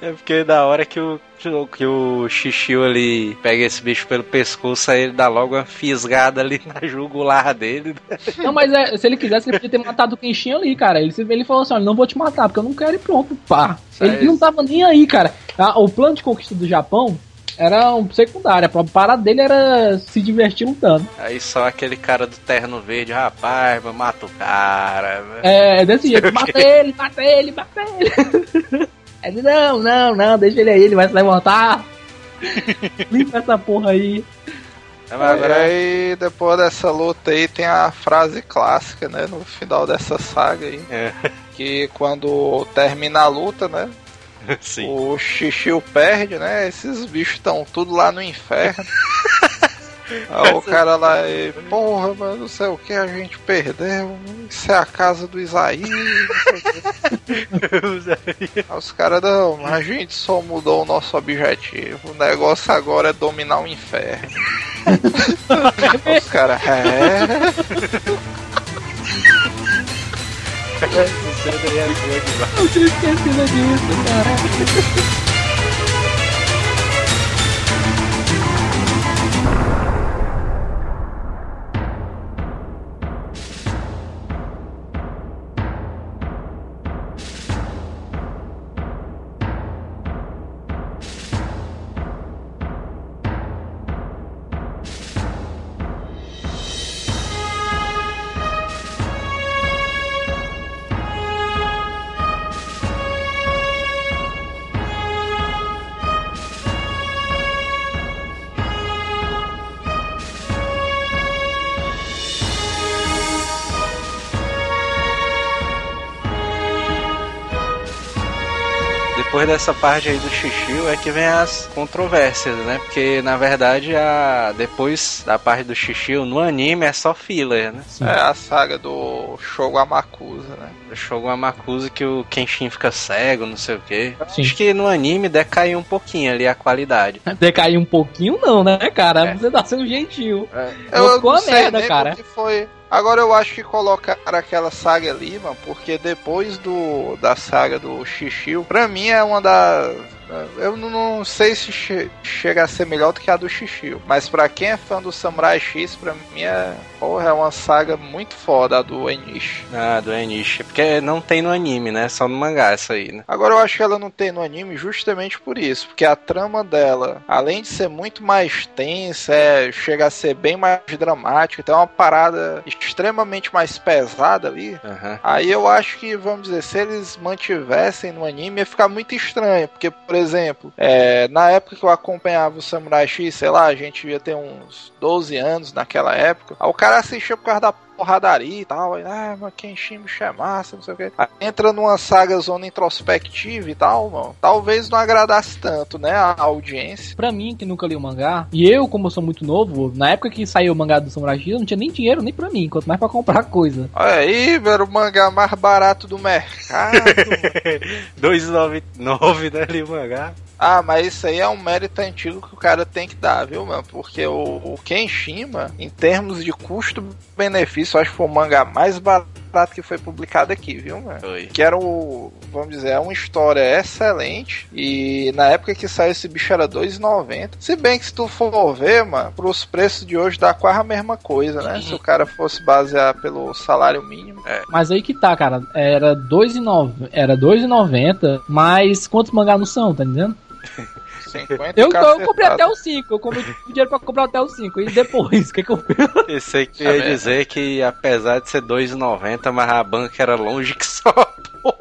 É porque da hora que o, que o Xixiu ali pega esse bicho pelo pescoço, aí ele dá logo uma fisgada ali na jugular dele. Não, mas é, se ele quisesse, ele podia ter matado o Kenshin ali, cara. Ele, ele falou assim: olha, não vou te matar, porque eu não quero ir pronto, pá. Ele não tava nem aí, cara. O plano de conquista do Japão era um secundário. A parada dele era se divertir lutando. Aí só aquele cara do terno verde, rapaz, mata o cara. É, é desse jeito, mata ele, mata ele, mata ele. *laughs* Ele, não, não, não, deixa ele aí, ele vai se levantar. *laughs* Limpa essa porra aí. É, aí, depois dessa luta aí, tem a frase clássica, né? No final dessa saga aí. É. Que quando termina a luta, né? *laughs* Sim. O Xixiu perde, né? Esses bichos estão tudo lá no inferno. *laughs* Aí o cara lá, e, porra, mas não sei o que a gente perdeu. Isso é a casa do Isaías. *laughs* Aí os caras, não, a gente só mudou o nosso objetivo. O negócio agora é dominar o inferno. os caras, é. Você é Eu tinha esquecido disso, cara. Depois dessa parte aí do Xixiu é que vem as controvérsias, né? Porque na verdade a depois da parte do Xixiu no anime é só filler, né? Sim. É a saga do Shogo Amakusa, né? Do Shogo Amakusa que o Kenshin fica cego, não sei o quê. Sim. Acho que no anime decaiu um pouquinho ali a qualidade. *laughs* decaiu um pouquinho não, né, cara? É. Você tá sendo gentil. É. Eu, ficou a merda, cara. Foi Agora eu acho que colocaram aquela saga ali, mano, porque depois do da saga do Xixiu, pra mim é uma das eu não sei se che chega a ser melhor do que a do Xixiu. Mas para quem é fã do Samurai X, pra mim é, porra, é uma saga muito foda a do Enishi. Ah, do Enishi. Porque não tem no anime, né? Só no mangá essa aí, né? Agora eu acho que ela não tem no anime justamente por isso. Porque a trama dela, além de ser muito mais tensa, é, chega a ser bem mais dramática, tem uma parada extremamente mais pesada ali. Uhum. Aí eu acho que, vamos dizer, se eles mantivessem no anime, ia ficar muito estranho. Porque, por por exemplo, é, na época que eu acompanhava o Samurai X, sei lá, a gente devia ter uns 12 anos naquela época. O cara assistia por causa da porradaria e tal. Aí, ah, mas Kenshin me é massa, não sei o que. Entra numa saga zona introspectiva e tal, mano. Talvez não agradasse tanto, né, a audiência. Pra mim, que nunca li o mangá, e eu, como eu sou muito novo, na época que saiu o mangá do Samurai X, eu não tinha nem dinheiro nem pra mim, quanto mais pra comprar coisa. Olha aí, era o mangá mais barato do mercado. *laughs* 2,99, né, ali o mangá. Ah, mas isso aí é um mérito antigo que o cara tem que dar, viu, mano? Porque o, o Kenshima, em termos de custo-benefício, acho que foi o mangá mais barato que foi publicado aqui, viu, mano? Foi. Que era o, vamos dizer, é uma história excelente. E na época que saiu esse bicho era 2,90. Se bem que se tu for ver, mano, pros preços de hoje dá quase a mesma coisa, né? Se o cara fosse basear pelo salário mínimo. É. Mas aí que tá, cara. Era 2,90. Era 2,90, mas quantos mangás não são, tá entendendo? 50 eu, eu comprei até o 5, eu comprei dinheiro pra comprar até o 5. E depois, o que, que eu fiz? Pensei que ia dizer que apesar de ser 2,90, mas a banca era longe que só.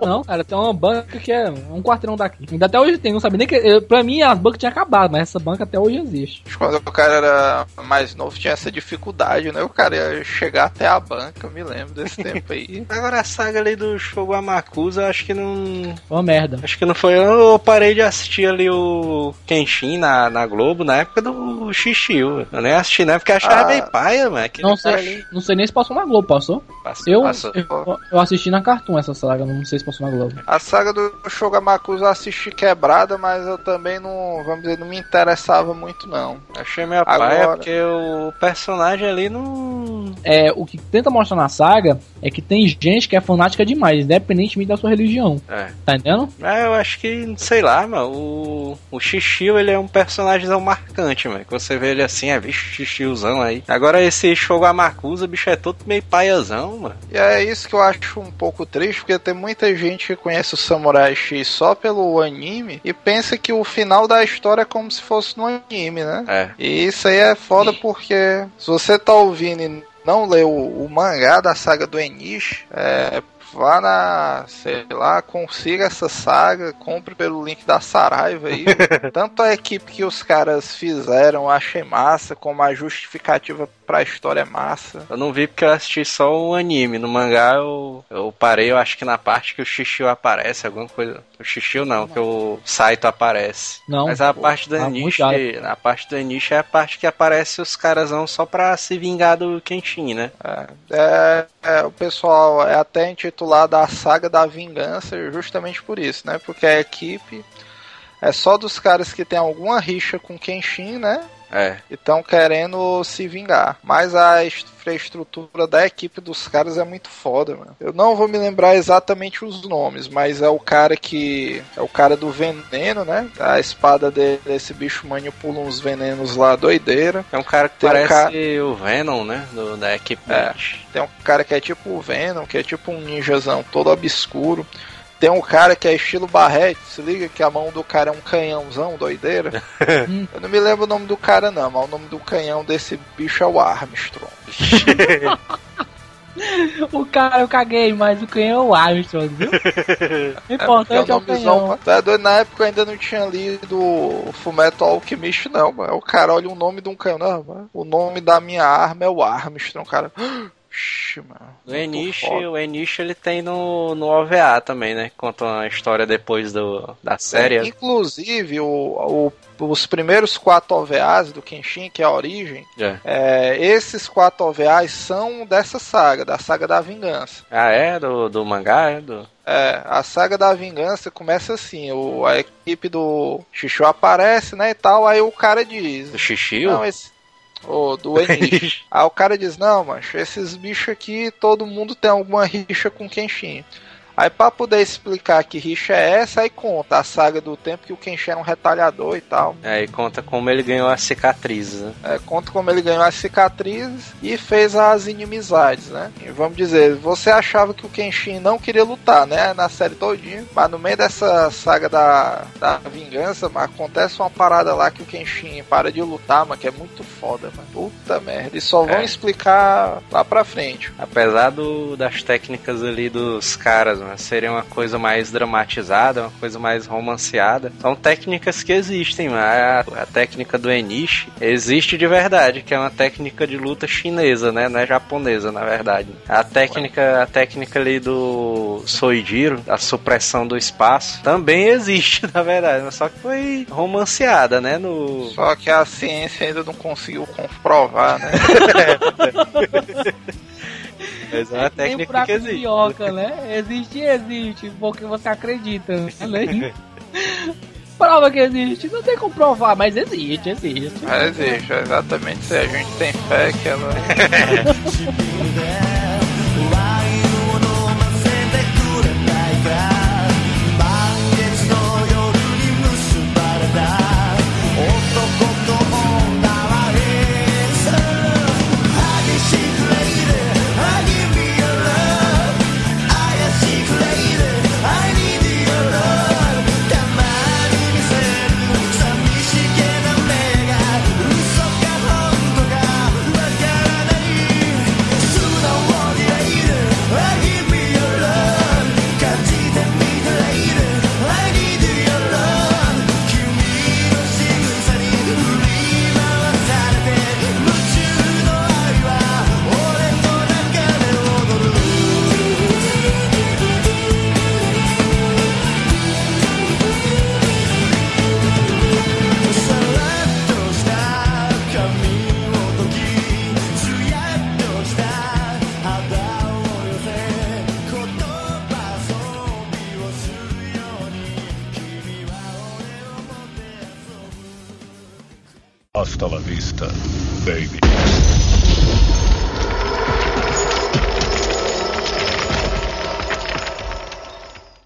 Não, cara, tem uma banca que é um quarteirão daqui. Ainda até hoje tem, não sabia nem que. Pra mim, as bancas tinham acabado, mas essa banca até hoje existe. Quando o cara era mais novo, tinha essa dificuldade, né? O cara ia chegar até a banca, me lembro desse tempo aí. *laughs* Agora a saga ali do Shogo Amakusa, acho que não. Uma merda. Acho que não foi. Eu parei de assistir ali o Kenshin na, na Globo na época do Xixiu. Eu nem assisti, né? Porque achava ah, bem paia, mano. Não sei, não sei nem se passou na Globo, passou? Passou, eu, passou. Eu, eu, assisti na Cartoon essa saga, não sei se passou na Globo. A saga do Shogamakusa eu assisti quebrada, mas eu também não, vamos dizer, não me interessava muito não. Achei meio Agora... paia porque o personagem ali não... É, o que tenta mostrar na saga é que tem gente que é fanática demais, independentemente da sua religião. É. Tá entendendo? É, eu acho que, sei lá, mano, o, o Xixiu, ele é um personagem marcante, mano, que você vê ele assim, é, bicho, Xixiuzão aí. Agora esse Shogamakusa, bicho, é todo meio paiazão, mano. E é isso que eu acho um pouco triste, porque tem muita gente gente que conhece o Samurai X só pelo anime e pensa que o final da história é como se fosse no anime, né? É. E isso aí é foda porque se você tá ouvindo e não leu o, mangá da saga do Enish, é, vá na, sei lá, consiga essa saga, compre pelo link da Saraiva aí. *laughs* Tanto a equipe que os caras fizeram, achei massa, como a justificativa pra história é massa. Eu não vi porque eu assisti só o anime. No mangá eu, eu parei, eu acho que na parte que o Shishio aparece, alguma coisa. O Shishio não, que o Saito aparece. Não. Mas a pô, parte do Anish, a parte do Anish é a parte que aparece os caras só pra se vingar do Kenshin, né? É, é, é, o pessoal é até intitulado a saga da vingança justamente por isso, né? Porque a equipe é só dos caras que tem alguma rixa com Kenshin, né? É. E estão querendo se vingar. Mas a infraestrutura da equipe dos caras é muito foda, mano. Eu não vou me lembrar exatamente os nomes, mas é o cara que. É o cara do veneno, né? A espada dele, esse bicho manipula uns venenos lá, doideira. É um cara que tem parece um cara... o Venom, né? Do, da equipe. É. Tem um cara que é tipo o Venom, que é tipo um ninjazão todo obscuro. Tem um cara que é estilo Barrete, se liga que a mão do cara é um canhãozão, doideira. *laughs* eu não me lembro o nome do cara não, mas o nome do canhão desse bicho é o Armstrong. *laughs* o cara eu caguei, mas o canhão é o Armstrong, viu? O *laughs* importante é, é o canhão. Tá doido, na época eu ainda não tinha lido o Fumeto Alchemist, não, mano. O cara olha o nome de um canhão, não, mano. O nome da minha arma é o Armstrong, cara. Ixi, mano. O Enish, o Enish ele tem no, no OVA também, né? Conta uma história depois do, da série. É, inclusive, o, o os primeiros quatro OVAs do Kenshin, que é a origem, é. É, esses quatro OVAs são dessa saga, da saga da vingança. Ah, é? Do, do mangá? É, do... é, a saga da vingança começa assim, o, a equipe do Xixi aparece, né, e tal, aí o cara diz... Do Xixi? Não, esse... O do Enish. *laughs* aí o cara diz, não, mancho, esses bichos aqui, todo mundo tem alguma rixa com Kenshin. Aí pra poder explicar que rixa é essa, aí conta a saga do tempo que o Kenshin era um retalhador e tal. É, e conta como ele ganhou as cicatrizes, né? É, conta como ele ganhou as cicatrizes e fez as inimizades, né? E vamos dizer, você achava que o Kenshin não queria lutar, né? Na série todinha, mas no meio dessa saga da, da vingança, mas acontece uma parada lá que o Kenshin para de lutar, mas que é muito foda, mano. Puta merda. E só vão é. explicar lá pra frente. Apesar do, das técnicas ali dos caras, né? Seria uma coisa mais dramatizada, uma coisa mais romanceada. São técnicas que existem, a, a técnica do Enishi existe de verdade, que é uma técnica de luta chinesa, né? Não é japonesa, na verdade. A técnica, a técnica ali do Soijiro, a supressão do espaço, também existe, *laughs* na verdade, mas só que foi romanceada, né? No... Só que a ciência ainda não conseguiu comprovar, né? *laughs* É uma *laughs* técnica que existe. Minhoca, né? Existe, existe, porque você acredita, né? *laughs* Prova que existe, não tem como provar, mas existe, existe. Mas existe, exatamente. Se a gente tem fé que ela. *laughs*